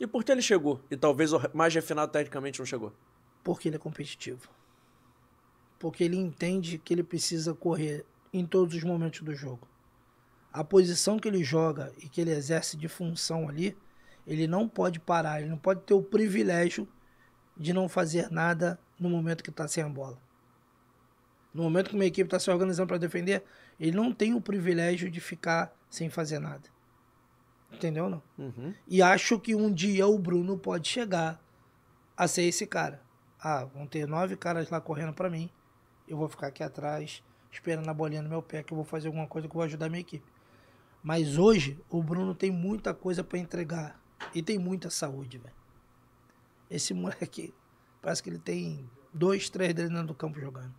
S2: E por que ele chegou? E talvez o mais refinado tecnicamente não chegou.
S3: Porque ele é competitivo. Porque ele entende que ele precisa correr em todos os momentos do jogo. A posição que ele joga e que ele exerce de função ali, ele não pode parar, ele não pode ter o privilégio de não fazer nada no momento que está sem a bola. No momento que uma equipe está se organizando para defender, ele não tem o privilégio de ficar sem fazer nada. Entendeu não?
S2: Uhum.
S3: E acho que um dia o Bruno pode chegar a ser esse cara. Ah, vão ter nove caras lá correndo pra mim. Eu vou ficar aqui atrás, esperando a bolinha no meu pé, que eu vou fazer alguma coisa que eu vou ajudar a minha equipe. Mas hoje, o Bruno tem muita coisa pra entregar. E tem muita saúde, velho. Esse moleque, parece que ele tem dois, três dele dentro do campo jogando.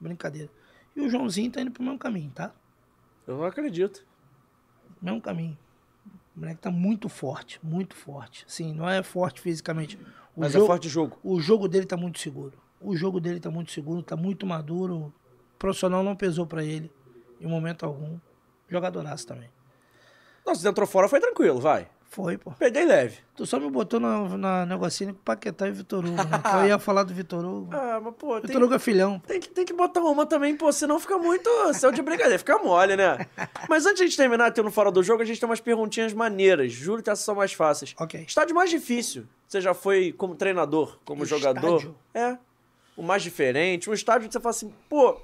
S3: Brincadeira. E o Joãozinho tá indo pro mesmo caminho, tá?
S2: Eu não acredito.
S3: Mesmo caminho. O moleque tá muito forte, muito forte. Sim, não é forte fisicamente. O
S2: Mas
S3: jogo,
S2: é forte de jogo.
S3: O jogo dele tá muito seguro. O jogo dele tá muito seguro, tá muito maduro. O profissional não pesou pra ele em momento algum. Jogadoraço também.
S2: Nossa, se entrou fora foi tranquilo, vai.
S3: Foi, pô.
S2: Peguei leve.
S3: Tu só me botou na, na negocinho com Paquetá e Vitor Hugo. Né? Eu ia falar do Vitor Hugo.
S2: Ah, mas pô, tem,
S3: Vitor Hugo é filhão.
S2: tem, que, tem que botar uma também, pô, senão fica muito céu de brincadeira, fica mole, né? Mas antes de a gente terminar tendo fora do jogo, a gente tem umas perguntinhas maneiras. Juro que essas são mais fáceis.
S3: Ok.
S2: Estádio mais difícil. Você já foi como treinador, como jogador?
S3: Estádio?
S2: É. O mais diferente. Um estádio que você fala assim, pô,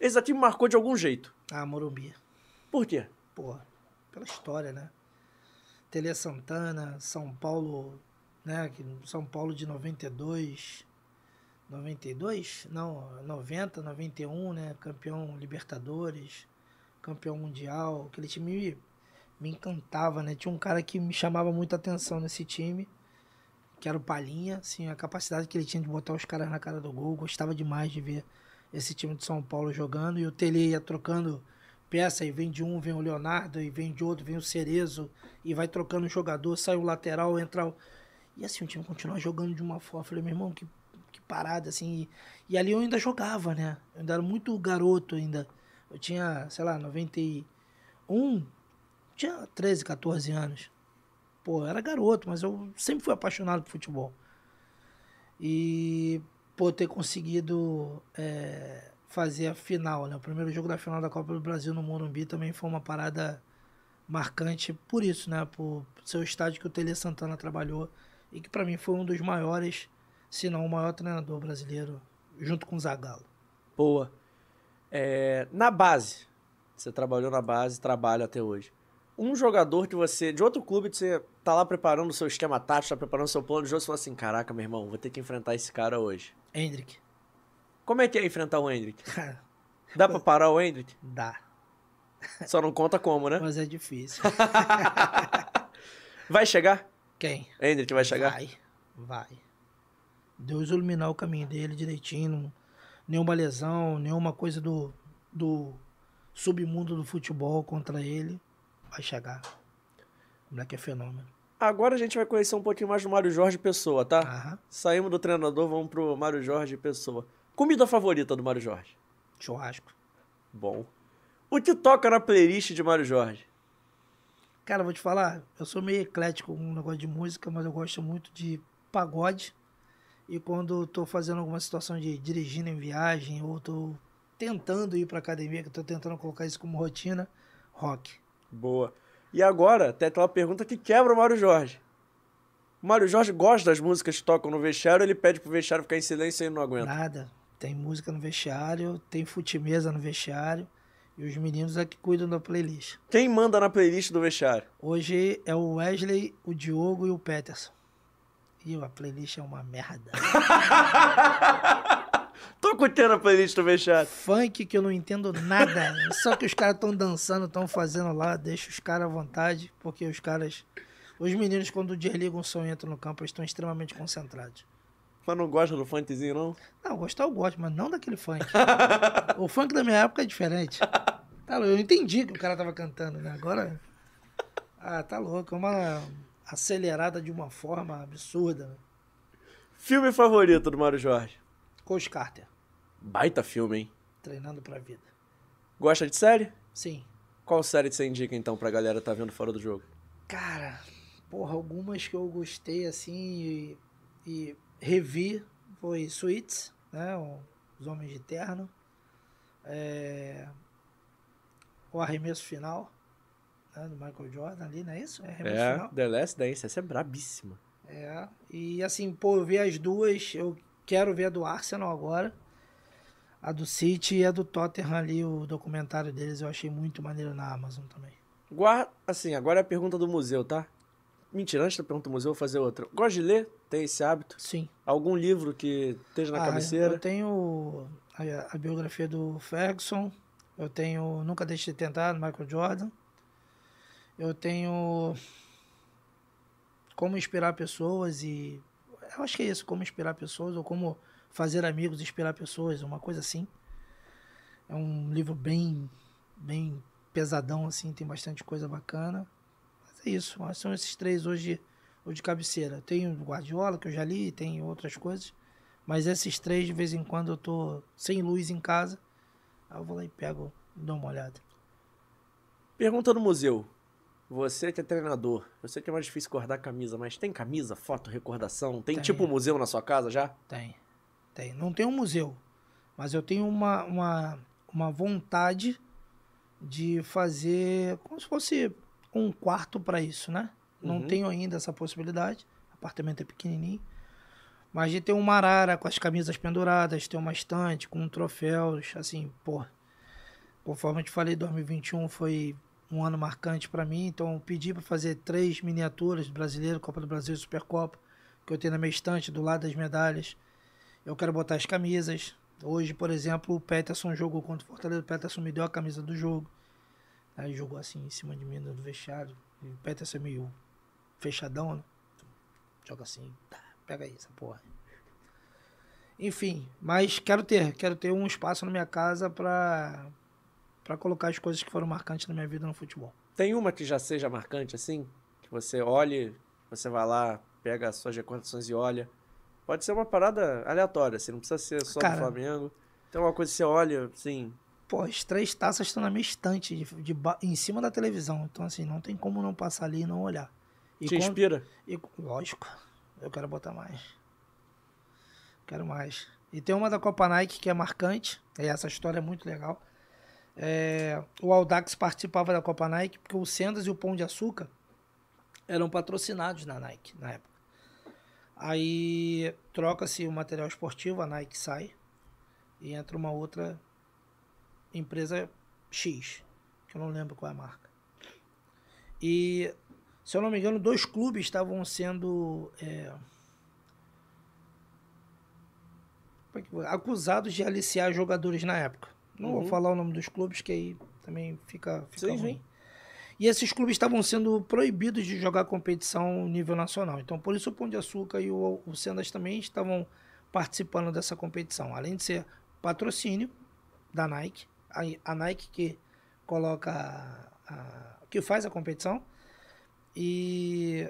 S2: esse aqui me marcou de algum jeito.
S3: Ah, Morumbi.
S2: Por quê?
S3: Pô, pela história, né? Tele Santana, São Paulo, né? São Paulo de 92. 92? Não, 90, 91, né? Campeão Libertadores, campeão mundial. Aquele time me, me encantava, né? Tinha um cara que me chamava muita atenção nesse time, que era o Palinha, assim, a capacidade que ele tinha de botar os caras na cara do gol. Gostava demais de ver esse time de São Paulo jogando. E o Tele ia trocando peça, e vem de um, vem o Leonardo, e vem de outro, vem o Cerezo, e vai trocando o jogador, sai o lateral, entra o... E assim, o time continua jogando de uma forma. Eu falei, meu irmão, que, que parada, assim. E, e ali eu ainda jogava, né? Eu ainda era muito garoto ainda. Eu tinha, sei lá, 91, tinha 13, 14 anos. Pô, eu era garoto, mas eu sempre fui apaixonado por futebol. E, pô, ter conseguido é, fazer a final, né? O primeiro jogo da final da Copa do Brasil no Morumbi também foi uma parada marcante por isso, né? Por ser o estádio que o Tele Santana trabalhou e que pra mim foi um dos maiores, se não o maior treinador brasileiro, junto com o Zagallo.
S2: Boa. É, na base, você trabalhou na base, trabalha até hoje. Um jogador que você, de outro clube, que você tá lá preparando o seu esquema tático, tá preparando o seu plano de jogo, você fala assim, caraca, meu irmão, vou ter que enfrentar esse cara hoje.
S3: Hendrick.
S2: Como é que é enfrentar o Hendrick? Dá pra parar o Hendrick?
S3: Dá,
S2: Só não conta como, né?
S3: mas é difícil.
S2: Vai chegar?
S3: Quem?
S2: Hendrick vai chegar?
S3: Vai, vai. Deus iluminar o caminho dele direitinho. nenhuma lesão, nenhuma coisa do, do submundo do futebol contra ele. Vai chegar. O moleque é fenômeno.
S2: Agora a gente vai conhecer um pouquinho mais do Mário Jorge Pessoa, tá?
S3: Aham.
S2: Saímos do treinador, vamos pro Mário Jorge Pessoa. Comida favorita do Mário Jorge?
S3: Churrasco.
S2: Bom. O que toca na playlist de Mário Jorge?
S3: Cara, vou te falar, eu sou meio eclético com um negócio de música, mas eu gosto muito de pagode. E quando tô fazendo alguma situação de dirigindo em viagem, ou tô tentando ir pra academia, que eu tô tentando colocar isso como rotina, rock.
S2: Boa. E agora, tem aquela pergunta que quebra o Mário Jorge. O Mário Jorge gosta das músicas que tocam no vestiário, ele pede pro vestiário ficar em silêncio e ele não aguenta.
S3: Nada. Tem música no vestiário, tem futimesa no vestiário. E os meninos é que cuidam da playlist.
S2: Quem manda na playlist do vestiário?
S3: Hoje é o Wesley, o Diogo e o Peterson. E a playlist é uma merda.
S2: Tô curtindo a playlist do vestiário.
S3: Funk que eu não entendo nada. Só que os caras estão dançando, estão fazendo lá. Deixa os caras à vontade, porque os caras. Os meninos, quando desligam o som e entram no campo, eles estão extremamente concentrados.
S2: Mas não gosta do funkzinho, não?
S3: Não, gostar eu gosto, mas não daquele funk. o funk da minha época é diferente. Tá louco, eu entendi que o cara tava cantando, né? Agora. Ah, tá louco. É uma acelerada de uma forma absurda. né?
S2: Filme favorito do Mário Jorge?
S3: Coach Carter,
S2: Baita filme, hein?
S3: treinando pra vida.
S2: Gosta de série?
S3: Sim.
S2: Qual série você indica então pra galera tá vendo fora do jogo?
S3: Cara, porra, algumas que eu gostei assim e, e revi foi Suits, né? Os Homens de Terno. É, o Arremesso Final, né? Do Michael Jordan ali, não é isso? É Arremesso
S2: É,
S3: Final.
S2: The Last Dance, essa é brabíssima.
S3: É, e assim, pô, eu vi as duas, eu quero ver a do Arsenal agora. A do City e a do Tottenham ali, o documentário deles eu achei muito maneiro na Amazon também.
S2: Guarda, assim, agora é a pergunta do museu, tá? Mentira, antes da pergunta do museu, eu vou fazer outra. Gosta de ler? Tem esse hábito?
S3: Sim.
S2: Algum livro que esteja na
S3: Ah,
S2: cabeceira?
S3: Eu tenho a, a biografia do Ferguson, eu tenho Nunca Deixe de Tentar, do Michael Jordan. Eu tenho Como Inspirar Pessoas e. Eu acho que é isso, Como Inspirar Pessoas, ou Como Fazer Amigos Inspirar Pessoas, uma coisa assim. É um livro bem, bem pesadão, assim, tem bastante coisa bacana. Mas é isso, são esses três hoje, hoje de cabeceira. Tem o Guardiola, que eu já li, tem outras coisas. Mas esses três, de vez em quando, eu tô sem luz em casa. Aí eu vou lá e pego e dou uma olhada.
S2: Pergunta do museu. Você que é treinador, eu sei que é mais difícil guardar camisa, mas tem camisa, foto, recordação? Tem
S3: Tem.
S2: tipo um museu na sua casa já?
S3: Tem, tem. Não tem um museu, mas eu tenho uma, uma, uma vontade de fazer como se fosse um quarto para isso, né? Não
S2: Uhum.
S3: tenho ainda essa possibilidade. O apartamento é pequenininho. Mas de ter uma arara com as camisas penduradas, ter uma estante com troféus, assim, pô. Conforme eu te falei, 2021 foi um ano marcante para mim, então eu pedi para fazer três miniaturas brasileiro, Copa do Brasil e Supercopa, que eu tenho na minha estante do lado das medalhas. Eu quero botar as camisas. Hoje, por exemplo, o Peterson jogou contra o Fortaleza. O Peterson me deu a camisa do jogo. Aí jogou assim em cima de mim no vestiário. E o Peterson é meio fechadão, né? Joga assim, tá, pega aí essa porra. Enfim, mas quero ter, quero ter um espaço na minha casa pra, pra colocar as coisas que foram marcantes na minha vida no futebol.
S2: Tem uma que já seja marcante assim? Que você olhe, você vai lá, pega as suas recordações e olha. Pode ser uma parada aleatória, assim, não precisa ser só
S3: Cara.
S2: do Flamengo. Tem uma coisa que você olha, assim,
S3: Pô, as três taças estão na minha estante, de, de em cima da televisão. Então, assim, não tem como não passar ali e não olhar. E
S2: te inspira.
S3: E, lógico, eu quero botar mais. Quero mais. E tem uma da Copa Nike que é marcante. E essa história é muito legal. É, o Audax participava da Copa Nike porque o Sendas e o Pão de Açúcar eram patrocinados na Nike na época. Aí troca-se o material esportivo, a Nike sai e entra uma outra empresa X, que eu não lembro qual é a marca. E se eu não me engano, dois clubes estavam sendo é, é acusados de aliciar jogadores na época. Não vou
S2: Uhum.
S3: falar o nome dos clubes, que aí também fica, fica
S2: Sim,
S3: ruim.
S2: sim.
S3: E esses clubes estavam sendo proibidos de jogar competição nível nacional. Então, por isso o Pão de Açúcar e o, o Sendas também estavam participando dessa competição. Além de ser patrocínio da Nike, a, a Nike que coloca, a- a- que faz a competição. E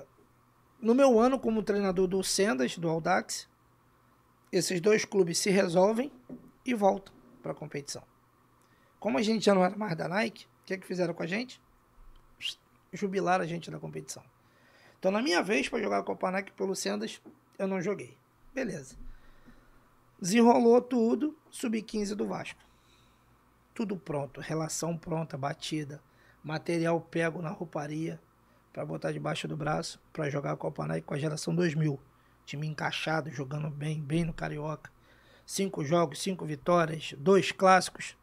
S3: no meu ano como treinador do Sendas, do Audax, esses dois clubes se resolvem e voltam para a competição. Como a gente já não era mais da Nike, o que, é que fizeram com a gente? Jubilaram a gente da competição. Então, na minha vez, para jogar a Copa Nike pelo Sendas, eu não joguei. Beleza. Desenrolou tudo, sub-15 do Vasco. Tudo pronto, relação pronta, batida, material pego na rouparia para botar debaixo do braço para jogar a Copa Nike com a geração 2000. Time encaixado, jogando bem, bem no Carioca. Cinco jogos, cinco vitórias, dois clássicos.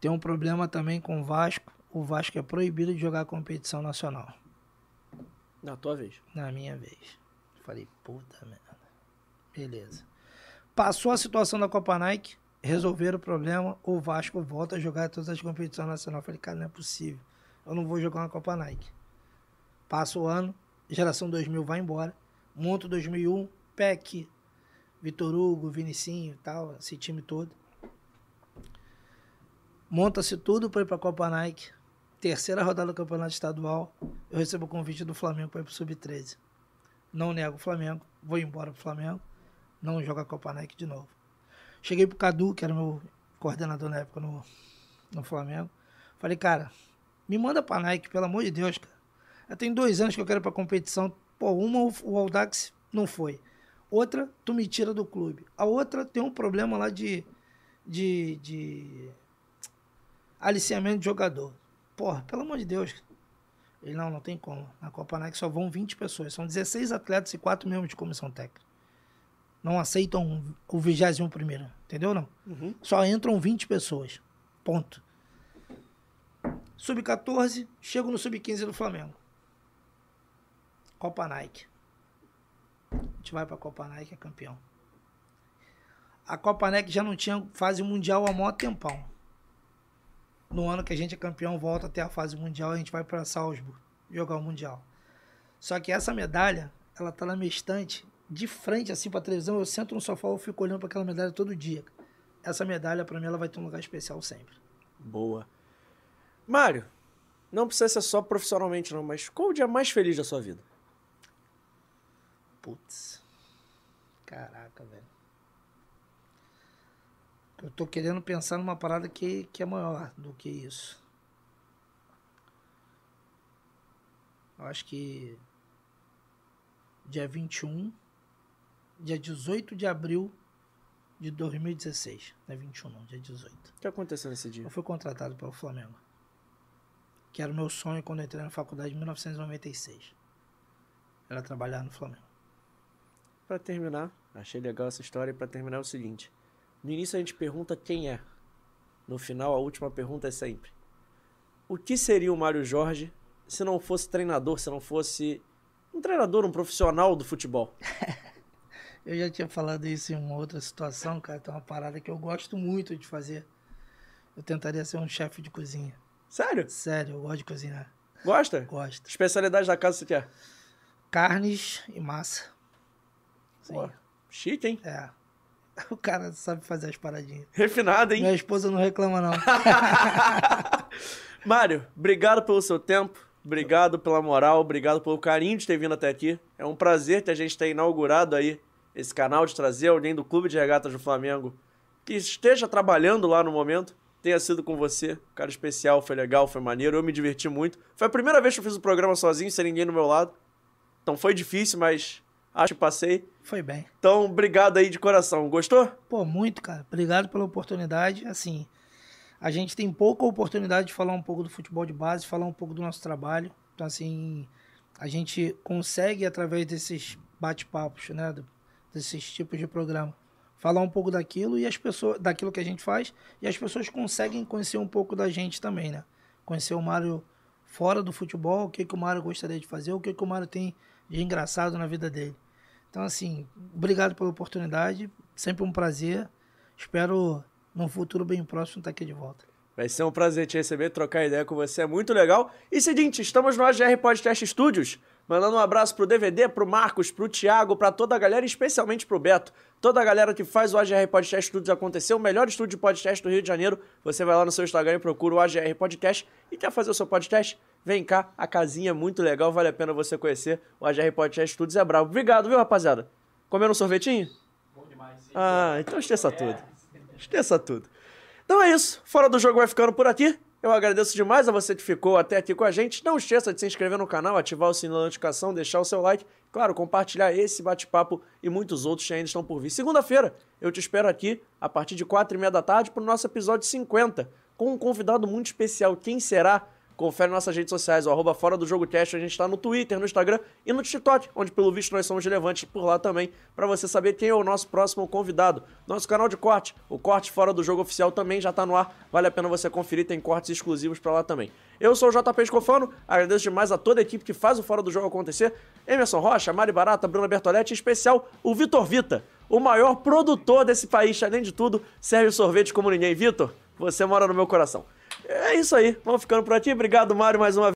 S3: Tem um problema também com o Vasco. O Vasco é proibido de jogar competição nacional.
S2: Na tua vez.
S3: Na minha vez. Falei, puta merda. Beleza. Passou a situação da Copa Nike, resolveram o problema, o Vasco volta a jogar todas as competições nacionais. Falei, cara, não é possível. Eu não vou jogar uma Copa Nike. Passa o ano, geração 2000 vai embora. Monto 2001, PEC, Vitor Hugo, Vinicinho e tal, esse time todo. Monta-se tudo para ir para a Copa Nike. Terceira rodada do Campeonato Estadual. Eu recebo o convite do Flamengo para ir para o Sub-13. Não nego o Flamengo, vou embora pro Flamengo. Não jogo a Copa Nike de novo. Cheguei pro Cadu, que era meu coordenador na época no, no Flamengo. Falei, cara, me manda pra Nike, pelo amor de Deus, cara. Já tem dois anos que eu quero ir pra competição. Pô, uma o Aldax não foi. Outra, tu me tira do clube. A outra tem um problema lá de, de, de aliciamento de jogador. Porra, pelo amor de Deus. Ele, não, não tem como. Na Copa Nike só vão 20 pessoas. São 16 atletas e 4 membros de comissão técnica. Não aceitam o 21 primeiro. Entendeu não? Uhum. Só entram 20 pessoas. Ponto. Sub-14, chego no Sub-15 do Flamengo. Copa Nike. A gente vai pra Copa Nike, é campeão. A Copa Nike já não tinha fase mundial há maior tempão. No ano que a gente é campeão, volta até a fase mundial, a gente vai para Salzburg jogar o mundial. Só que essa medalha, ela tá na minha estante, de frente assim para televisão, eu sento no sofá, eu fico olhando para aquela medalha todo dia. Essa medalha para mim ela vai ter um lugar especial sempre.
S2: Boa. Mário, não precisa ser só profissionalmente não, mas qual o dia mais feliz da sua vida?
S3: Putz. Caraca, velho. Eu tô querendo pensar numa parada que, que é maior do que isso. Eu acho que dia 21, dia 18 de abril de 2016. Não é 21 não, dia 18. O
S2: que aconteceu nesse dia?
S3: Eu fui contratado pelo Flamengo. Que era o meu sonho quando eu entrei na faculdade em 1996. Era trabalhar no Flamengo
S2: para terminar, achei legal essa história. E para terminar é o seguinte: no início a gente pergunta quem é. No final, a última pergunta é sempre: o que seria o Mário Jorge se não fosse treinador, se não fosse um treinador, um profissional do futebol?
S3: eu já tinha falado isso em uma outra situação, cara. Tem uma parada que eu gosto muito de fazer. Eu tentaria ser um chefe de cozinha.
S2: Sério?
S3: Sério, eu gosto de cozinhar.
S2: Gosta?
S3: Gosto.
S2: Especialidade da casa você quer?
S3: Carnes e massa.
S2: Sim. Pô, chique, hein?
S3: É. O cara sabe fazer as paradinhas.
S2: Refinado, hein?
S3: Minha esposa não reclama, não.
S2: Mário, obrigado pelo seu tempo. Obrigado pela moral, obrigado pelo carinho de ter vindo até aqui. É um prazer que a gente ter inaugurado aí esse canal, de trazer alguém do Clube de Regatas do Flamengo que esteja trabalhando lá no momento. Tenha sido com você. Cara especial, foi legal, foi maneiro. Eu me diverti muito. Foi a primeira vez que eu fiz o programa sozinho, sem ninguém no meu lado. Então foi difícil, mas Acho que passei.
S3: Foi bem.
S2: Então, obrigado aí de coração. Gostou?
S3: Pô, muito, cara. Obrigado pela oportunidade. Assim, a gente tem pouca oportunidade de falar um pouco do futebol de base, falar um pouco do nosso trabalho. Então, assim, a gente consegue, através desses bate-papos, né, desses tipos de programa, falar um pouco daquilo e as pessoas, daquilo que a gente faz, e as pessoas conseguem conhecer um pouco da gente também, né? Conhecer o Mário fora do futebol, o que, que o Mário gostaria de fazer, o que, que o Mário tem de engraçado na vida dele. Então, assim, obrigado pela oportunidade. Sempre um prazer. Espero, num futuro bem próximo, estar aqui de volta.
S2: Vai ser um prazer te receber, trocar ideia com você, é muito legal. E seguinte, estamos no AGR Podcast Studios, mandando um abraço pro DVD, pro Marcos, pro Thiago, para toda a galera, especialmente pro Beto. Toda a galera que faz o AGR Podcast Studios acontecer, o melhor estúdio de podcast do Rio de Janeiro. Você vai lá no seu Instagram e procura o AGR Podcast e quer fazer o seu podcast? Vem cá, a casinha é muito legal, vale a pena você conhecer. O AGR Podcast Studios é bravo. Obrigado, viu, rapaziada? Comendo um sorvetinho? Bom demais. Ah, então esqueça tudo. Esqueça tudo. Então é isso. Fora do jogo vai ficando por aqui. Eu agradeço demais a você que ficou até aqui com a gente. Não esqueça de se inscrever no canal, ativar o sininho da notificação, deixar o seu like. Claro, compartilhar esse bate-papo e muitos outros que ainda estão por vir. Segunda-feira, eu te espero aqui, a partir de quatro e meia da tarde, para o nosso episódio 50, com um convidado muito especial. Quem será? Confere nossas redes sociais, o arroba Fora do Jogo Cast. A gente está no Twitter, no Instagram e no TikTok, onde pelo visto nós somos relevantes por lá também, para você saber quem é o nosso próximo convidado. Nosso canal de corte, o Corte Fora do Jogo Oficial, também já está no ar. Vale a pena você conferir, tem cortes exclusivos para lá também. Eu sou o JP Escofano, agradeço demais a toda a equipe que faz o Fora do Jogo acontecer. Emerson Rocha, Mari Barata, Bruna Bertoletti, em especial o Vitor Vita, o maior produtor desse país, além de tudo, serve sorvete como ninguém. Vitor, você mora no meu coração. É isso aí. Vamos ficando por aqui. Obrigado, Mário, mais uma vez.